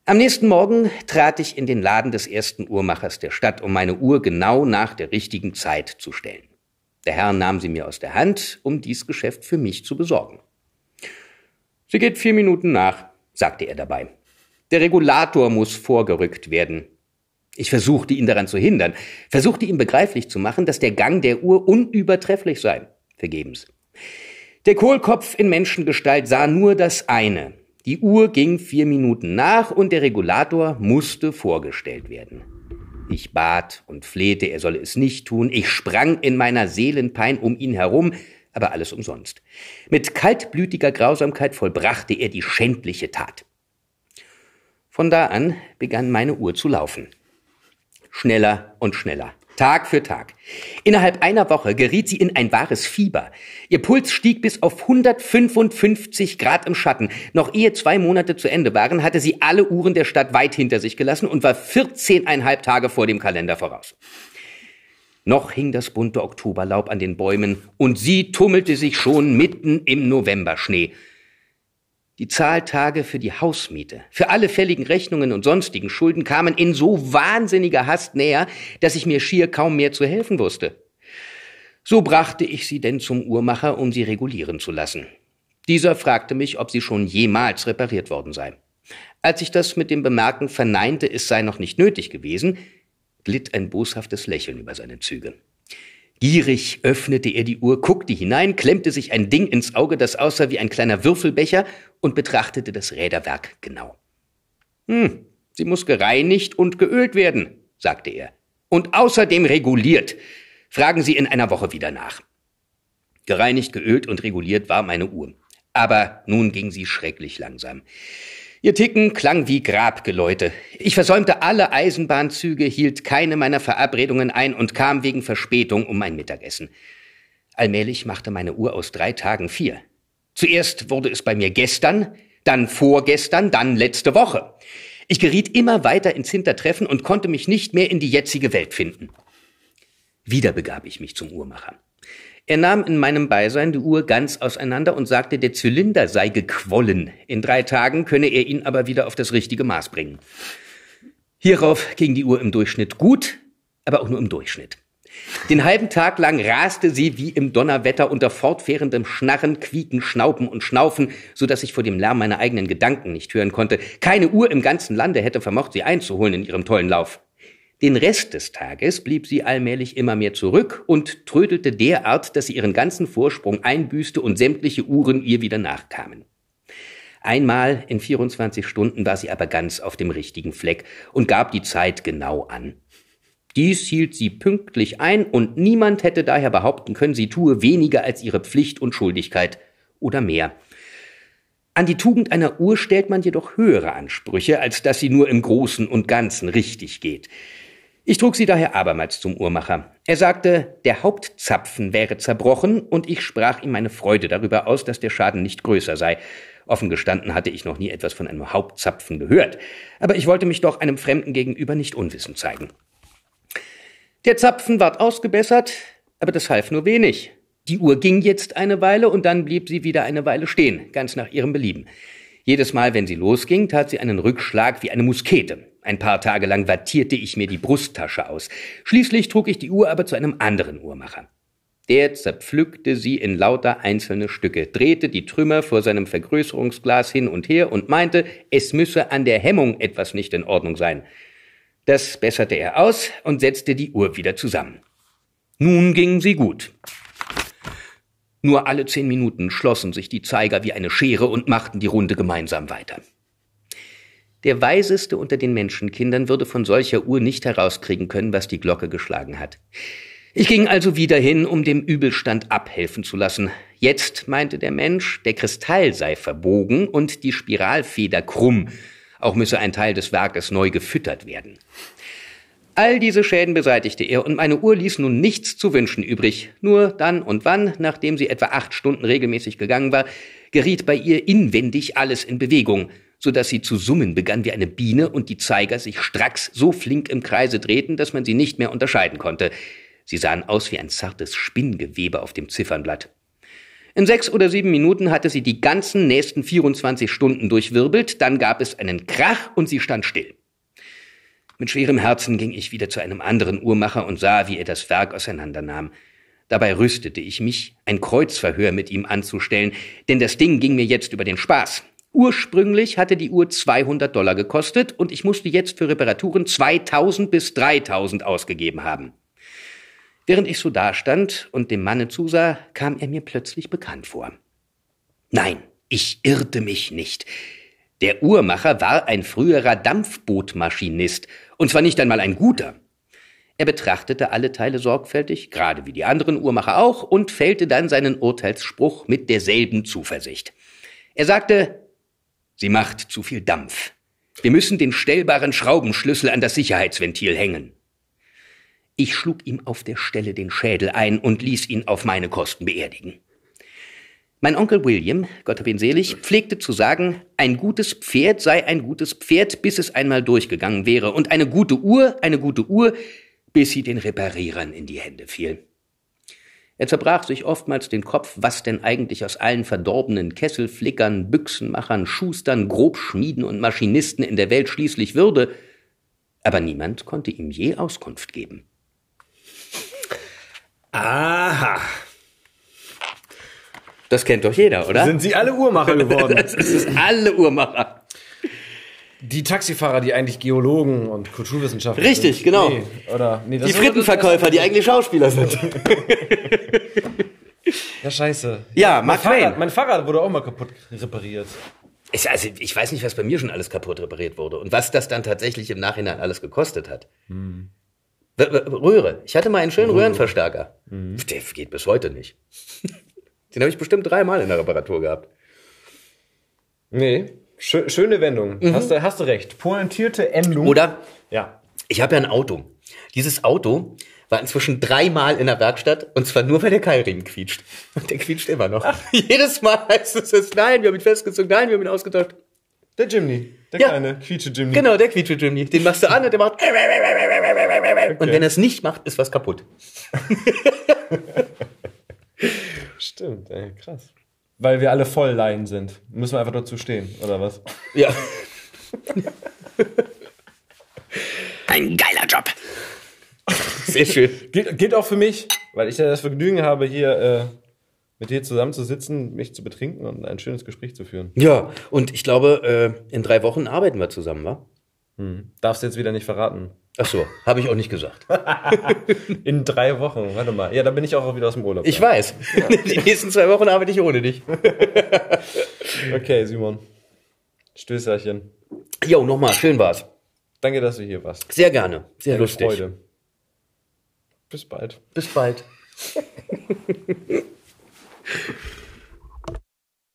Am nächsten Morgen trat ich in den Laden des ersten Uhrmachers der Stadt, um meine Uhr genau nach der richtigen Zeit zu stellen. Der Herr nahm sie mir aus der Hand, um dies Geschäft für mich zu besorgen. Sie geht vier Minuten nach, sagte er dabei. Der Regulator muss vorgerückt werden. Ich versuchte ihn daran zu hindern, versuchte ihm begreiflich zu machen, dass der Gang der Uhr unübertrefflich sei. Vergebens. Der Kohlkopf in Menschengestalt sah nur das eine. Die Uhr ging vier Minuten nach und der Regulator musste vorgestellt werden. Ich bat und flehte, er solle es nicht tun. Ich sprang in meiner Seelenpein um ihn herum, aber alles umsonst. Mit kaltblütiger Grausamkeit vollbrachte er die schändliche Tat. Von da an begann meine Uhr zu laufen. Schneller und schneller. Tag für Tag. Innerhalb einer Woche geriet sie in ein wahres Fieber. Ihr Puls stieg bis auf 155 Grad im Schatten. Noch ehe zwei Monate zu Ende waren, hatte sie alle Uhren der Stadt weit hinter sich gelassen und war 14,5 Tage vor dem Kalender voraus. Noch hing das bunte Oktoberlaub an den Bäumen und sie tummelte sich schon mitten im Novemberschnee. Die Zahltage für die Hausmiete, für alle fälligen Rechnungen und sonstigen Schulden kamen in so wahnsinniger Hast näher, dass ich mir schier kaum mehr zu helfen wusste. So brachte ich sie denn zum Uhrmacher, um sie regulieren zu lassen. Dieser fragte mich, ob sie schon jemals repariert worden sei. Als ich das mit dem Bemerken verneinte, es sei noch nicht nötig gewesen, glitt ein boshaftes Lächeln über seine Züge. Gierig öffnete er die Uhr, guckte hinein, klemmte sich ein Ding ins Auge, das aussah wie ein kleiner Würfelbecher, und betrachtete das Räderwerk genau. Hm, sie muss gereinigt und geölt werden, sagte er. Und außerdem reguliert. Fragen Sie in einer Woche wieder nach. Gereinigt, geölt und reguliert war meine Uhr. Aber nun ging sie schrecklich langsam. Ihr Ticken klang wie Grabgeläute. Ich versäumte alle Eisenbahnzüge, hielt keine meiner Verabredungen ein und kam wegen Verspätung um mein Mittagessen. Allmählich machte meine Uhr aus drei Tagen vier. Zuerst wurde es bei mir gestern, dann vorgestern, dann letzte Woche. Ich geriet immer weiter ins Hintertreffen und konnte mich nicht mehr in die jetzige Welt finden. Wieder begab ich mich zum Uhrmacher. Er nahm in meinem Beisein die Uhr ganz auseinander und sagte, der Zylinder sei gequollen. In drei Tagen könne er ihn aber wieder auf das richtige Maß bringen. Hierauf ging die Uhr im Durchschnitt gut, aber auch nur im Durchschnitt. Den halben Tag lang raste sie wie im Donnerwetter unter fortwährendem Schnarren, Quieken, Schnauben und Schnaufen, so dass ich vor dem Lärm meiner eigenen Gedanken nicht hören konnte. Keine Uhr im ganzen Lande hätte vermocht, sie einzuholen in ihrem tollen Lauf. Den Rest des Tages blieb sie allmählich immer mehr zurück und trödelte derart, dass sie ihren ganzen Vorsprung einbüßte und sämtliche Uhren ihr wieder nachkamen. Einmal in 24 Stunden war sie aber ganz auf dem richtigen Fleck und gab die Zeit genau an. Dies hielt sie pünktlich ein und niemand hätte daher behaupten können, sie tue weniger als ihre Pflicht und Schuldigkeit oder mehr. An die Tugend einer Uhr stellt man jedoch höhere Ansprüche, als dass sie nur im Großen und Ganzen richtig geht. Ich trug sie daher abermals zum Uhrmacher. Er sagte, der Hauptzapfen wäre zerbrochen, und ich sprach ihm meine Freude darüber aus, dass der Schaden nicht größer sei. Offen gestanden hatte ich noch nie etwas von einem Hauptzapfen gehört, aber ich wollte mich doch einem Fremden gegenüber nicht unwissend zeigen. Der Zapfen ward ausgebessert, aber das half nur wenig. Die Uhr ging jetzt eine Weile und dann blieb sie wieder eine Weile stehen, ganz nach ihrem Belieben. Jedes Mal, wenn sie losging, tat sie einen Rückschlag wie eine Muskete. Ein paar Tage lang wattierte ich mir die Brusttasche aus. Schließlich trug ich die Uhr aber zu einem anderen Uhrmacher. Der zerpflückte sie in lauter einzelne Stücke, drehte die Trümmer vor seinem Vergrößerungsglas hin und her und meinte, es müsse an der Hemmung etwas nicht in Ordnung sein. Das besserte er aus und setzte die Uhr wieder zusammen. Nun ging sie gut. Nur alle zehn Minuten schlossen sich die Zeiger wie eine Schere und machten die Runde gemeinsam weiter. Der Weiseste unter den Menschenkindern würde von solcher Uhr nicht herauskriegen können, was die Glocke geschlagen hat. Ich ging also wieder hin, um dem Übelstand abhelfen zu lassen. Jetzt meinte der Mensch, der Kristall sei verbogen und die Spiralfeder krumm. Auch müsse ein Teil des Werkes neu gefüttert werden. All diese Schäden beseitigte er und meine Uhr ließ nun nichts zu wünschen übrig. Nur dann und wann, nachdem sie etwa acht Stunden regelmäßig gegangen war, geriet bei ihr inwendig alles in Bewegung, so dass sie zu summen begann wie eine Biene und die Zeiger sich stracks so flink im Kreise drehten, dass man sie nicht mehr unterscheiden konnte. Sie sahen aus wie ein zartes Spinngewebe auf dem Ziffernblatt. In sechs oder sieben Minuten hatte sie die ganzen nächsten 24 Stunden durchwirbelt, dann gab es einen Krach und sie stand still. Mit schwerem Herzen ging ich wieder zu einem anderen Uhrmacher und sah, wie er das Werk auseinandernahm. Dabei rüstete ich mich, ein Kreuzverhör mit ihm anzustellen, denn das Ding ging mir jetzt über den Spaß. Ursprünglich hatte die Uhr 200 Dollar gekostet und ich musste jetzt für Reparaturen 2000 bis 3000 ausgegeben haben. Während ich so dastand und dem Manne zusah, kam er mir plötzlich bekannt vor. Nein, ich irrte mich nicht. Der Uhrmacher war ein früherer Dampfbootmaschinist, und zwar nicht einmal ein guter. Er betrachtete alle Teile sorgfältig, gerade wie die anderen Uhrmacher auch, und fällte dann seinen Urteilsspruch mit derselben Zuversicht. Er sagte, sie macht zu viel Dampf. Wir müssen den stellbaren Schraubenschlüssel an das Sicherheitsventil hängen. Ich schlug ihm auf der Stelle den Schädel ein und ließ ihn auf meine Kosten beerdigen. Mein Onkel William, Gott hab ihn selig, pflegte zu sagen, ein gutes Pferd sei ein gutes Pferd, bis es einmal durchgegangen wäre, und eine gute Uhr, eine gute Uhr, bis sie den Reparierern in die Hände fiel. Er zerbrach sich oftmals den Kopf, was denn eigentlich aus allen verdorbenen Kesselflickern, Büchsenmachern, Schustern, Grobschmieden und Maschinisten in der Welt schließlich würde, aber niemand konnte ihm je Auskunft geben. Aha. Das kennt doch jeder, oder? Sind sie alle Uhrmacher geworden? das ist alle Uhrmacher. Die Taxifahrer, die eigentlich Geologen und Kulturwissenschaftler Richtig, sind. genau. Nee, oder, nee, Die Frittenverkäufer, die eigentlich Schauspieler sind. Ja, scheiße. Ja, mein Mark Fahrrad, mein Fahrrad wurde auch mal kaputt repariert. Ich, also, ich weiß nicht, was bei mir schon alles kaputt repariert wurde und was das dann tatsächlich im Nachhinein alles gekostet hat. W- Röhre. Ich hatte mal einen schönen Röhrenverstärker. Der geht bis heute nicht. Den habe ich bestimmt dreimal in der Reparatur gehabt. Nee, schöne Wendung. Hast, du, hast du recht. Pointierte Endung. Oder Ja. ich habe ja ein Auto. Dieses Auto war inzwischen dreimal in der Werkstatt und zwar nur, weil der Keilriemen quietscht. Und der quietscht immer noch. Jedes Mal heißt es, es, nein, wir haben ihn festgezogen, nein, wir haben ihn ausgetauscht. Der Jimny. Der Ja. kleine quietsche Jimny. Genau, der quietsche Jimny. Den machst du an und der macht. Und wenn er es nicht macht, ist was kaputt. Stimmt, ey, krass. Weil wir alle voll Laien sind. Müssen wir einfach dazu stehen, oder was? Ja. Ein geiler Job. Sehr schön. Gilt, gilt auch für mich, weil ich ja das Vergnügen habe, hier äh, mit dir zusammenzusitzen, mich zu betrinken und ein schönes Gespräch zu führen. Ja, und ich glaube, äh, in drei Wochen arbeiten wir zusammen, wa? Darfst du jetzt wieder nicht verraten. Ach so, habe ich auch nicht gesagt. In drei Wochen, warte mal. Ja, dann bin ich auch wieder aus dem Urlaub. Ich weiß. Die nächsten zwei Wochen arbeite ich ohne dich. Okay, Simon. Stößerchen. Jo, nochmal, schön war's. Danke, dass du hier warst. Sehr gerne. Sehr Eine lustig. Freude. Bis bald. Bis bald.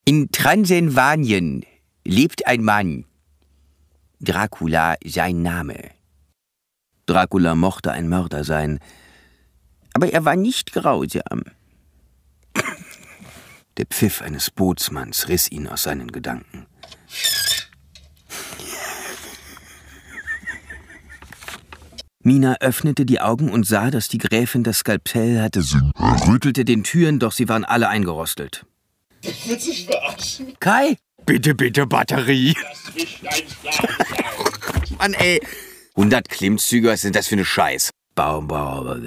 In Transsilvanien lebt ein Mann. Dracula sein Name. Dracula mochte ein Mörder sein, aber er war nicht grausam. Der Pfiff eines Bootsmanns riss ihn aus seinen Gedanken. Mina öffnete die Augen und sah, dass die Gräfin das Skalpell hatte. Sie rüttelte den Türen, doch sie waren alle eingerostet. Kai? Bitte, bitte, Batterie. Mann, ey. 100 Klimmzüge, was sind das für eine Scheiß? Baum, Baum.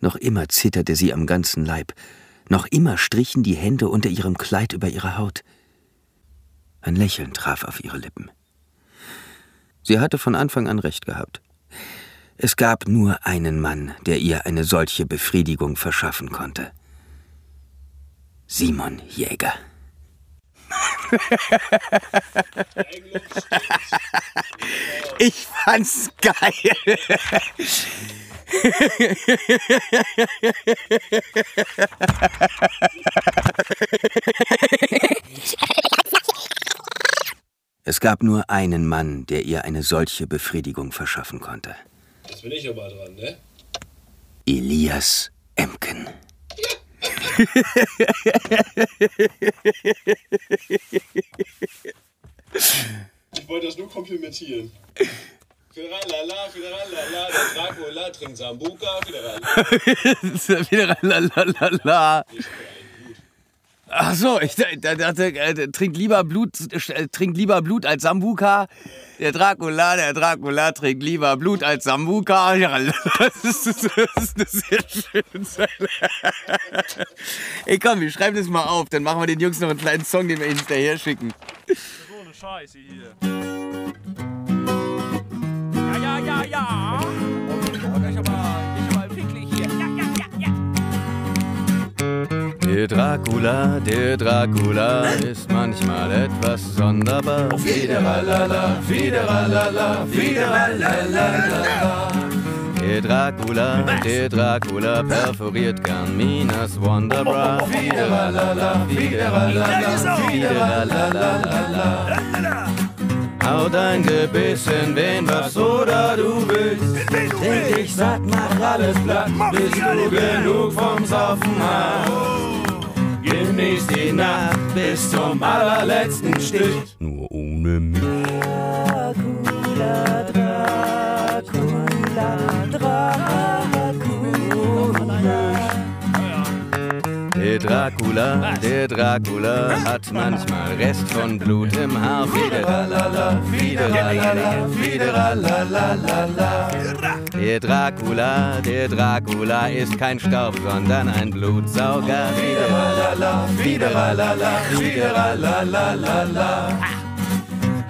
Noch immer zitterte sie am ganzen Leib. Noch immer strichen die Hände unter ihrem Kleid über ihre Haut. Ein Lächeln traf auf ihre Lippen. Sie hatte von Anfang an recht gehabt. Es gab nur einen Mann, der ihr eine solche Befriedigung verschaffen konnte. Simon Jäger. Ich fand's geil. Es gab nur einen Mann, der ihr eine solche Befriedigung verschaffen konnte. Jetzt bin ich aber dran, ne? Elias Emken. Ich wollte das nur komplimentieren. Fideralala, Fideralala, der Dracula trinkt Sambuka, Fideralala. Wieder lalalala. Ach so, ich da- dachte, äh, trinkt lieber Blut, äh, trinkt lieber Blut als Sambuka. Der Dracula, der Dracula trinkt lieber Blut als Sambuka. Ja, Das ist, das ist eine sehr schöne Zeile. Ey, komm, wir schreiben das mal auf. Dann machen wir den Jungs noch einen kleinen Song, den wir ihnen hinterher schicken. So eine Scheiße hier. Ja, ja, ja, ja. Der Dracula, der Dracula ist manchmal etwas sonderbar. Fideralala, fideralala, fideralala. Der Dracula, der Dracula perforiert gern Minas Wonderbra. Fideralala, fideralala, fideralala. Hau dein Gebiss in wen was oder du willst. Trink dich satt, mach alles platt, bis du genug vom Saufen hast. Genieß die Nacht bis zum allerletzten Stich. Nur ohne mich. Dracula, der Dracula hat manchmal Rest von Blut im Haar. Fideralala, fideralala, fideralalalala. Der Dracula, der Dracula ist kein Staub, sondern ein Blutsauger. Fideralala, fideralala, fideralalalala.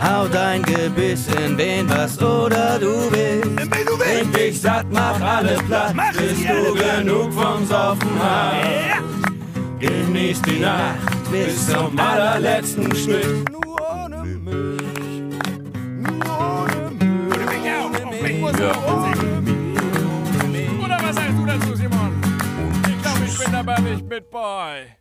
Hau dein Gebiss in wen was oder du willst. Trink dich satt, mach alle platt, bis du genug vom Saufen hast. Genieß die Nacht bis zum allerletzten Stück. Oder was sagst du dazu, Simon? Ich glaube, ich bin aber nicht mit bei.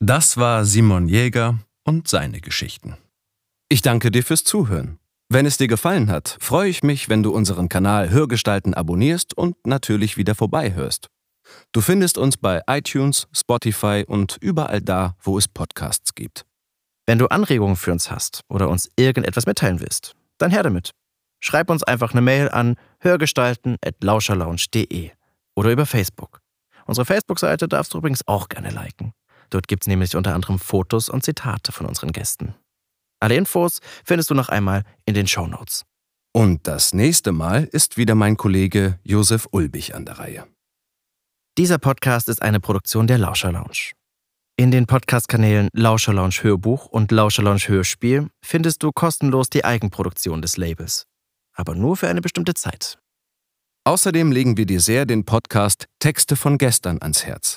Das war Simon Jäger und seine Geschichten. Ich danke dir fürs Zuhören. Wenn es dir gefallen hat, freue ich mich, wenn du unseren Kanal Hörgestalten abonnierst und natürlich wieder vorbeihörst. Du findest uns bei iTunes, Spotify und überall da, wo es Podcasts gibt. Wenn du Anregungen für uns hast oder uns irgendetwas mitteilen willst, dann her damit. Schreib uns einfach eine Mail an hörgestalten.lauscherlounge.de oder über Facebook. Unsere Facebook-Seite darfst du übrigens auch gerne liken. Dort gibt's nämlich unter anderem Fotos und Zitate von unseren Gästen. Alle Infos findest du noch einmal in den Show Notes. Und das nächste Mal ist wieder mein Kollege Josef Ulbich an der Reihe. Dieser Podcast ist eine Produktion der Lauscher Lounge. In den Podcast-Kanälen Lauscher Lounge Hörbuch und Lauscher Lounge Hörspiel findest du kostenlos die Eigenproduktion des Labels. Aber nur für eine bestimmte Zeit. Außerdem legen wir dir sehr den Podcast Texte von gestern ans Herz.